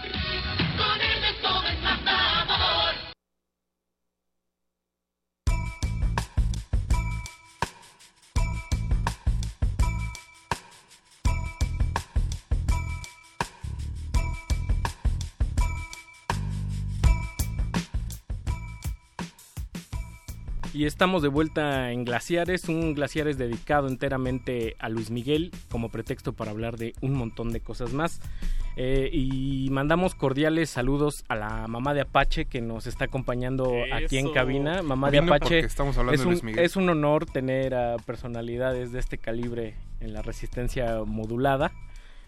Speaker 49: Con
Speaker 48: todo es más sabor.
Speaker 46: Y estamos de vuelta en Glaciares, un Glaciares dedicado enteramente a Luis Miguel como pretexto para hablar de un montón de cosas más. Eh, y mandamos cordiales saludos a la mamá de Apache que nos está acompañando aquí en cabina. Mamá de Apache,
Speaker 4: porque estamos hablando
Speaker 46: es,
Speaker 4: de
Speaker 46: un,
Speaker 4: Luis
Speaker 46: es un honor tener a personalidades de este calibre en la resistencia modulada.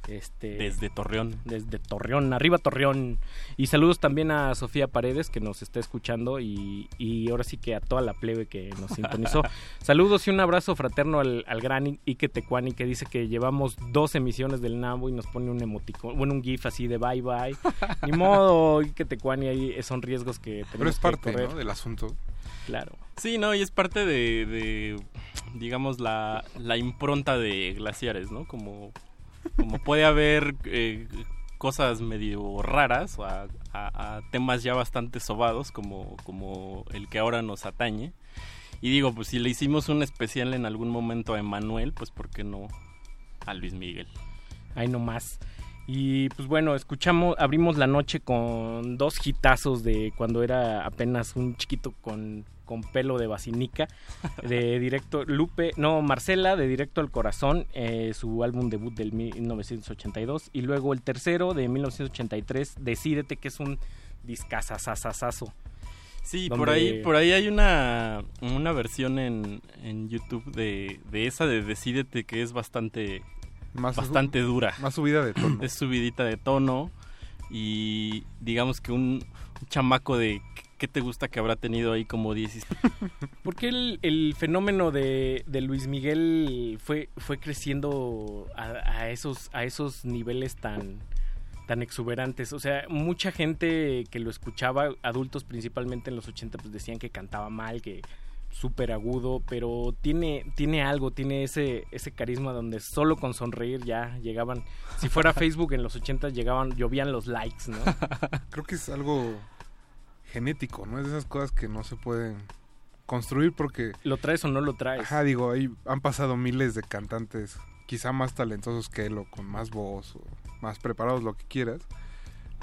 Speaker 46: Este,
Speaker 47: Desde Torreón.
Speaker 46: Desde Torreón, arriba Torreón. Y saludos también a Sofía Paredes que nos está escuchando y, y ahora sí que a toda la plebe que nos sintonizó. saludos y un abrazo fraterno al, al gran Ike Tecuani que dice que llevamos dos emisiones del Nabo y nos pone un emoticón, bueno, un gif así de bye bye. Ni modo, Ike Tecuani, ahí son riesgos que tenemos
Speaker 4: Pero es parte. ¿no? del asunto.
Speaker 46: Claro.
Speaker 47: Sí, no, y es parte de, de, digamos, la, la impronta de glaciares, ¿no? Como, como puede haber eh, cosas medio raras a- a temas ya bastante sobados como, como el que ahora nos atañe. Y digo, pues si le hicimos un especial en algún momento a Emanuel, pues ¿por qué no a Luis Miguel?
Speaker 46: Ahí nomás. Y pues bueno, escuchamos, abrimos la noche con dos hitazos de cuando era apenas un chiquito con, con pelo de basinica, de directo, Lupe, no, Marcela, de Directo al Corazón, eh, su álbum debut del 1982, y luego el tercero de 1983, Decídete, que es un discazazazazazo.
Speaker 47: Sí,
Speaker 46: Donde-
Speaker 47: por ahí, por ahí hay una, una versión en, en YouTube de, de esa de Decídete que es bastante,
Speaker 4: Más
Speaker 47: bastante
Speaker 4: su-
Speaker 47: dura.
Speaker 4: más subida de tono.
Speaker 47: Es subidita de tono y digamos que un, un chamaco de ¿qué te gusta que habrá tenido ahí como 10?
Speaker 46: ¿Por qué el, el fenómeno de, de Luis Miguel fue, fue creciendo a, a esos, a esos niveles tan, tan exuberantes? O sea, mucha gente que lo escuchaba, adultos principalmente en los 80, pues decían que cantaba mal, que súper agudo, pero tiene, tiene algo, tiene ese, ese carisma donde solo con sonreír ya llegaban, si fuera Facebook en los 80 llegaban, llovían los likes, ¿no?
Speaker 4: Creo que es algo genético, ¿no? Es de esas cosas que no se pueden construir porque...
Speaker 46: ¿Lo traes o no lo traes?
Speaker 4: Ajá, digo, ahí han pasado miles de cantantes, quizá más talentosos que él o con más voz o más preparados, lo que quieras,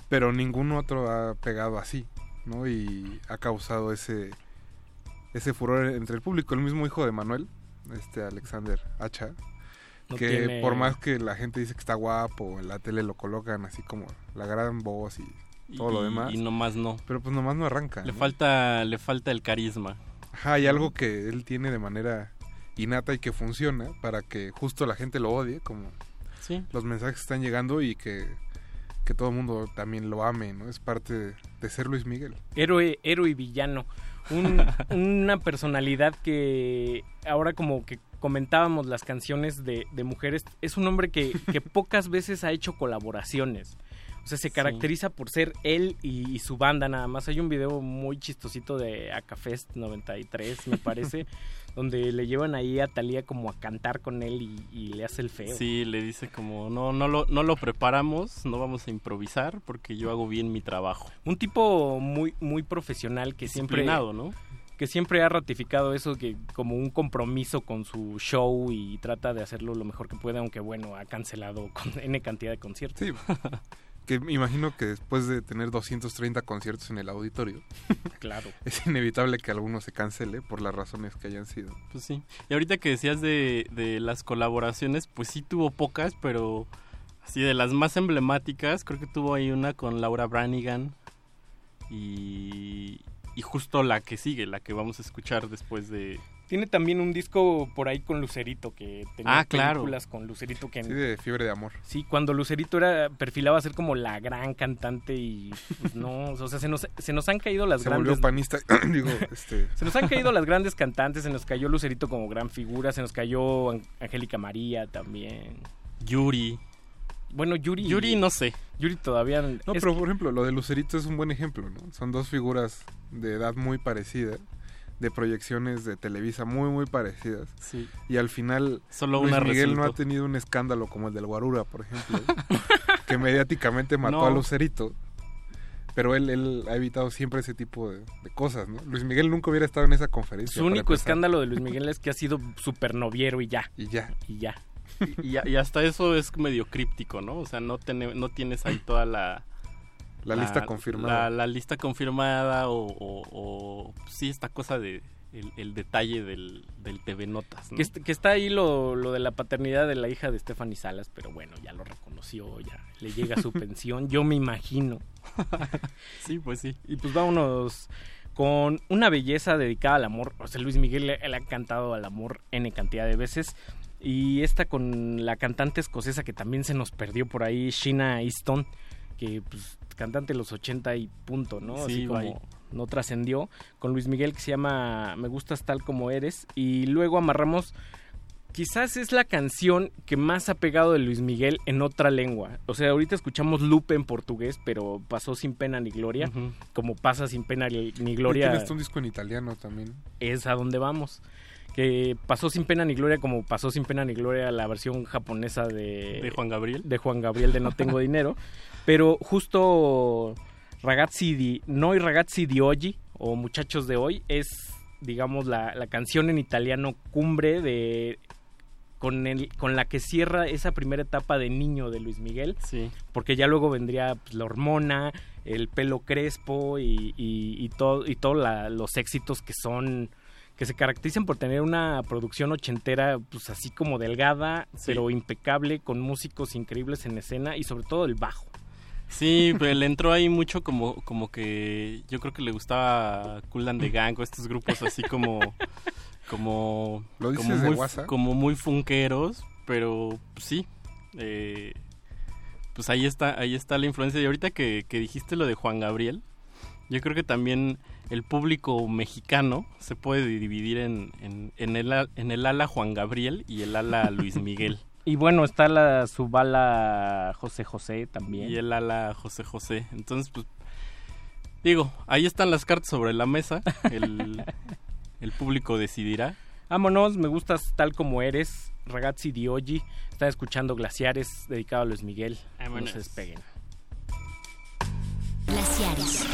Speaker 4: pero ningún otro ha pegado así, ¿no? Y ha causado ese ese furor entre el público. El mismo hijo de Manuel, este Alexander Hacha,
Speaker 46: No
Speaker 4: que
Speaker 46: tiene-
Speaker 4: por más que la gente dice que está guapo, en la tele lo colocan así como la gran voz y todo lo demás.
Speaker 47: Y nomás no.
Speaker 4: Pero pues nomás no arranca.
Speaker 47: Le
Speaker 4: ¿no?
Speaker 47: falta, le falta el carisma.
Speaker 4: Ajá, hay algo que él tiene de manera innata y que funciona para que justo la gente lo odie, como
Speaker 47: Sí.
Speaker 4: los mensajes están llegando y que, que todo el mundo también lo ame, ¿no? Es parte de, de ser Luis Miguel.
Speaker 46: héroe, héroe y villano. Un- una personalidad que ahora como que comentábamos las canciones de, de mujeres, es un hombre que, que pocas veces ha hecho colaboraciones. O sea, se caracteriza por ser él y, y su banda nada más. Hay un video muy chistosito de Acafest 93, me parece, donde le llevan ahí a Talía como a cantar con él y, y le hace el feo.
Speaker 47: Sí, le dice como, no, no lo, no lo preparamos, no vamos a improvisar porque yo hago bien mi trabajo.
Speaker 46: Un tipo muy, muy profesional que siempre...
Speaker 47: ¿no?
Speaker 46: que siempre ha ratificado eso que como un compromiso con su show y trata de hacerlo lo mejor que puede, aunque bueno, ha cancelado con N cantidad de conciertos.
Speaker 4: Sí, que me imagino que después de tener 230 conciertos en el auditorio,
Speaker 46: Claro.
Speaker 4: es inevitable que alguno se cancele por las razones que hayan sido.
Speaker 47: Pues sí. Y ahorita que decías de, de las colaboraciones, pues sí tuvo pocas, pero así de las más emblemáticas, creo que tuvo ahí una con Laura Branigan y, y justo la que sigue, la que vamos a escuchar después de...
Speaker 46: Tiene también un disco por ahí con Lucerito, que tenía
Speaker 47: Ah, claro.
Speaker 46: películas con Lucerito que...
Speaker 4: Sí, de fiebre de amor.
Speaker 46: Sí, cuando Lucerito era perfilaba a ser como la gran cantante y pues, no, o sea, se nos, se nos han caído las
Speaker 4: Se
Speaker 46: grandes...
Speaker 4: volvió panista, digo, este...
Speaker 46: Se nos han caído las grandes cantantes, se nos cayó Lucerito como gran figura, se nos cayó An- Angélica María también.
Speaker 47: Yuri.
Speaker 46: Bueno, Yuri...
Speaker 47: Yuri no sé.
Speaker 46: Yuri todavía...
Speaker 4: No, pero por ejemplo, lo de Lucerito es un buen ejemplo, ¿no? Son dos figuras de edad muy parecida, de proyecciones de Televisa muy, muy parecidas.
Speaker 47: Sí.
Speaker 4: Y al final,
Speaker 47: Solo
Speaker 4: Luis
Speaker 47: una
Speaker 4: Miguel no ha tenido un escándalo como el del Guarura, por ejemplo, que mediáticamente mató
Speaker 47: No.
Speaker 4: a Lucerito. Pero él, él ha evitado siempre ese tipo de, de cosas, ¿no? Luis Miguel nunca hubiera estado en esa conferencia.
Speaker 46: Su único
Speaker 4: empezar.
Speaker 46: escándalo de Luis Miguel es que ha sido super noviero y ya.
Speaker 4: Y ya.
Speaker 46: Y ya.
Speaker 47: Y, y hasta eso es medio críptico, ¿no? O sea, no, tiene, no tienes ahí toda la...
Speaker 4: La lista confirmada.
Speaker 47: La, la lista confirmada o, o- o, sí, esta cosa de el, el detalle del, del TV Notas, ¿no?
Speaker 46: Que está ahí lo, lo de la paternidad de la hija de Stephanie Salas, pero bueno, ya lo reconoció, ya le llega su pensión, yo me imagino.
Speaker 47: Sí, pues sí.
Speaker 46: Y pues vámonos con una belleza dedicada al amor. O sea, Luis Miguel le, le ha cantado al amor N cantidad de veces. Y esta con la cantante escocesa que también se nos perdió por ahí, Sheena Easton, que pues cantante de los 80 y punto, ¿no?
Speaker 47: Sí,
Speaker 46: Así como
Speaker 47: bye.
Speaker 46: no trascendió. Con Luis Miguel que se llama Me gustas tal como eres. Y luego amarramos quizás es la canción que más ha pegado de Luis Miguel en otra lengua. O sea, ahorita escuchamos Lupe en portugués, pero pasó sin pena ni gloria. Como pasa sin pena ni, gloria,
Speaker 4: Tienes un disco en italiano también.
Speaker 46: es a donde vamos. Que pasó sin pena ni gloria, como pasó sin pena ni gloria la versión japonesa de,
Speaker 47: De Juan Gabriel.
Speaker 46: de Juan Gabriel de No Tengo Dinero. Pero justo Ragazzi di Noi Ragazzi di Oggi, o Muchachos de Hoy, es, digamos, la, la canción en italiano cumbre de con, el, con la que cierra esa primera etapa de niño de Luis Miguel.
Speaker 47: Sí.
Speaker 46: Porque ya luego vendría pues, la hormona, el pelo crespo y, y, y todo, y todos la- los éxitos que son que se caracterizan por tener una producción ochentera pues así como delgada
Speaker 47: Sí.
Speaker 46: pero impecable con músicos increíbles en escena y sobre todo el bajo
Speaker 47: Sí, pero le entró ahí mucho como, como que yo creo que le gustaba Cool and the Gang o estos grupos así como como
Speaker 4: ¿Lo dices
Speaker 47: como
Speaker 4: de
Speaker 47: muy,
Speaker 4: WhatsApp?
Speaker 47: como muy funkeros, pero pues, sí, eh, pues ahí está, ahí está la influencia. Y ahorita que, que dijiste lo de Juan Gabriel, yo creo que también el público mexicano se puede dividir en, en, en el, en el ala Juan Gabriel y el ala Luis Miguel.
Speaker 46: Y bueno está la su bala José José también
Speaker 47: Y el ala José José. Entonces, pues, digo, ahí están las cartas sobre la mesa. El, el público decidirá.
Speaker 46: vámonos me gustas tal como eres ragazzi di oggi está escuchando Glaciares dedicado a Luis Miguel no
Speaker 47: Vámonos.
Speaker 46: se despeguen
Speaker 44: Glaciares.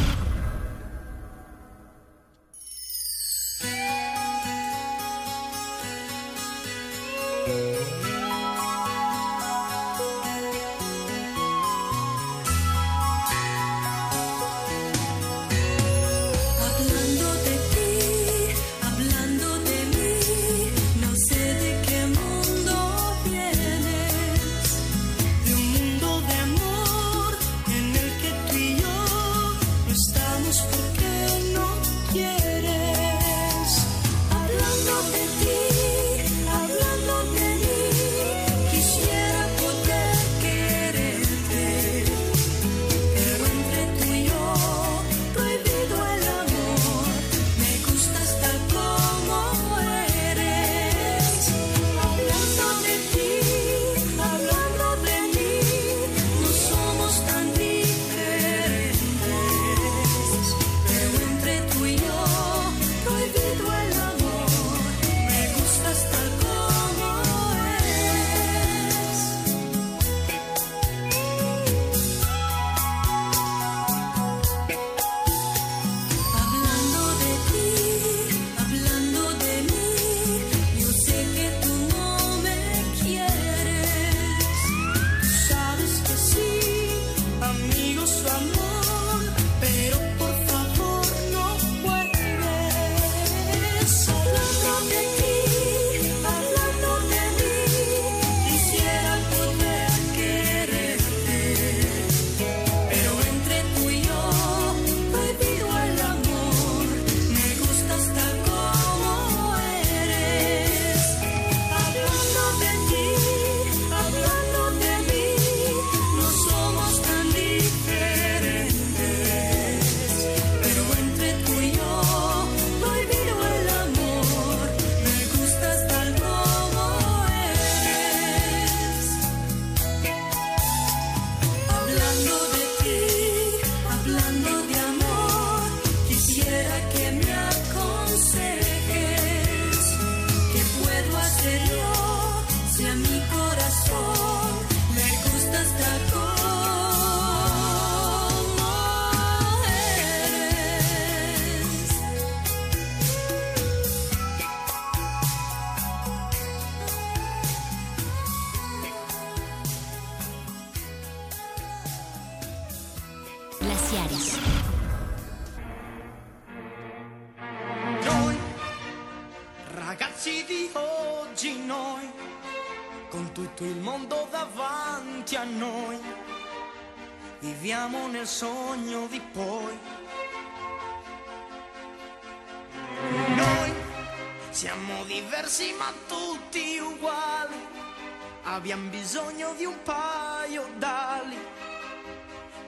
Speaker 50: Abbiamo bisogno di un paio d'ali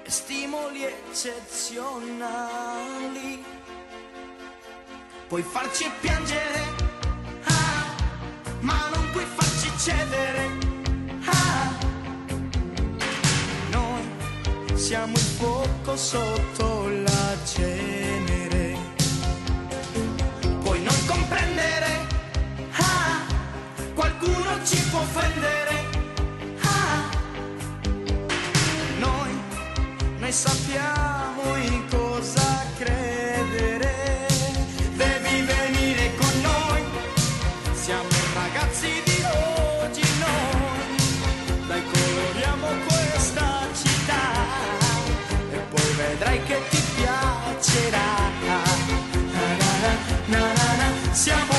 Speaker 50: e stimoli eccezionali. Puoi farci piangere, ah, ma non puoi farci cedere. ah. Noi siamo il fuoco sotto la cenere. Puoi non comprendere, ah, qualcuno ci può offendere. Noi sappiamo in cosa credere. Devi venire con noi, siamo ragazzi di oggi noi. Dai coloriamo questa città e poi vedrai che ti piacerà. Na, na, na, na. Siamo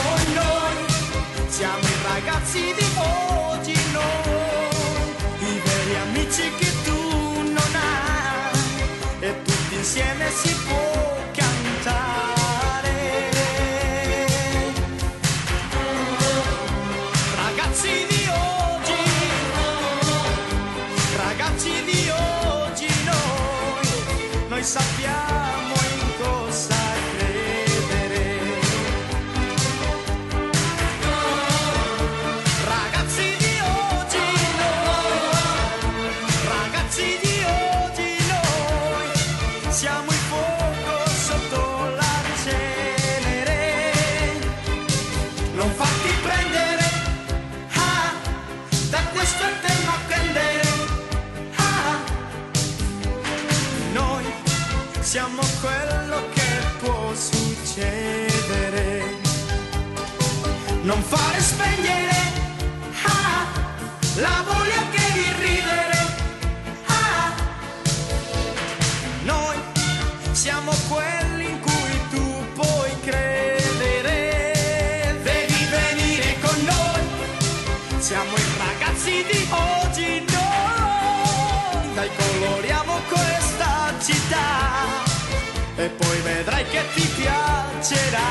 Speaker 50: vedrai che ti piacerà.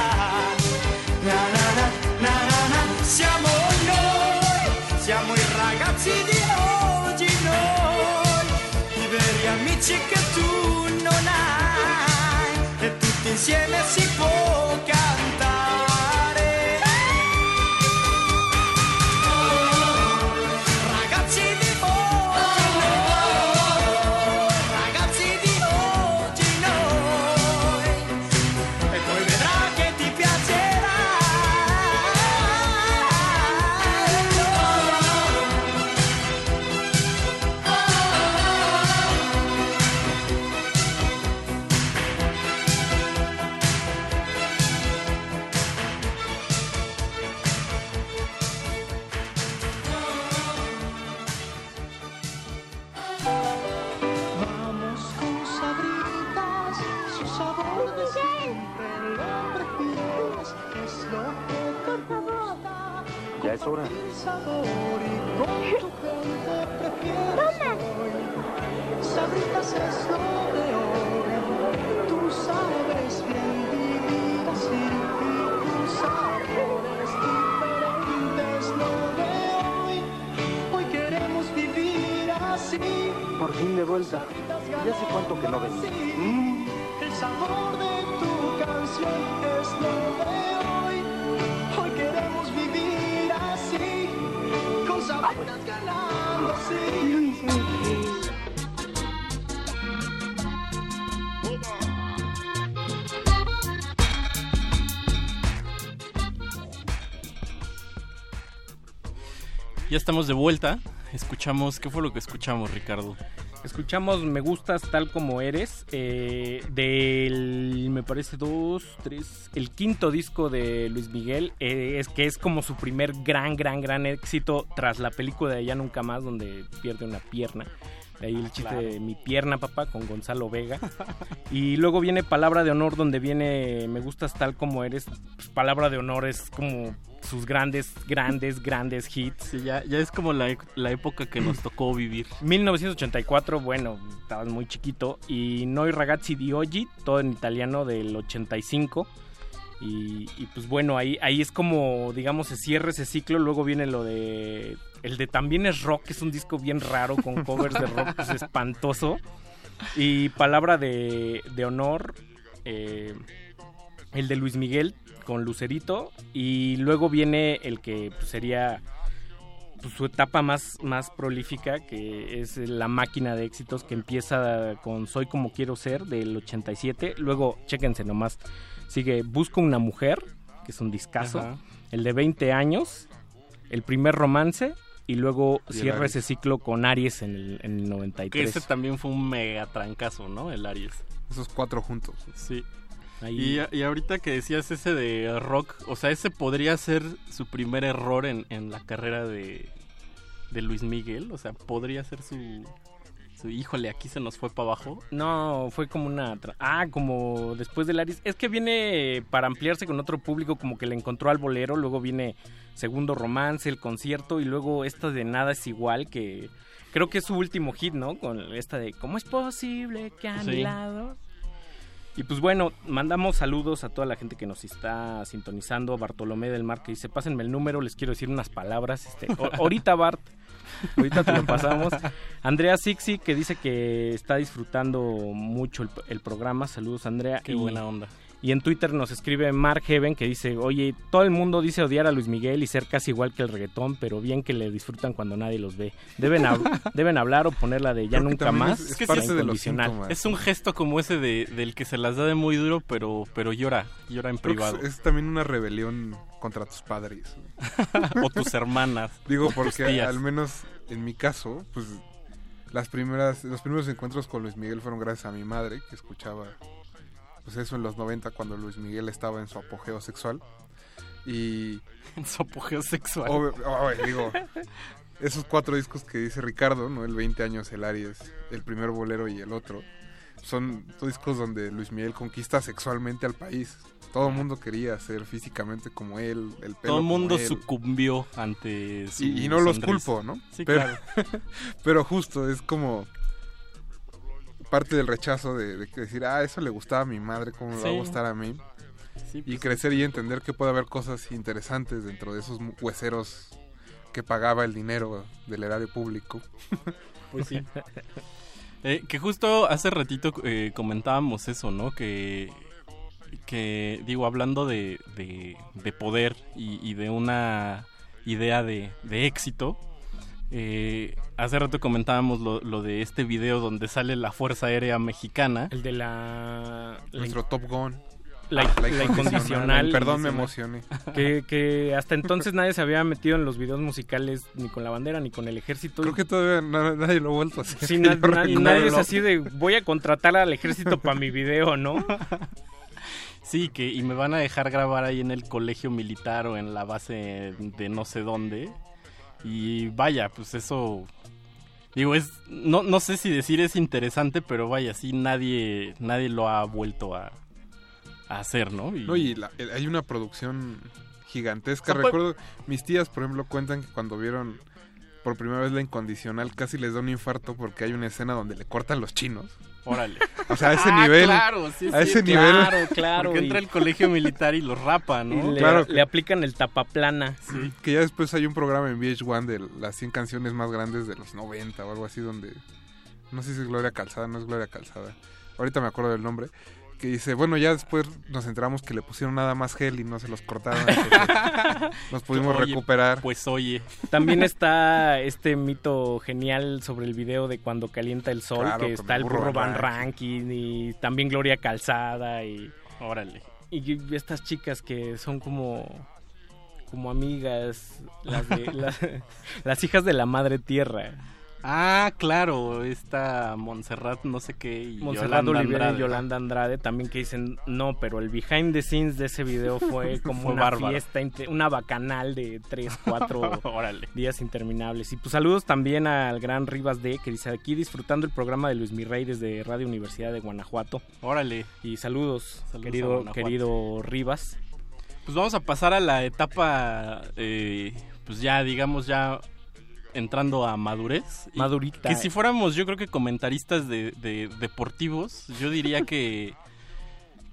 Speaker 50: Na, na, na, na, na, na. Siamo noi, siamo i ragazzi di oggi noi, i veri amici che tu
Speaker 51: Por fin de vuelta. Ya sé cuánto que no venía. Mm.
Speaker 50: El sabor de tu canción es lo de hoy. Hoy queremos vivir así, con sabritas ganando así.
Speaker 47: Ya estamos de vuelta. Escuchamos, ¿qué fue lo que escuchamos, Ricardo?
Speaker 46: Escuchamos Me Gustas Tal Como Eres, eh, del, me parece, dos, tres, el quinto disco de Luis Miguel, eh, es que es como su primer gran, gran, gran éxito tras la película de Ya Nunca Más, donde pierde una pierna. De ahí el chiste
Speaker 47: Claro.
Speaker 46: de Mi Pierna, papá, con Gonzalo Vega. y luego viene Palabra de Honor, donde viene Me Gustas Tal Como Eres. Pues, palabra de Honor es como sus grandes, grandes, grandes hits.
Speaker 47: Sí, ya, ya es como la, la época que nos tocó vivir.
Speaker 46: 1984, bueno, estabas muy chiquito. Y Noi ragazzi di oggi, todo en italiano del 85. Y, y pues bueno, ahí, ahí es como, digamos, se cierra ese ciclo. Luego viene lo de. El de también es rock, que es un disco bien raro con covers de rock, pues espantoso. Y palabra de, de honor, eh, el de Luis Miguel con Lucerito. Y luego viene el que pues, sería pues, su etapa más, más prolífica, que es la máquina de éxitos que empieza con Soy como quiero ser del 87. Luego, chéquense nomás, sigue Busco una mujer, que es un discazo.
Speaker 47: Ajá.
Speaker 46: El de 20 años, el primer romance. Y luego
Speaker 47: Y
Speaker 46: cierra
Speaker 47: Aries.
Speaker 46: ese ciclo con Aries en el, en el
Speaker 47: Que
Speaker 46: 93.
Speaker 47: ese también fue un mega trancazo, ¿no? El Aries.
Speaker 4: Esos cuatro juntos.
Speaker 47: Sí.
Speaker 46: Ahí-
Speaker 47: Y, y ahorita que decías ese de rock, o sea, ese podría ser su primer error en, en la carrera de, de Luis Miguel. O sea, podría ser su, su híjole, aquí se nos fue para abajo.
Speaker 46: No, fue como una... Ah, como después del Aries. Es que viene para ampliarse con otro público, como que le encontró al bolero, luego viene segundo romance, el concierto, y luego esta de Nada es igual, que creo que es su último hit, ¿no? Con esta de ¿Cómo es posible que a mi
Speaker 47: Sí.
Speaker 46: lado? Y pues bueno, mandamos saludos a toda la gente que nos está sintonizando. Bartolomé del Mar que dice, pásenme el número, les quiero decir unas palabras. Este, ahorita Bart, ahorita te lo pasamos. Andrea Sixi que dice que está disfrutando mucho el, el programa. Saludos Andrea.
Speaker 47: Qué
Speaker 46: Y-
Speaker 47: buena onda.
Speaker 46: Y en Twitter nos escribe Mark Heaven que dice, oye, todo el mundo dice odiar a Luis Miguel y ser casi igual que el reggaetón, pero bien que le disfrutan cuando nadie los ve. Deben, hab- deben hablar o ponerla de ya
Speaker 4: Creo que
Speaker 46: nunca más.
Speaker 4: es- es
Speaker 46: la
Speaker 4: parte de los
Speaker 46: incondicional.
Speaker 4: síntomas.
Speaker 47: Es un gesto como ese de, del que se las da de muy duro, pero, pero llora, llora en
Speaker 4: Creo que
Speaker 47: privado.
Speaker 4: es, es también una rebelión contra tus padres.
Speaker 47: o tus hermanas.
Speaker 4: Digo, porque al menos en mi caso, pues las primeras, los primeros encuentros con Luis Miguel fueron gracias a mi madre, que escuchaba pues eso en los 90 cuando Luis Miguel estaba en su apogeo sexual. Y
Speaker 47: En su apogeo sexual.
Speaker 4: Digo, esos cuatro discos que dice Ricardo, ¿no? El 20 años, el Aries, el primer bolero y el otro, son discos donde Luis Miguel conquista sexualmente al país. Todo el mundo quería ser físicamente como él, el pelo
Speaker 47: Todo el mundo sucumbió ante su
Speaker 4: Y, y no los culpo, ¿no?
Speaker 47: Sí,
Speaker 4: pero,
Speaker 47: claro.
Speaker 4: pero justo es como parte del rechazo de, decir, ah, eso le gustaba a mi madre, ¿cómo me va a
Speaker 47: Sí.
Speaker 4: gustar a mí?
Speaker 47: Sí,
Speaker 4: y
Speaker 47: pues,
Speaker 4: crecer y entender que puede haber cosas interesantes dentro de esos hueseros que pagaba el dinero del erario público.
Speaker 47: Pues sí. Eh, que justo hace ratito eh, comentábamos eso, ¿no? Que, que digo, hablando de, de, de poder y, y de una idea de, de éxito, eh, hace rato comentábamos lo, lo de este video donde sale la Fuerza Aérea Mexicana.
Speaker 46: El de la... la
Speaker 4: Nuestro Top Gun.
Speaker 46: La,
Speaker 4: Ah, la
Speaker 46: la
Speaker 4: incondicional. Perdón, me emocioné.
Speaker 46: Que, que hasta entonces nadie se había metido en los videos musicales ni con la bandera ni con el ejército.
Speaker 4: Creo que todavía na- nadie lo ha vuelto a hacer.
Speaker 46: Sí, na-
Speaker 4: Yo
Speaker 46: na-
Speaker 4: recuerdo.
Speaker 46: nadie es así de voy a contratar al ejército para mi video, ¿no?
Speaker 47: Sí, que y me van a dejar grabar ahí en el colegio militar o en la base de no sé dónde. Y vaya, pues eso digo es no no sé si decir es interesante, pero vaya, sí nadie nadie lo ha vuelto a, a hacer, ¿no? Y-
Speaker 4: No, y la- el- hay una producción gigantesca.
Speaker 47: O sea, pues-
Speaker 4: Recuerdo, mis tías, por ejemplo, cuentan que cuando vieron por primera vez la incondicional casi les da un infarto porque hay una escena donde le cortan los chinos.
Speaker 47: Órale.
Speaker 4: O sea, a ese
Speaker 47: Ah,
Speaker 4: nivel.
Speaker 47: claro, sí,
Speaker 4: a
Speaker 47: sí,
Speaker 4: ese
Speaker 47: claro,
Speaker 4: nivel.
Speaker 46: claro,
Speaker 47: Porque entra el colegio militar y los rapa, ¿no?
Speaker 46: Y le,
Speaker 4: Claro que-
Speaker 46: le aplican el tapaplana.
Speaker 47: Sí.
Speaker 4: Que ya después hay un programa en VH1 de las 100 canciones más grandes de los 90 o algo así donde... No sé si es Gloria Calzada, no es Gloria Calzada. Ahorita me acuerdo del nombre. Que dice, bueno, ya después nos enteramos que le pusieron nada más gel y no se los cortaron. nos pudimos
Speaker 47: Oye,
Speaker 4: recuperar.
Speaker 47: Pues oye.
Speaker 46: También está este mito genial sobre el video de cuando calienta el sol,
Speaker 4: Claro,
Speaker 46: que está
Speaker 4: el burro Van
Speaker 46: Van Rankin y también Gloria Calzada y,
Speaker 47: Órale.
Speaker 46: y estas chicas que son como como amigas, las, de- las, las hijas de la madre tierra.
Speaker 47: Ah, claro, esta Montserrat no sé qué y
Speaker 46: Monserrat
Speaker 47: Yolanda
Speaker 46: Olivera
Speaker 47: Andrade.
Speaker 46: y Yolanda Andrade también que dicen no, pero el behind the scenes de ese video fue como
Speaker 47: Fue
Speaker 46: una
Speaker 47: bárbaro.
Speaker 46: fiesta, una bacanal de 3, 4
Speaker 47: Órale.
Speaker 46: días interminables. Y pues saludos también al gran Rivas D que dice aquí disfrutando el programa de Luis Mirrey desde Radio Universidad de Guanajuato.
Speaker 47: Órale.
Speaker 46: Y saludos, querido, querido Rivas.
Speaker 47: Pues vamos a pasar a la etapa, eh, pues ya digamos ya entrando a madurez. Y
Speaker 46: Madurita.
Speaker 47: Que si fuéramos, yo creo que comentaristas de, de deportivos, yo diría que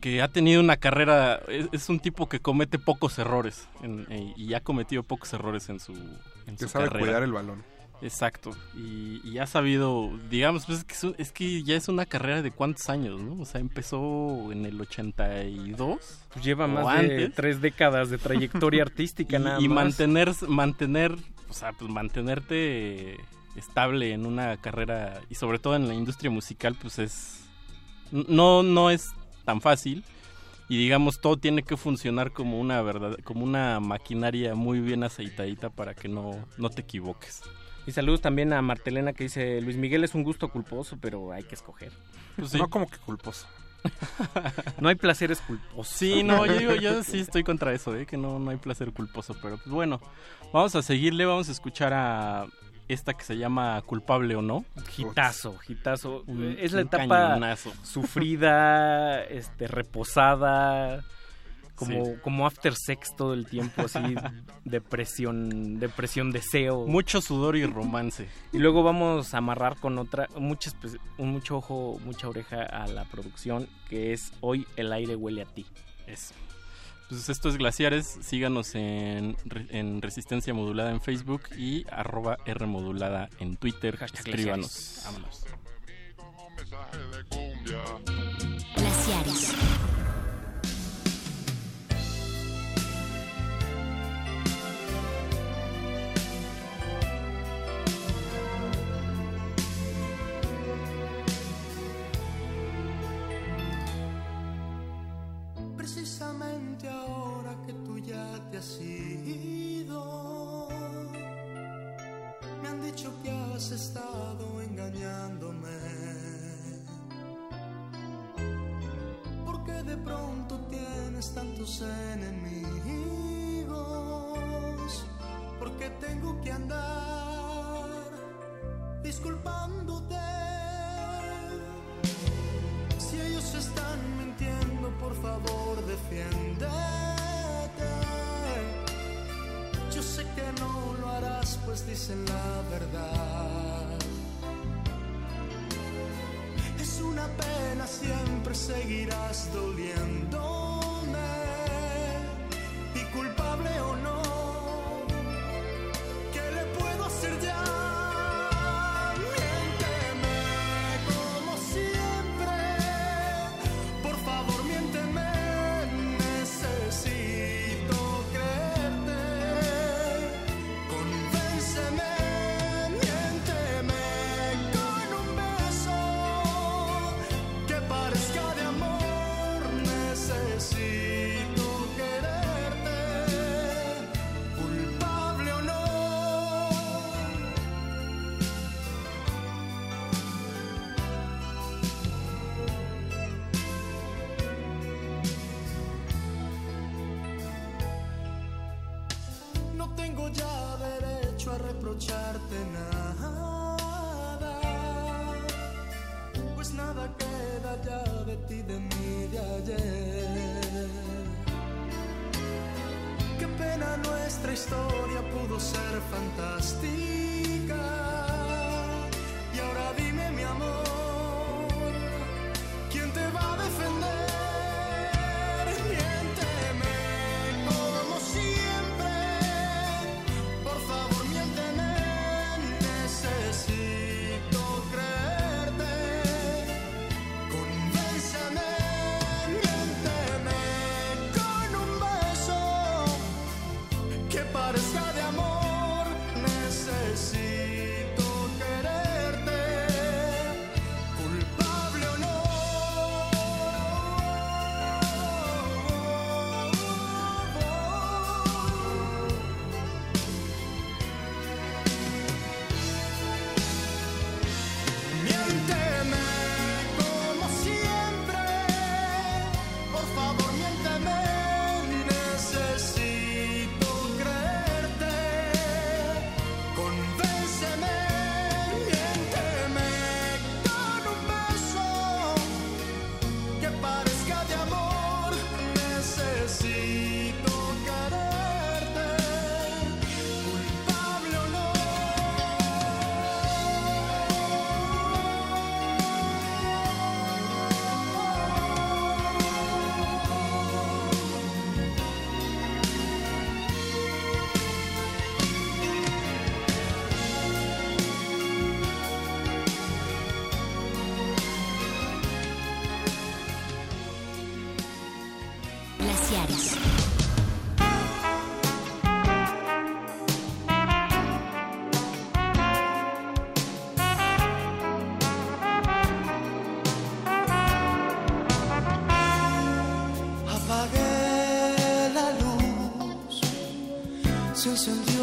Speaker 47: que ha tenido una carrera, es, es un tipo que comete pocos errores en- eh, y ha cometido pocos errores en su, en
Speaker 4: Que
Speaker 47: su
Speaker 4: sabe
Speaker 47: carrera.
Speaker 4: cuidar el balón.
Speaker 47: Exacto, y, y ha sabido, digamos, pues es que, es un- es que ya es una carrera de cuántos años, ¿no? O sea, empezó en el 82.
Speaker 46: Pues lleva más de tres décadas de trayectoria artística,
Speaker 47: y,
Speaker 46: nada
Speaker 47: y
Speaker 46: más.
Speaker 47: mantener, mantener, o sea, pues mantenerte estable en una carrera y sobre todo en la industria musical, pues es, no, no es tan fácil y digamos todo tiene que funcionar como una verdad, como una maquinaria muy bien aceitadita para que no, no te equivoques.
Speaker 46: Y saludos también a Martelena que dice, Luis Miguel es un gusto culposo, pero hay que escoger.
Speaker 47: Pues sí.
Speaker 4: No como que culposo.
Speaker 46: No hay placeres culposos.
Speaker 47: Sí, no, yo digo, yo sí estoy contra eso, ¿eh? que no, no hay placer culposo, pero pues bueno, vamos a seguirle, vamos a escuchar a esta que se llama Culpable o no.
Speaker 46: Gitazo, gitazo.
Speaker 47: Un-
Speaker 46: es la etapa
Speaker 47: cañonazo.
Speaker 46: sufrida, este, reposada, como,
Speaker 47: Sí.
Speaker 46: como after sex todo el tiempo, así, depresión, depresión, deseo.
Speaker 47: Mucho sudor y romance.
Speaker 46: Y luego vamos a amarrar con otra, muchas, pues, un mucho ojo, mucha oreja a la producción, que es Hoy el aire huele a ti.
Speaker 47: Eso. Pues esto es Glaciares, síganos en, en Resistencia Modulada en Facebook y arroba R Modulada en Twitter. Escríbanos.
Speaker 46: Vámonos.
Speaker 45: Glaciares.
Speaker 50: Has estado engañándome. Porque de pronto tienes tantos enemigos. Porque tengo que andar disculpándote. Si ellos están mintiendo, por favor defiéndete. Yo sé que no lo harás, pues dicen la verdad. Es una pena, siempre seguirás doliéndome. Se encendió el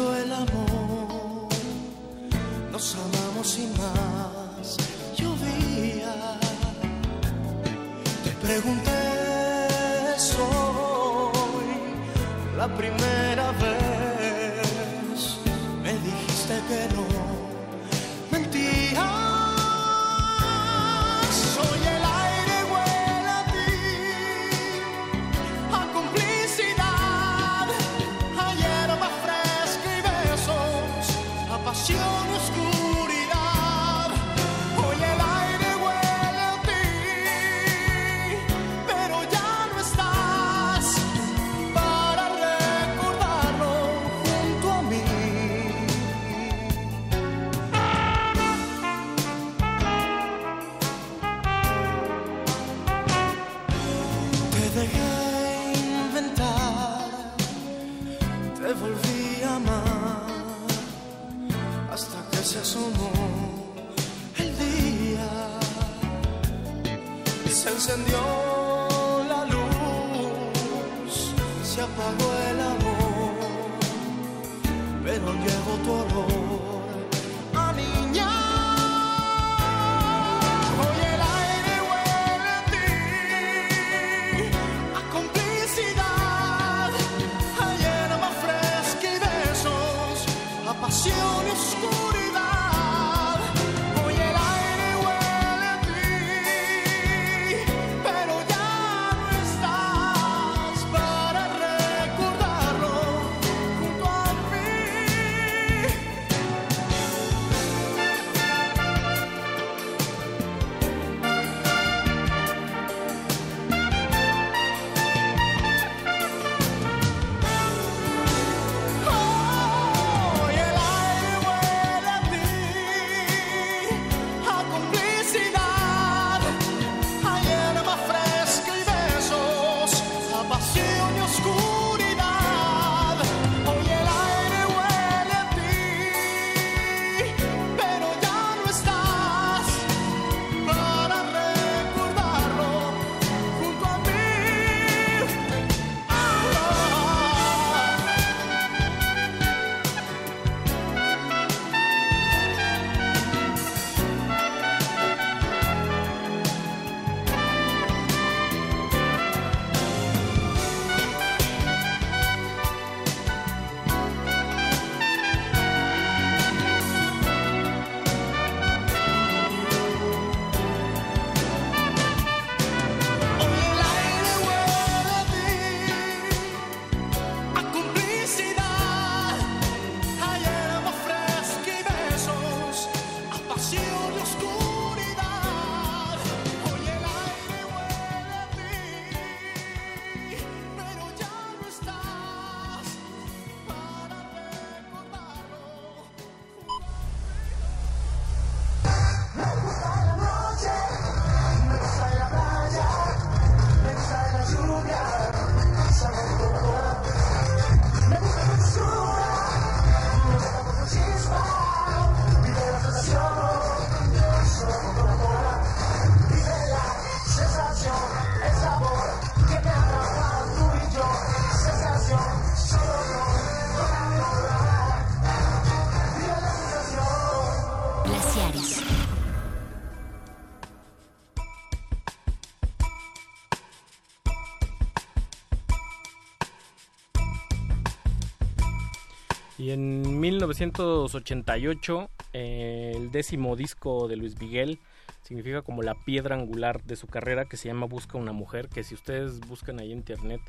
Speaker 46: 1988, eh, el décimo disco de Luis Miguel significa como la piedra angular de su carrera que se llama Busca una mujer, que si ustedes buscan ahí en internet,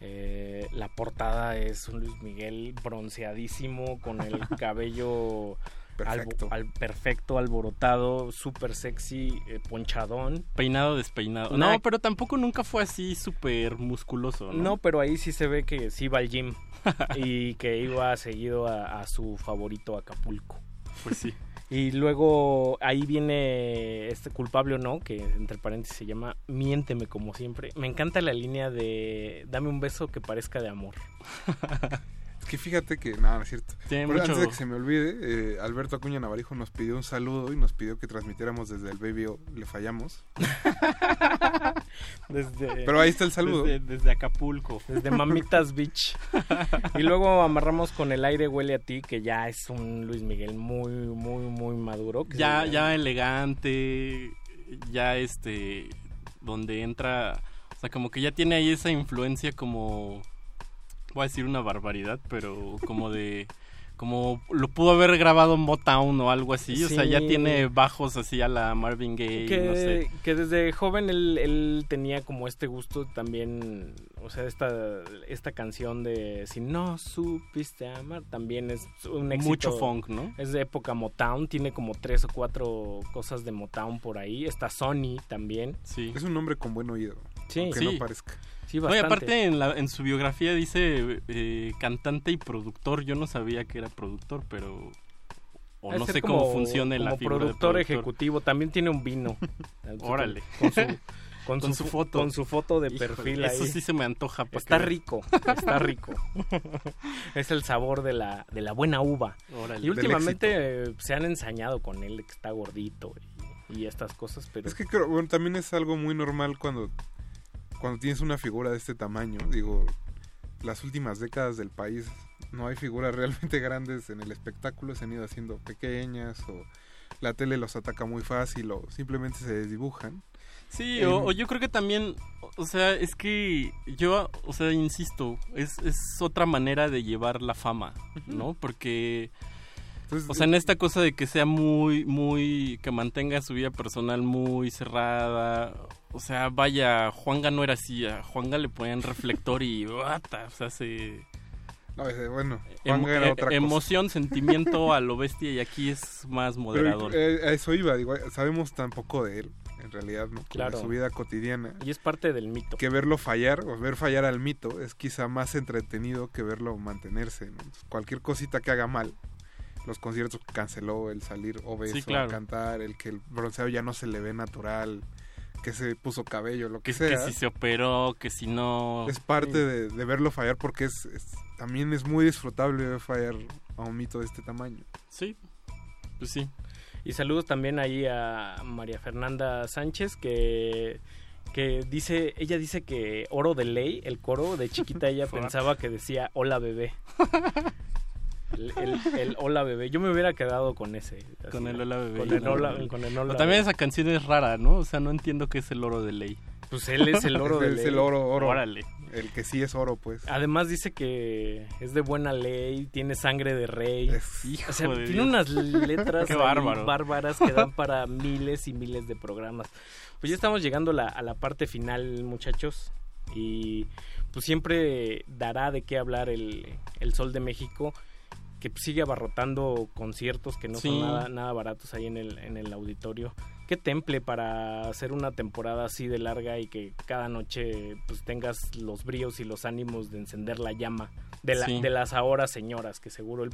Speaker 46: eh, la portada es un Luis Miguel bronceadísimo con el cabello
Speaker 4: Perfecto.
Speaker 46: al, perfecto, alborotado, súper sexy, eh, ponchadón.
Speaker 47: Peinado despeinado.
Speaker 46: Una-
Speaker 47: No, pero tampoco nunca fue así súper musculoso, ¿no?
Speaker 46: No, pero ahí sí se ve que sí va al gym y que iba seguido a, a su favorito Acapulco.
Speaker 47: Pues sí.
Speaker 46: Y luego ahí viene este culpable o no, que entre paréntesis se llama Miénteme como siempre. Me encanta la línea de dame un beso que parezca de amor.
Speaker 4: Que fíjate que, nada, no es cierto.
Speaker 47: Tiene
Speaker 4: Pero
Speaker 47: mucho-
Speaker 4: Antes de que se me olvide, eh, Alberto Acuña Navarijo nos pidió un saludo y nos pidió que transmitiéramos desde el Baby O. Le fallamos.
Speaker 46: Desde,
Speaker 4: Pero ahí está el saludo.
Speaker 47: Desde, desde Acapulco.
Speaker 46: Desde Mamitas Beach. Y luego amarramos con El aire huele a ti, que ya es un Luis Miguel muy, muy, muy maduro. que
Speaker 47: Ya, ya elegante, ya este, donde entra, o sea, como que ya tiene ahí esa influencia como, voy a decir una barbaridad, pero como de, como lo pudo haber grabado en Motown o algo así, o sea, ya tiene bajos así a la Marvin Gaye,
Speaker 46: que,
Speaker 47: no sé.
Speaker 46: que desde joven él, él tenía como este gusto también, o sea, esta, esta canción de Si no supiste amar también es un éxito.
Speaker 47: Mucho funk, ¿no?
Speaker 46: Es de época Motown, tiene como tres o cuatro cosas de Motown por ahí. Está Sony también.
Speaker 47: Sí.
Speaker 4: Es un hombre con buen oído.
Speaker 46: Sí.
Speaker 4: aunque
Speaker 47: Sí.
Speaker 4: no parezca.
Speaker 46: Sí,
Speaker 47: No, y aparte en, la, en su biografía dice eh, cantante y productor. Yo no sabía que era productor, pero... O no sé
Speaker 46: como-
Speaker 47: cómo funciona
Speaker 46: como
Speaker 47: la figura de
Speaker 46: productor,
Speaker 47: productor.
Speaker 46: ejecutivo. También tiene un vino.
Speaker 47: Órale.
Speaker 46: Con su, con
Speaker 47: Con
Speaker 46: su,
Speaker 47: su foto.
Speaker 46: Con su foto de
Speaker 47: Híjole,
Speaker 46: perfil
Speaker 47: eso
Speaker 46: ahí.
Speaker 47: sí se me antoja.
Speaker 46: Está
Speaker 47: que
Speaker 46: rico, está rico. es el sabor de la, de la buena uva.
Speaker 47: Órale.
Speaker 46: y últimamente eh, se han ensañado con él que está gordito y, y estas cosas, pero
Speaker 4: Es que creo, bueno, también es algo muy normal cuando, cuando tienes una figura de este tamaño. Digo, las últimas décadas del país no hay figuras realmente grandes en el espectáculo, se han ido haciendo pequeñas o la tele los ataca muy fácil o simplemente se desdibujan.
Speaker 47: Sí,
Speaker 4: Em,
Speaker 47: o, o yo creo que también, o sea, es que yo, o sea, insisto, es, es otra manera de llevar la fama, ¿no? Porque, o sea, en esta cosa de que sea muy, muy, que mantenga su vida personal muy cerrada, o sea, vaya, Juanga no era así, a Juanga le ponían reflector y, ¡bata! o sea, se...
Speaker 4: No, ese, bueno,
Speaker 47: Emo-
Speaker 4: Juanga era otra cosa.
Speaker 47: emoción, sentimiento a lo bestia y aquí es más
Speaker 4: Pero
Speaker 47: moderador.
Speaker 4: eh, a eso iba, digo, sabemos tan poco de él, en realidad, ¿no? Como
Speaker 46: Claro.
Speaker 4: De su vida cotidiana.
Speaker 46: y es parte del mito.
Speaker 4: Que verlo fallar o ver fallar al mito es quizá más entretenido que verlo mantenerse. ¿no? Entonces, cualquier cosita que haga mal, los conciertos que canceló, el salir obeso
Speaker 47: Sí, claro.
Speaker 4: a cantar, el que el bronceado ya no se le ve natural, que se puso cabello, lo que,
Speaker 47: que, que
Speaker 4: sea.
Speaker 47: si se operó, que si no...
Speaker 4: Es parte de, de verlo fallar porque es, es- también es muy disfrutable ver fallar a un mito de este tamaño.
Speaker 47: Sí, pues sí.
Speaker 46: Y saludos también ahí a María Fernanda Sánchez que que dice, ella dice que oro de ley, el coro de chiquita ella pensaba que decía hola bebé. El, el- el hola bebé. Yo me hubiera quedado con ese. así,
Speaker 47: Con el hola bebé.
Speaker 46: Con el
Speaker 47: ¿no?
Speaker 46: hola, con el
Speaker 47: Pero
Speaker 46: hola
Speaker 47: también
Speaker 46: bebé.
Speaker 47: esa canción es rara, ¿no? O sea, no entiendo qué es el oro de ley.
Speaker 46: Pues él es el oro de
Speaker 4: es
Speaker 46: ley.
Speaker 4: el oro, oro.
Speaker 47: Órale.
Speaker 4: El que sí es oro, pues.
Speaker 46: Además dice que es de buena ley, tiene sangre de rey.
Speaker 47: Hijo
Speaker 46: o sea,
Speaker 47: de
Speaker 46: tiene
Speaker 47: Dios.
Speaker 46: unas letras bárbaras que dan para miles y miles de programas. Pues ya estamos llegando la- a la parte final, muchachos. Y pues siempre dará de qué hablar el, el Sol de México, que sigue abarrotando conciertos que no
Speaker 47: Sí.
Speaker 46: son nada, nada baratos ahí en el, en el auditorio. Qué temple para hacer una temporada así de larga y que cada noche pues tengas los bríos y los ánimos de encender la llama de, la-
Speaker 47: Sí.
Speaker 46: de las ahora señoras que seguro el,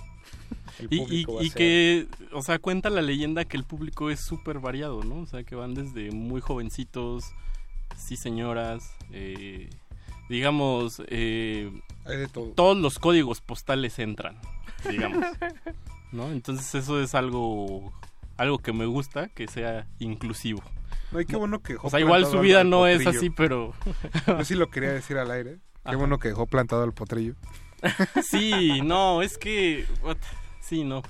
Speaker 46: el
Speaker 47: Y, y-
Speaker 46: público va a
Speaker 47: y
Speaker 46: ser.
Speaker 47: que, o sea, cuenta la leyenda que el público es súper variado, ¿no? O sea, que van desde muy jovencitos, sí señoras, eh, digamos, eh,
Speaker 4: Hay de todo.
Speaker 47: todos los códigos postales entran, digamos, ¿no? Entonces eso es algo, algo que me gusta, que sea inclusivo.
Speaker 4: No, y qué bueno que dejó
Speaker 47: O sea, igual su vida no es así, pero...
Speaker 4: Yo sí lo quería decir al aire. Qué
Speaker 47: Ajá.
Speaker 4: bueno que dejó plantado al potrillo.
Speaker 47: Sí, no, es que... what- Sí, no.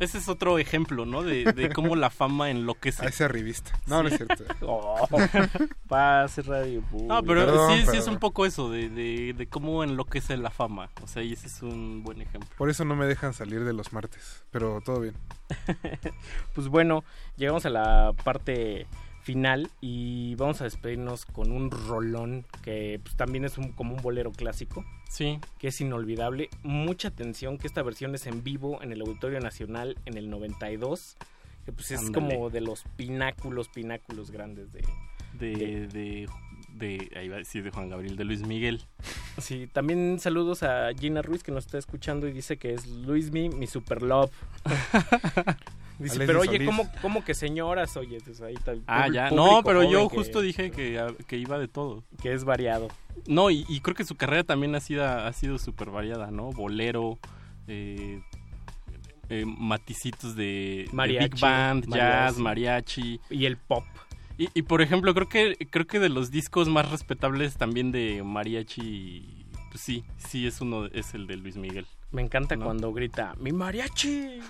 Speaker 47: Ese es otro ejemplo, ¿no? De, de cómo la fama enloquece.
Speaker 4: A ese revista. No, no es cierto.
Speaker 46: Oh, pase radio.
Speaker 47: No, pero
Speaker 4: Perdón,
Speaker 47: sí, sí es un poco eso, de, de, de cómo enloquece la fama. O sea, y ese es un buen ejemplo.
Speaker 4: Por eso no me dejan salir de los martes. Pero todo bien.
Speaker 46: Pues bueno, llegamos a la parte final y vamos a despedirnos con un rolón que pues, también es un, como un bolero clásico.
Speaker 47: Sí.
Speaker 46: Que es inolvidable. Mucha atención que esta versión es en vivo en el Auditorio Nacional en el 92. Que pues es como de los pináculos, pináculos grandes de...
Speaker 47: De, de, de, ahí va a decir de Juan Gabriel, de Luis Miguel.
Speaker 46: Sí, también saludos a Gina Ruiz que nos está escuchando y dice que es Luismi, mi super love. Dice, pero oye. ¿cómo, ¿cómo que señoras? Oye, pues ahí
Speaker 47: Ah, ya. No, pero yo
Speaker 46: que-
Speaker 47: justo dije que, que iba de todo.
Speaker 46: Que es variado.
Speaker 47: No, y, y creo que su carrera también ha sido ha sido súper variada, ¿no? Bolero, eh, eh, maticitos de, de
Speaker 46: Mariachi,
Speaker 47: big band, jazz,
Speaker 46: mariachi. Y el pop.
Speaker 47: Y, y, por ejemplo, creo que creo que de los discos más respetables también de mariachi, pues sí, sí es uno, es el de Luis Miguel.
Speaker 46: Me encanta
Speaker 47: ¿No?
Speaker 46: cuando grita, ¡mi mariachi!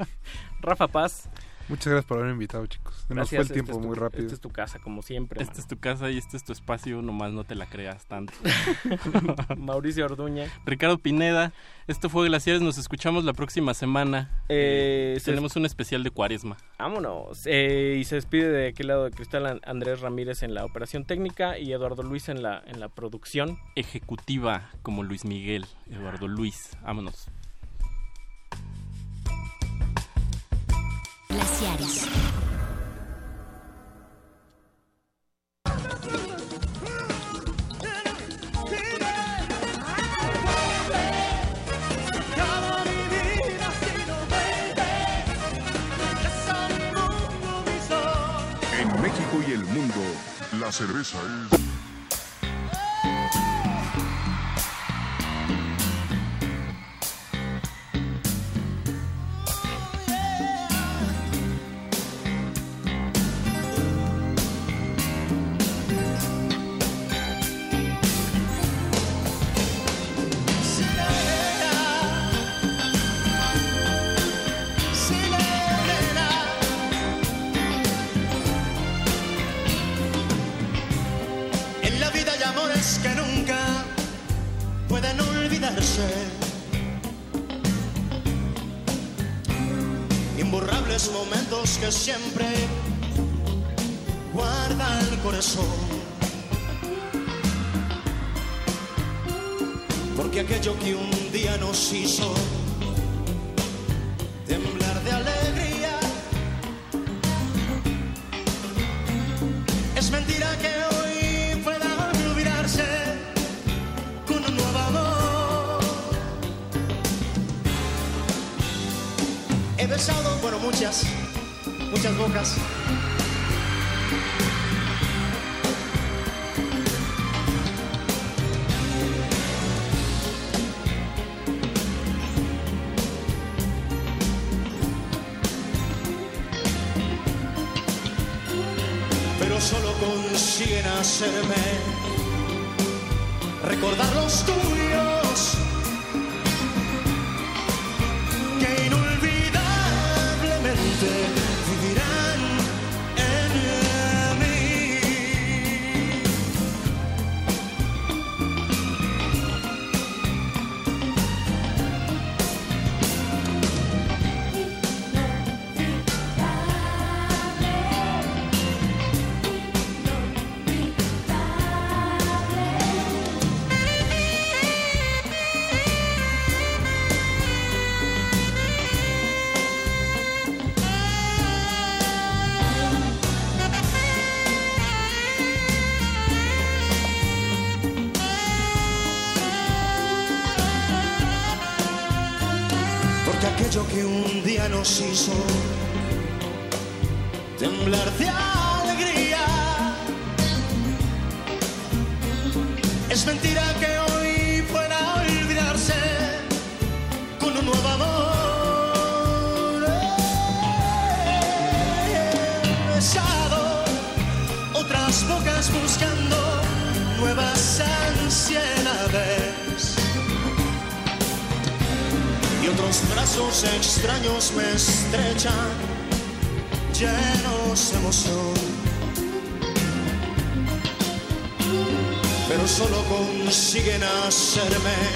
Speaker 46: Rafa Paz.
Speaker 4: Muchas gracias por haberme invitado, chicos. Se nos fue el tiempo
Speaker 46: esta es tu-
Speaker 4: muy rápido.
Speaker 46: Esta es tu casa, como siempre.
Speaker 47: Esta es tu casa y este es tu espacio, nomás no te la creas tanto.
Speaker 46: Mauricio Orduña.
Speaker 47: Ricardo Pineda, esto fue Glaciares, nos escuchamos la próxima semana.
Speaker 46: Eh, se-
Speaker 47: Tenemos un especial de cuaresma.
Speaker 46: Vámonos. Eh, y se despide de aquel lado de Cristal An- Andrés Ramírez en la operación técnica y Eduardo Luis en la, en la producción.
Speaker 47: Ejecutiva como Luis Miguel, Eduardo Luis. Vámonos.
Speaker 50: En México y el mundo, la cerveza es...
Speaker 52: begin
Speaker 1: our sediment.